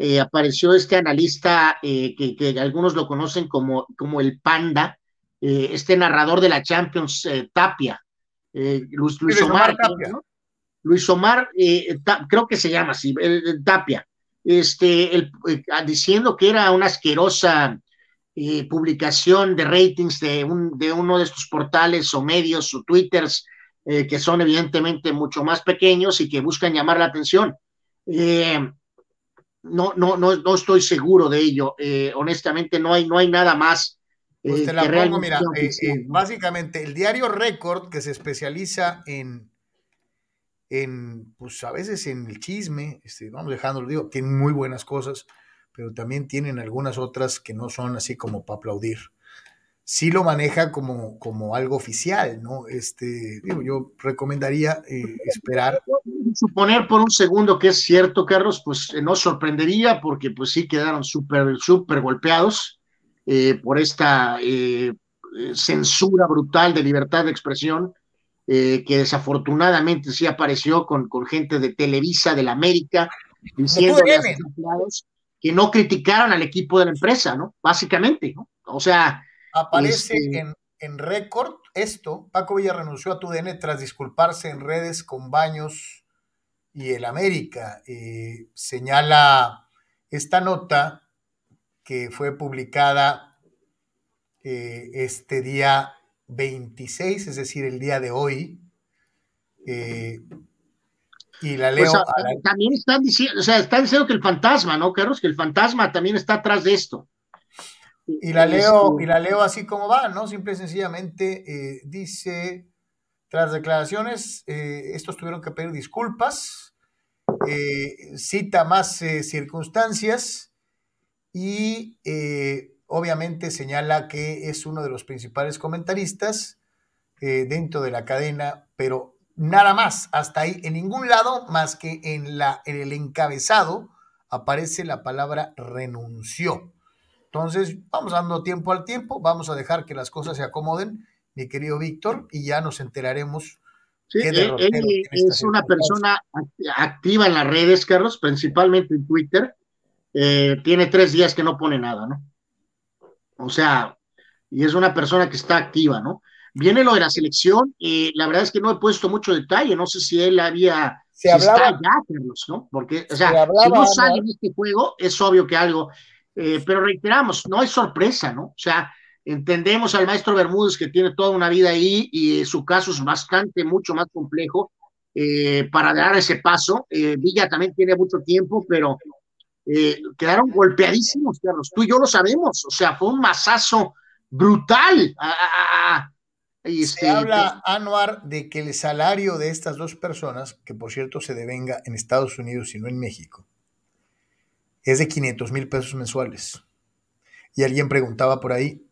B: Eh, apareció este analista que, que, algunos lo conocen como, como el Panda, este narrador de la Champions, Tapia. Luis, Omar, Luis Omar, creo que se llama así, Tapia este, el, eh, diciendo que era una asquerosa eh, publicación de ratings de, un, de uno de estos portales o medios o twitters eh, que son evidentemente mucho más pequeños y que buscan llamar la atención. No, no, no, no estoy seguro de ello. honestamente, no hay, no hay nada más.
A: Pues te la pongo, mira, básicamente el diario Record, que se especializa en en, pues a veces en el chisme, este, vamos dejándolo, digo, tienen muy buenas cosas, pero también tienen algunas otras que no son así como para aplaudir. Sí lo maneja como, como algo oficial, ¿no? Este, digo, yo recomendaría eh, esperar.
B: Suponer por un segundo que es cierto, Carlos, pues eh, no sorprendería porque pues sí quedaron súper, súper golpeados eh, por esta censura brutal de libertad de expresión que desafortunadamente sí apareció con, con gente de Televisa, de la América, diciendo que no criticaran al equipo de la empresa, ¿no? Básicamente, ¿no? O sea.
A: Aparece este en, en récord esto. Paco Villa renunció a TUDN tras disculparse en redes con Baños y el América. Eh, señala esta nota que fue publicada eh, este día 26, es decir, el día de hoy. Eh, y la pues, leo.
B: También están diciendo, o sea, están diciendo que el fantasma, ¿no, Carlos? Que el fantasma también está atrás de esto.
A: Y la leo, y la leo así como va, ¿no? Simple y sencillamente eh, dice, tras declaraciones, eh, estos tuvieron que pedir disculpas, cita más circunstancias y obviamente señala que es uno de los principales comentaristas eh, dentro de la cadena, pero nada más, hasta ahí, en ningún lado más que en, la, en el encabezado aparece la palabra renunció. Entonces, vamos dando tiempo al tiempo, vamos a dejar que las cosas se acomoden, mi querido Víctor, y ya nos enteraremos.
B: Sí, él, es una persona activa en las redes, Carlos, principalmente en Twitter. Eh, tiene tres días que no pone nada, ¿no? O sea, y es una persona que está activa, ¿no? Viene lo de la selección, y la verdad es que no he puesto mucho detalle, no sé si él había...
A: Se hablaba,
B: está ya, Carlos, ¿no? Porque, o sea, si no sale en este juego, es obvio que algo... Eh, pero reiteramos, no hay sorpresa, ¿no? O sea, entendemos al maestro Bermúdez que tiene toda una vida ahí y su caso es bastante, mucho más complejo eh, para dar ese paso. Eh, Villa también tiene mucho tiempo, pero quedaron golpeadísimos, Carlos. Tú y yo lo sabemos, o sea, fue un masazo brutal.
A: se este, habla, Anuar, de que el salario de estas dos personas, que por cierto se devenga en Estados Unidos y no en México, es de 500 mil pesos mensuales. Y alguien preguntaba por ahí,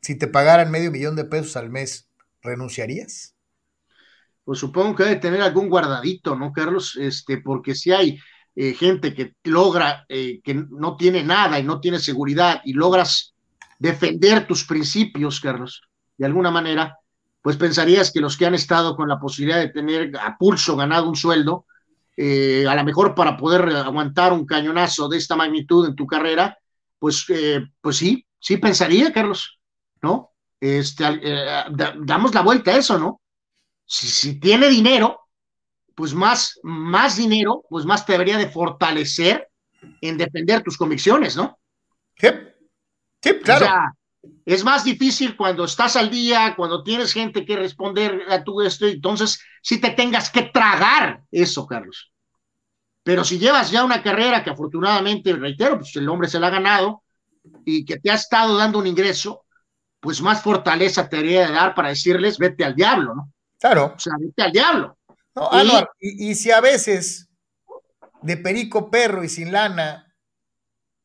A: si te pagaran medio millón de pesos al mes, ¿renunciarías?
B: Pues supongo que debe tener algún guardadito, ¿no, Carlos? Este, porque si hay eh, gente que logra, eh, que no tiene nada y no tiene seguridad y logras defender tus principios, Carlos, de alguna manera, pues pensarías que los que han estado con la posibilidad de tener a pulso ganado un sueldo, eh, a lo mejor para poder aguantar un cañonazo de esta magnitud en tu carrera, pues, eh, pues sí, sí pensaría, Carlos, ¿no? Este, eh, damos la vuelta a eso, ¿no? Si, si, tiene dinero, pues más, más dinero, pues más te debería de fortalecer en defender tus convicciones, ¿no?
A: Sí. Sí, claro. O sea,
B: es más difícil cuando estás al día, cuando tienes gente que responder a tu esto, entonces si te tengas que tragar eso, Carlos. Pero si llevas ya una carrera que afortunadamente, reitero, pues el hombre se la ha ganado y que te ha estado dando un ingreso, pues más fortaleza te debería de dar para decirles, vete al diablo, ¿no?
A: Claro.
B: O sea, vete al diablo.
A: No, y, y si a veces de perico perro y sin lana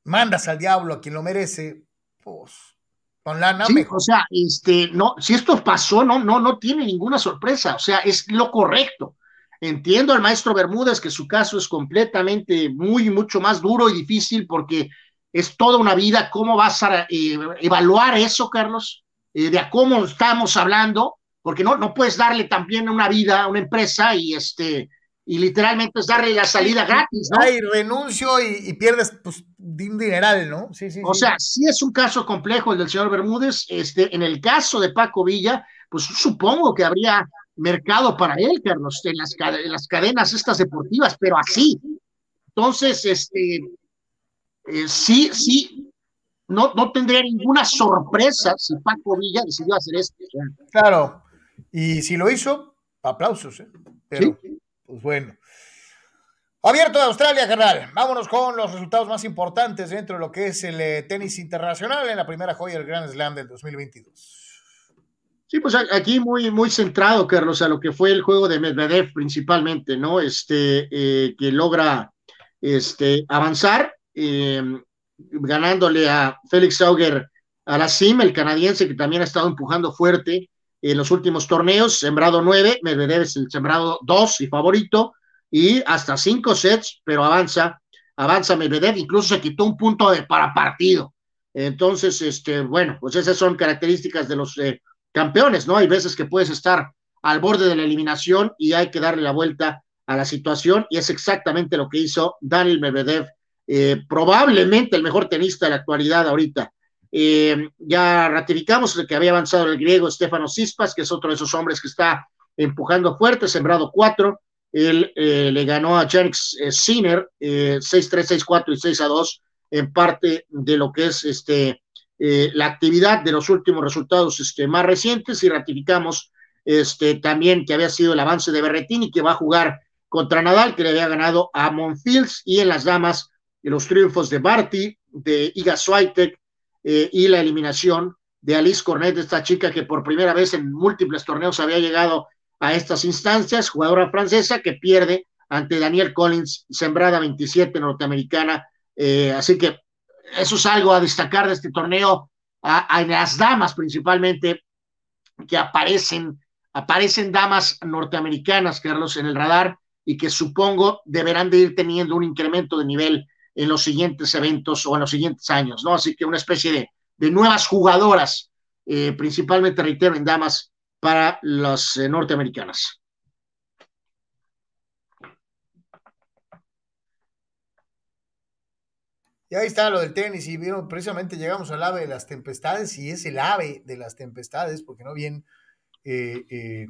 A: mandas al diablo a quien lo merece, pues, con lana
B: sí, O sea, este, no, si esto pasó, no, no, no tiene ninguna sorpresa, o sea, es lo correcto. Entiendo al maestro Bermúdez que su caso es completamente muy, mucho más duro y difícil porque es toda una vida. ¿Cómo vas a eh, evaluar eso, Carlos? Eh, de a cómo estamos hablando, porque no, no puedes darle también una vida a una empresa y este, y literalmente es darle la salida gratis, ¿no?
A: Ay, renuncio y, pierdes pues, un dineral, ¿no?
B: Sí, sí. O sea, sí es un caso complejo el del señor Bermúdez. Este, en el caso de Paco Villa, pues supongo que habría mercado para él, Carlos, en las, en las cadenas estas deportivas, pero así. Entonces, este, eh, sí, sí, no, no tendría ninguna sorpresa si Paco Villa decidió hacer esto.
A: Claro, y si lo hizo, aplausos, ¿eh? Pero, ¿Sí? Pues bueno. Abierto de Australia, carnal. Vámonos con los resultados más importantes dentro de lo que es el eh, tenis internacional en la primera joya del Grand Slam del 2022.
B: Sí, pues aquí muy, muy centrado, Carlos, a lo que fue el juego de Medvedev principalmente, ¿no? Este, eh, que logra este, avanzar, em, ganándole a Félix Auger a la CIM, el canadiense que también ha estado empujando fuerte en los últimos torneos, sembrado nueve, Medvedev es el sembrado dos y favorito, y hasta cinco sets, pero avanza, avanza Medvedev, incluso se quitó un punto para partido. Entonces, este, bueno, pues esas son características de los eh, campeones, ¿no? Hay veces que puedes estar al borde de la eliminación y hay que darle la vuelta a la situación, y es exactamente lo que hizo Daniel Medvedev, eh, probablemente el mejor tenista de la actualidad ahorita. Eh, ya ratificamos que había avanzado el griego Stefano Cispas, que es otro de esos hombres que está empujando fuerte, sembrado cuatro. Él eh, le ganó a Janix eh, Sinner 6-3, 6-4 y 6-2 en parte de lo que es este, la actividad de los últimos resultados este, más recientes y ratificamos este, también que había sido el avance de Berretini, que va a jugar contra Nadal, que le había ganado a Monfils, y en las damas, los triunfos de Barty, de Iga Swiatek, eh, y la eliminación de Alice Cornet, esta chica que por primera vez en múltiples torneos había llegado a estas instancias, jugadora francesa que pierde ante Daniel Collins, sembrada 27 norteamericana. Eh, así que eso es algo a destacar de este torneo, a, las damas principalmente, que aparecen, aparecen damas norteamericanas, Carlos, en el radar y que supongo deberán de ir teniendo un incremento de nivel en los siguientes eventos o en los siguientes años, ¿no? Así que una especie de, nuevas jugadoras, eh, principalmente, reitero, en damas para las eh, norteamericanas.
A: Y ahí está lo del tenis, y vieron, precisamente llegamos al ave de las tempestades, y es el ave de las tempestades, porque no bien eh,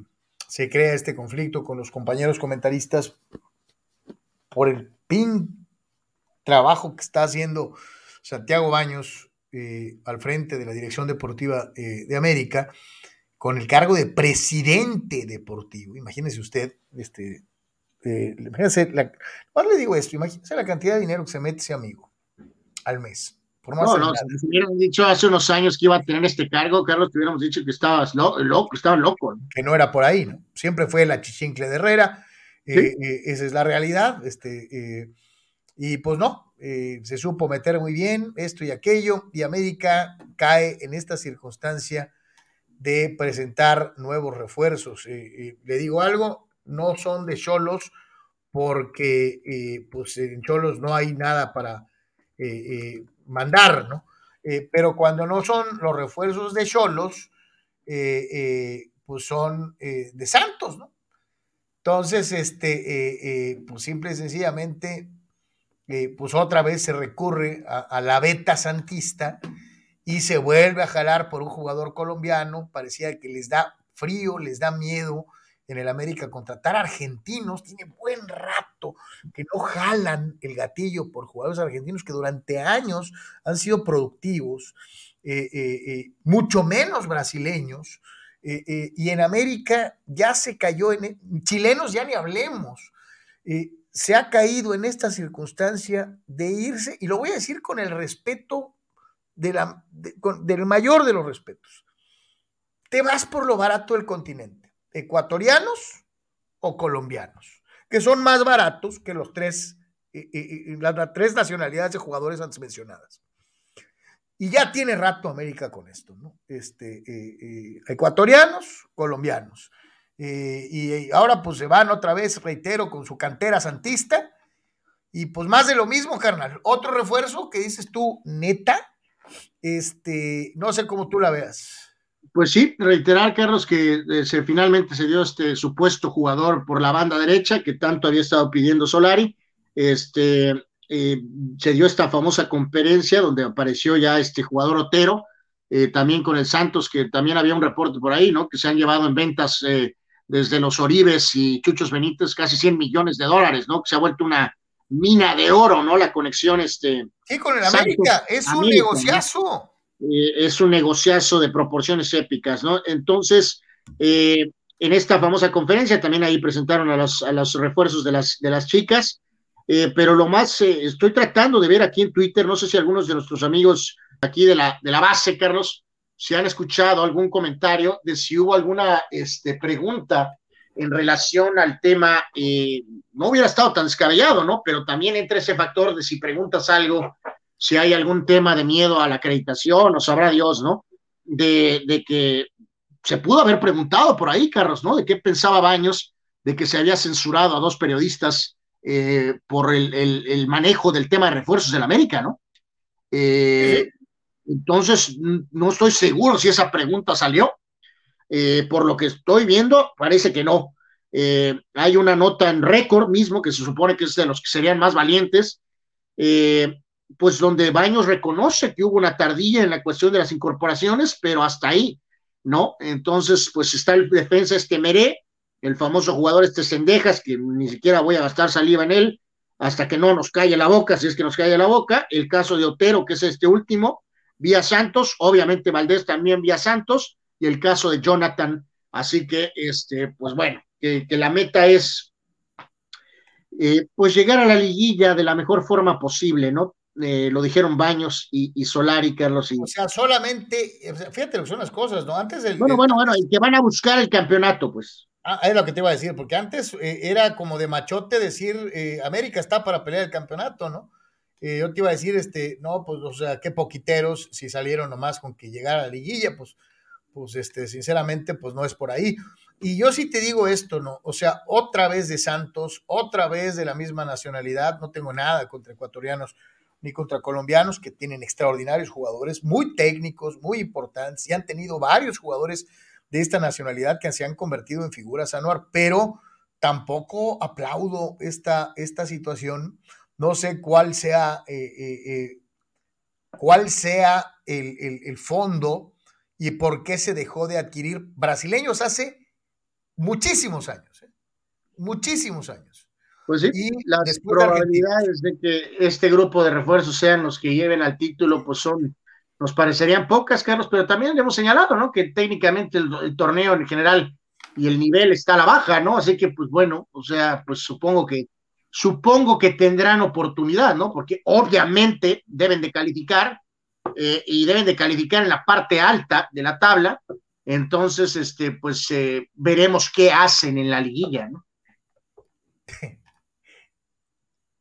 A: se crea este conflicto con los compañeros comentaristas por el pin trabajo que está haciendo Santiago Baños eh, al frente de la Dirección Deportiva de América, con el cargo de presidente deportivo. Imagínese usted, este, imagínese, la, le digo esto, imagínese la cantidad de dinero que se mete ese amigo al mes.
B: no, no, si hubieran dicho hace unos años que iba a tener este cargo, Carlos, te hubiéramos dicho que estabas loco, estaba loco.
A: Que no era por ahí, ¿no? Siempre fue la chichincle de Herrera, eh, eh, esa es la realidad, este, eh, y pues no, se supo meter muy bien esto y aquello, y América cae en esta circunstancia de presentar nuevos refuerzos. le digo algo, no son de Cholos, porque pues en Cholos no hay nada para eh, eh, mandar, ¿no? Eh, pero cuando no son los refuerzos de Cholos, pues son de Santos, ¿no? Entonces, este, pues simple y sencillamente, pues otra vez se recurre a, la beta santista y se vuelve a jalar por un jugador colombiano, parecía que les da frío, les da miedo en el América contratar argentinos, tiene buen rato que no jalan el gatillo por jugadores argentinos que durante años han sido productivos, eh, eh, eh, mucho menos brasileños, y en América ya se cayó, en chilenos ya ni hablemos, se ha caído en esta circunstancia de irse, y lo voy a decir con el respeto del mayor de los respetos, te vas por lo barato del continente ecuatorianos o colombianos, que son más baratos que los tres, las tres nacionalidades de jugadores antes mencionadas. Y ya tiene rato América con esto, ¿no? Este, eh, eh, ecuatorianos, colombianos. Eh, y ahora pues se van otra vez, reitero, con su cantera santista. Y pues más de lo mismo, carnal. Otro refuerzo que dices tú, neta, este, no sé cómo tú la veas.
B: Pues sí, reiterar, Carlos, que eh, se, finalmente se dio este supuesto jugador por la banda derecha que tanto había estado pidiendo Solari. Este, eh, se dio esta famosa conferencia donde apareció ya este jugador Otero, también con el Santos, que también había un reporte por ahí, ¿no? Que se han llevado en ventas desde los Oribes y Chuchos Benítez casi 100 millones de dólares, ¿no? Que se ha vuelto una mina de oro, ¿no? La conexión, este.
A: Sí, con el América, es un negociazo.
B: Eh, es un negociazo de proporciones épicas, ¿no? Entonces, eh, en esta famosa conferencia también ahí presentaron a los, a los refuerzos de las, de las chicas, eh, pero lo más, estoy tratando de ver aquí en Twitter, no sé si algunos de nuestros amigos aquí de la, de la base, Carlos, si han escuchado algún comentario de si hubo alguna este, pregunta en relación al tema, no hubiera estado tan descabellado, ¿no? Pero también entra ese factor de si preguntas algo si hay algún tema de miedo a la acreditación, o sabrá Dios, ¿no? De, que se pudo haber preguntado por ahí, Carlos, ¿no? De qué pensaba Baños de que se había censurado a dos periodistas eh, por el, manejo del tema de refuerzos del América, ¿no? Eh, entonces, no estoy seguro si esa pregunta salió. Eh, por lo que estoy viendo, parece que no. hay una nota en récord mismo, que se supone que es de los que serían más valientes, pues donde Baños reconoce que hubo una tardilla en la cuestión de las incorporaciones, pero hasta ahí, ¿no? Entonces, pues está el defensa este Meré, el famoso jugador este Sendejas, que ni siquiera voy a gastar saliva en él hasta que no nos calle la boca, si es que nos calle la boca, el caso de Otero, que es este último, vía Santos, obviamente Valdés también vía Santos, y el caso de Jonathan, así que, este, pues bueno, que, la meta es eh, pues llegar a la liguilla de la mejor forma posible, ¿no? Eh, lo dijeron Baños y, y, Solari, Carlos.
A: O sea, solamente, fíjate lo que son las cosas, ¿no? Antes del.
B: Bueno, bueno, bueno, y que van a buscar el campeonato, pues.
A: Ah, es lo que te iba a decir, porque antes eh, era como de machote decir eh, América está para pelear el campeonato, ¿no? Yo te iba a decir, este, no, pues, o sea, qué poquiteros si salieron nomás con que llegara a la liguilla, pues, pues, este, sinceramente, pues no es por ahí. Y yo sí te digo esto, ¿no? O sea, otra vez de Santos, otra vez de la misma nacionalidad, no tengo nada contra ecuatorianos, ni contra colombianos que tienen extraordinarios jugadores, muy técnicos, muy importantes, y han tenido varios jugadores de esta nacionalidad que se han convertido en figuras anuar, pero tampoco aplaudo esta, esta situación. No sé cuál sea eh, eh, eh, cuál sea el, fondo y por qué se dejó de adquirir brasileños hace muchísimos años, ¿eh? muchísimos años.
B: Pues sí, y las probabilidades de que este grupo de refuerzos sean los que lleven al título, pues son, nos parecerían pocas, Carlos, pero también hemos señalado, ¿no? Que técnicamente el, torneo en general y el nivel está a la baja, ¿no? Así que, pues bueno, o sea, pues supongo que, supongo que tendrán oportunidad, ¿no? Porque obviamente deben de calificar eh, y deben de calificar en la parte alta de la tabla. Entonces, este, pues eh, veremos qué hacen en la liguilla, ¿no?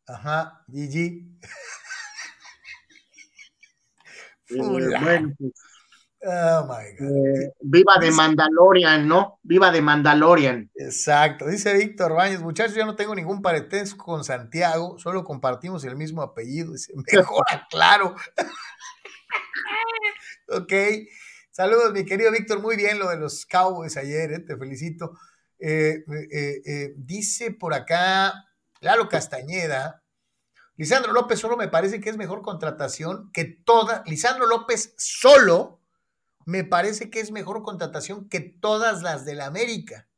A: Ajá, Gigi.
B: Eh, bueno, pues, oh my God. Eh, viva de Mandalorian, ¿no? Viva de Mandalorian.
A: Exacto. Dice Víctor Baños, muchachos, yo no tengo ningún parentesco con Santiago, solo compartimos el mismo apellido. Dice, mejora, claro. ok. Saludos, mi querido Víctor. Muy bien lo de los Cowboys ayer, ¿eh? te felicito. dice por acá Lalo Castañeda, Lisandro López solo me parece que es mejor contratación que toda, Lisandro López solo me parece que es mejor contratación que todas las del América.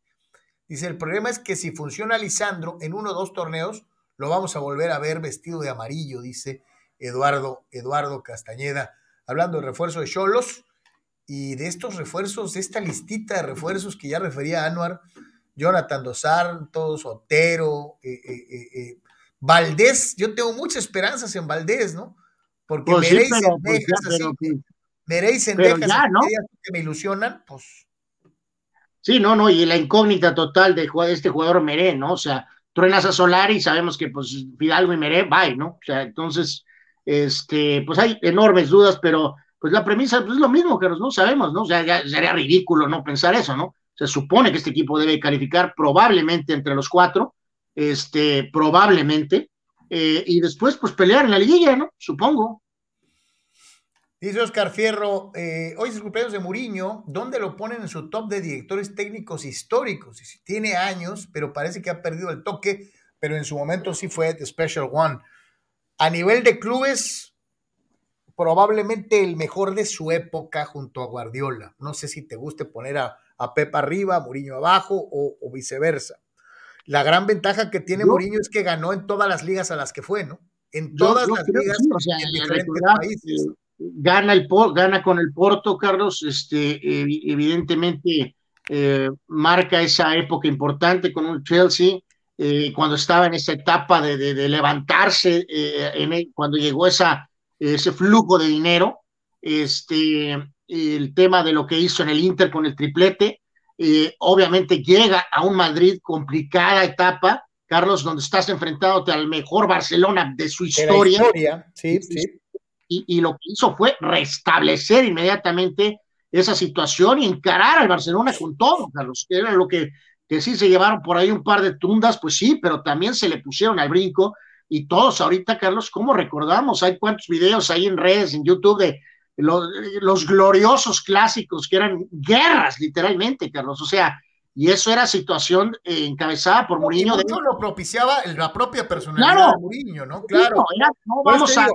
A: Dice, el problema es que si funciona Lisandro en uno o dos torneos, lo vamos a volver a ver vestido de amarillo, dice Eduardo, Eduardo Castañeda, hablando de refuerzo de Cholos y de estos refuerzos, de esta listita de refuerzos que ya refería Anuar, Jonathan Dos Santos, Otero, eh, eh, eh, Valdés, yo tengo muchas esperanzas en Valdés, ¿no? Porque pues sí, pero, pues ¿no? que me ilusionan, pues.
B: Sí, no, no, y la incógnita total de este jugador Meré, ¿no? O sea, truenas a Solari y sabemos que pues Fidalgo y Meré, bye, ¿no? O sea, entonces, este, pues hay enormes dudas, pero pues la premisa pues, es lo mismo que no sabemos, ¿no? O sea, ya sería ridículo no pensar eso, ¿no? Se supone que este equipo debe calificar probablemente entre los cuatro, este, probablemente, eh, y después pues pelear en la liguilla, ¿no? Supongo.
A: Dice Oscar Fierro, eh, hoy es el cumpleaños de Muriño, ¿dónde lo ponen en su top de directores técnicos históricos? Tiene años, pero parece que ha perdido el toque, pero en su momento sí fue The Special One. A nivel de clubes, probablemente el mejor de su época junto a Guardiola. No sé si te guste poner a, a Pep arriba, Mourinho abajo o, viceversa. La gran ventaja que tiene Mourinho es que ganó en todas las ligas a las que fue, ¿no? En todas las ligas en diferentes países.
B: Gana, el, gana con el Porto, Carlos, este, evidentemente eh, marca esa época importante con un Chelsea, eh, cuando estaba en esa etapa de, levantarse, eh, en cuando llegó esa, ese flujo de dinero, este, el tema de lo que hizo en el Inter con el triplete. Eh, obviamente llega a un Madrid complicada etapa, Carlos, donde estás enfrentándote al mejor Barcelona de su historia.
A: Sí, sí.
B: Y, lo que hizo fue restablecer inmediatamente esa situación y encarar al Barcelona con todo, Carlos. Era lo que, que sí se llevaron por ahí un par de tundas, pues sí, pero también se le pusieron al brinco. Y todos ahorita, Carlos, ¿cómo recordamos? Hay cuántos videos ahí en redes, en YouTube, de los, gloriosos clásicos que eran guerras, literalmente, Carlos. O sea, y eso era situación eh, encabezada por Mourinho.
A: Eso lo propiciaba la propia personalidad de Mourinho, ¿no? Claro. vamos a...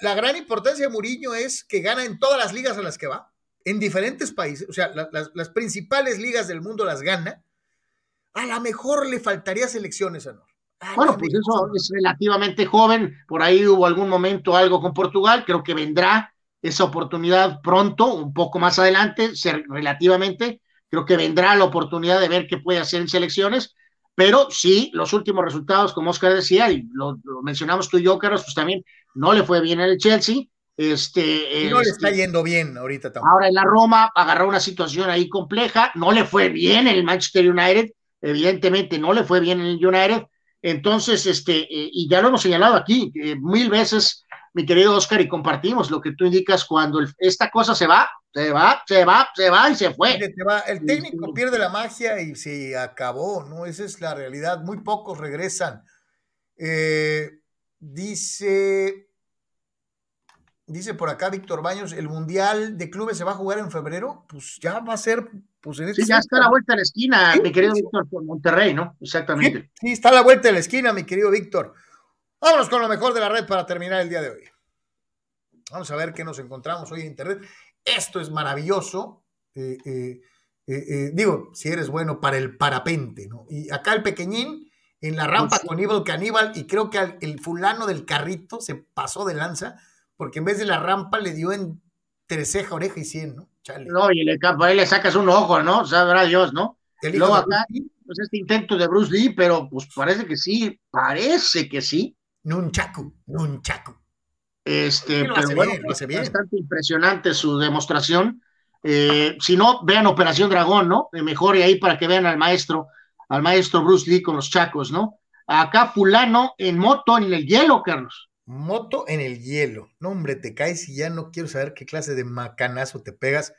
A: la gran importancia de Mourinho es que gana en todas las ligas a las que va, en diferentes países, o sea, las principales ligas del mundo las gana. A lo mejor le faltaría selecciones, Anor.
B: Bueno, pues eso es relativamente joven, por ahí hubo algún momento algo con Portugal, creo que vendrá esa oportunidad pronto, un poco más adelante, relativamente, creo que vendrá la oportunidad de ver qué puede hacer en selecciones, pero sí, los últimos resultados, como Oscar decía, y lo, mencionamos tú y yo, Carlos, pues también no le fue bien en el Chelsea, este,
A: y no le está este, yendo bien ahorita
B: tampoco. Ahora en la Roma agarró una situación ahí compleja, no le fue bien en el Manchester United, evidentemente no le fue bien en el United, entonces, este, eh, y ya lo hemos señalado aquí mil veces, mi querido Oscar, y compartimos lo que tú indicas cuando esta cosa se va, se va, se va, se va y se fue.
A: El técnico pierde la magia y se acabó, ¿no? Esa es la realidad. Muy pocos regresan. Eh, dice, dice por acá Víctor Baños, el Mundial de Clubes se va a jugar en febrero. Pues ya va a ser pues
B: sí, ya está a la vuelta de la esquina, mi querido Víctor, por Monterrey, ¿no? Exactamente.
A: Sí, está a la vuelta de la esquina, mi querido Víctor. Vámonos con lo mejor de la red para terminar el día de hoy. Vamos a ver qué nos encontramos hoy en Internet. Esto es maravilloso. Eh, eh, eh, digo, si eres bueno para el parapente, ¿no? Y acá el pequeñín en la rampa con Evil Caníbal y creo que el fulano del carrito se pasó de lanza porque en vez de la rampa le dio en ceja, oreja y cien, ¿no?
B: No, y le, ahí le sacas un ojo, ¿no? Sabrá Dios, ¿no? Luego acá, pues este intento de Bruce Lee, pero pues parece que sí, parece que sí.
A: Nunchaku, Nunchaku.
B: Este, pero bueno, bastante impresionante su demostración. Eh, si no, vean Operación Dragón, ¿no? Mejor y ahí para que vean al maestro, al maestro Bruce Lee con los chacos, ¿no? Acá fulano en moto en el hielo, Carlos.
A: Moto en el hielo. No, hombre, te caes y ya no quiero saber qué clase de macanazo te pegas.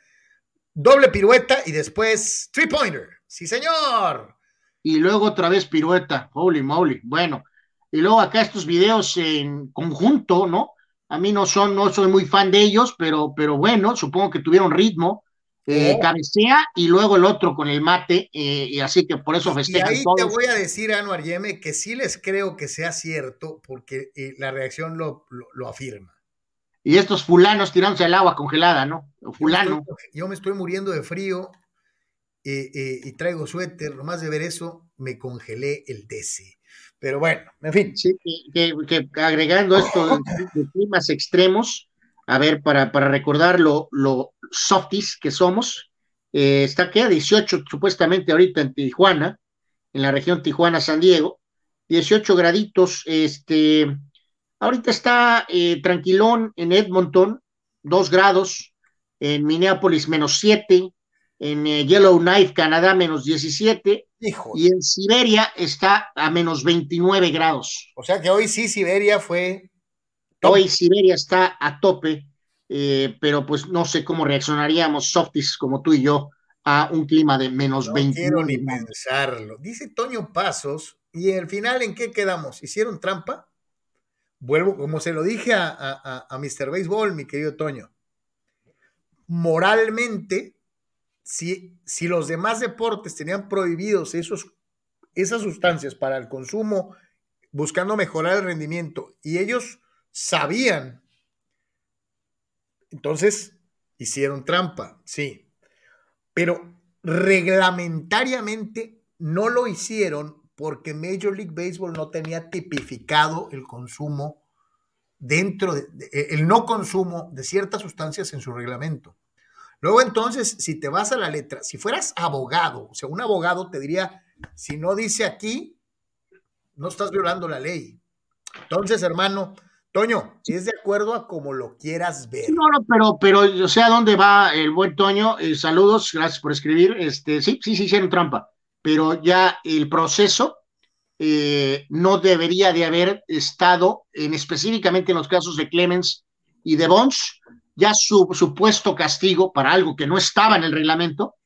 A: Doble pirueta y después three pointer. Sí, señor.
B: Y luego otra vez pirueta. Holy moly. Bueno. Y luego acá estos videos en conjunto, ¿no? A mí no son, no soy muy fan de ellos, pero, pero bueno, supongo que tuvieron ritmo. Eh, cabecea y luego el otro con el mate, eh, y así que por eso festejan.
A: Y ahí te voy a decir, Anuar Yeme, que sí les creo que sea cierto, porque eh, la reacción lo, lo, afirma.
B: Y estos fulanos tirándose al agua congelada, ¿no? Fulano.
A: Yo me estoy, muriendo de frío y traigo suéter, nomás de ver eso, me congelé el DC. Pero bueno, en fin.
B: Sí, que, agregando esto de climas extremos, a ver, para, para recordar lo, softies que somos, eh, está aquí a 18 supuestamente ahorita en Tijuana, en la región Tijuana-San Diego, 18 graditos, este, ahorita está eh, tranquilón en Edmonton, 2 grados, en Minneapolis menos 7, en eh, Yellowknife, Canadá, menos 17, y en Siberia está a menos 29 grados.
A: O sea que hoy sí Siberia fue
B: Hoy Siberia está a tope, eh, pero pues no sé cómo reaccionaríamos softies como tú y yo a un clima de menos
A: no
B: 20.
A: quiero ni pensarlo. Dice Toño Pasos, y al final, ¿en qué quedamos? ¿Hicieron trampa? Vuelvo, como se lo dije a, a, a Mr. Baseball, mi querido Toño. Moralmente, si, si los demás deportes tenían prohibidos esos, esas sustancias para el consumo, buscando mejorar el rendimiento, y ellos sabían. Entonces, hicieron trampa, sí. Pero reglamentariamente no lo hicieron porque Major League Baseball no tenía tipificado el consumo dentro de, el no consumo de ciertas sustancias en su reglamento. Luego entonces, si te vas a la letra, si fueras abogado, o sea, un abogado te diría, si no dice aquí, no estás violando la ley. Entonces, hermano, Toño, es de acuerdo a como lo quieras ver.
B: No, no, pero, pero yo sé a dónde va el buen Toño. Eh, saludos, gracias por escribir. Este, sí, sí, sí, hicieron trampa, pero ya el proceso eh, no debería de haber estado, en, específicamente en los casos de Clemens y de Bons, ya su supuesto castigo para algo que no estaba en el reglamento,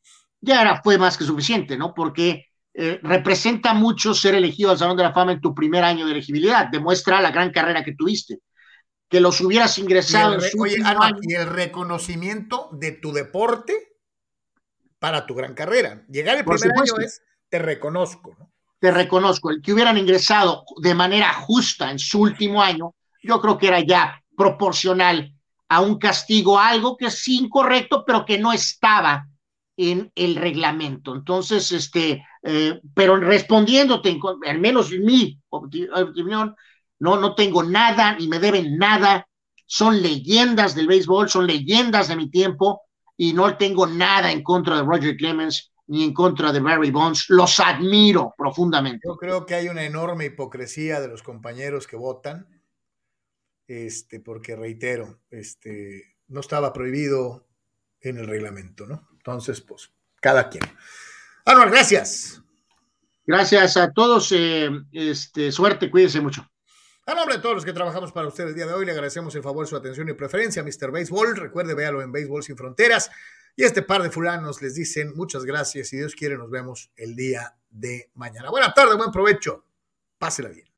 B: ya era, fue más que suficiente, ¿no? Porque eh, representa mucho ser elegido al Salón de la Fama en tu primer año de elegibilidad, demuestra la gran carrera que tuviste. Que los hubieras ingresado.
A: Y el, reconocimiento de tu deporte para tu gran carrera. Llegar el primer año es te reconozco, ¿no?
B: Te reconozco. El que hubieran ingresado de manera justa en su último año, yo creo que era ya proporcional a un castigo, algo que es incorrecto, pero que no estaba en el reglamento. Entonces, este, eh, pero respondiéndote, al menos en mi opinión, no, no tengo nada ni me deben nada. Son leyendas del béisbol, son leyendas de mi tiempo y no tengo nada en contra de Roger Clemens ni en contra de Barry Bonds. Los admiro profundamente.
A: Yo creo que hay una enorme hipocresía de los compañeros que votan, este, porque reitero, este, no estaba prohibido en el reglamento, ¿no? Entonces, pues, cada quien. Anual, gracias.
B: Gracias a todos. Eh, este, suerte, cuídense mucho.
A: A nombre de todos los que trabajamos para ustedes el día de hoy, le agradecemos el favor, su atención y preferencia Mr. Baseball. Recuerde, véalo en Béisbol Sin Fronteras. Y este par de fulanos les dicen muchas gracias y Dios quiere, nos vemos el día de mañana. Buena tarde, buen provecho. Pásela bien.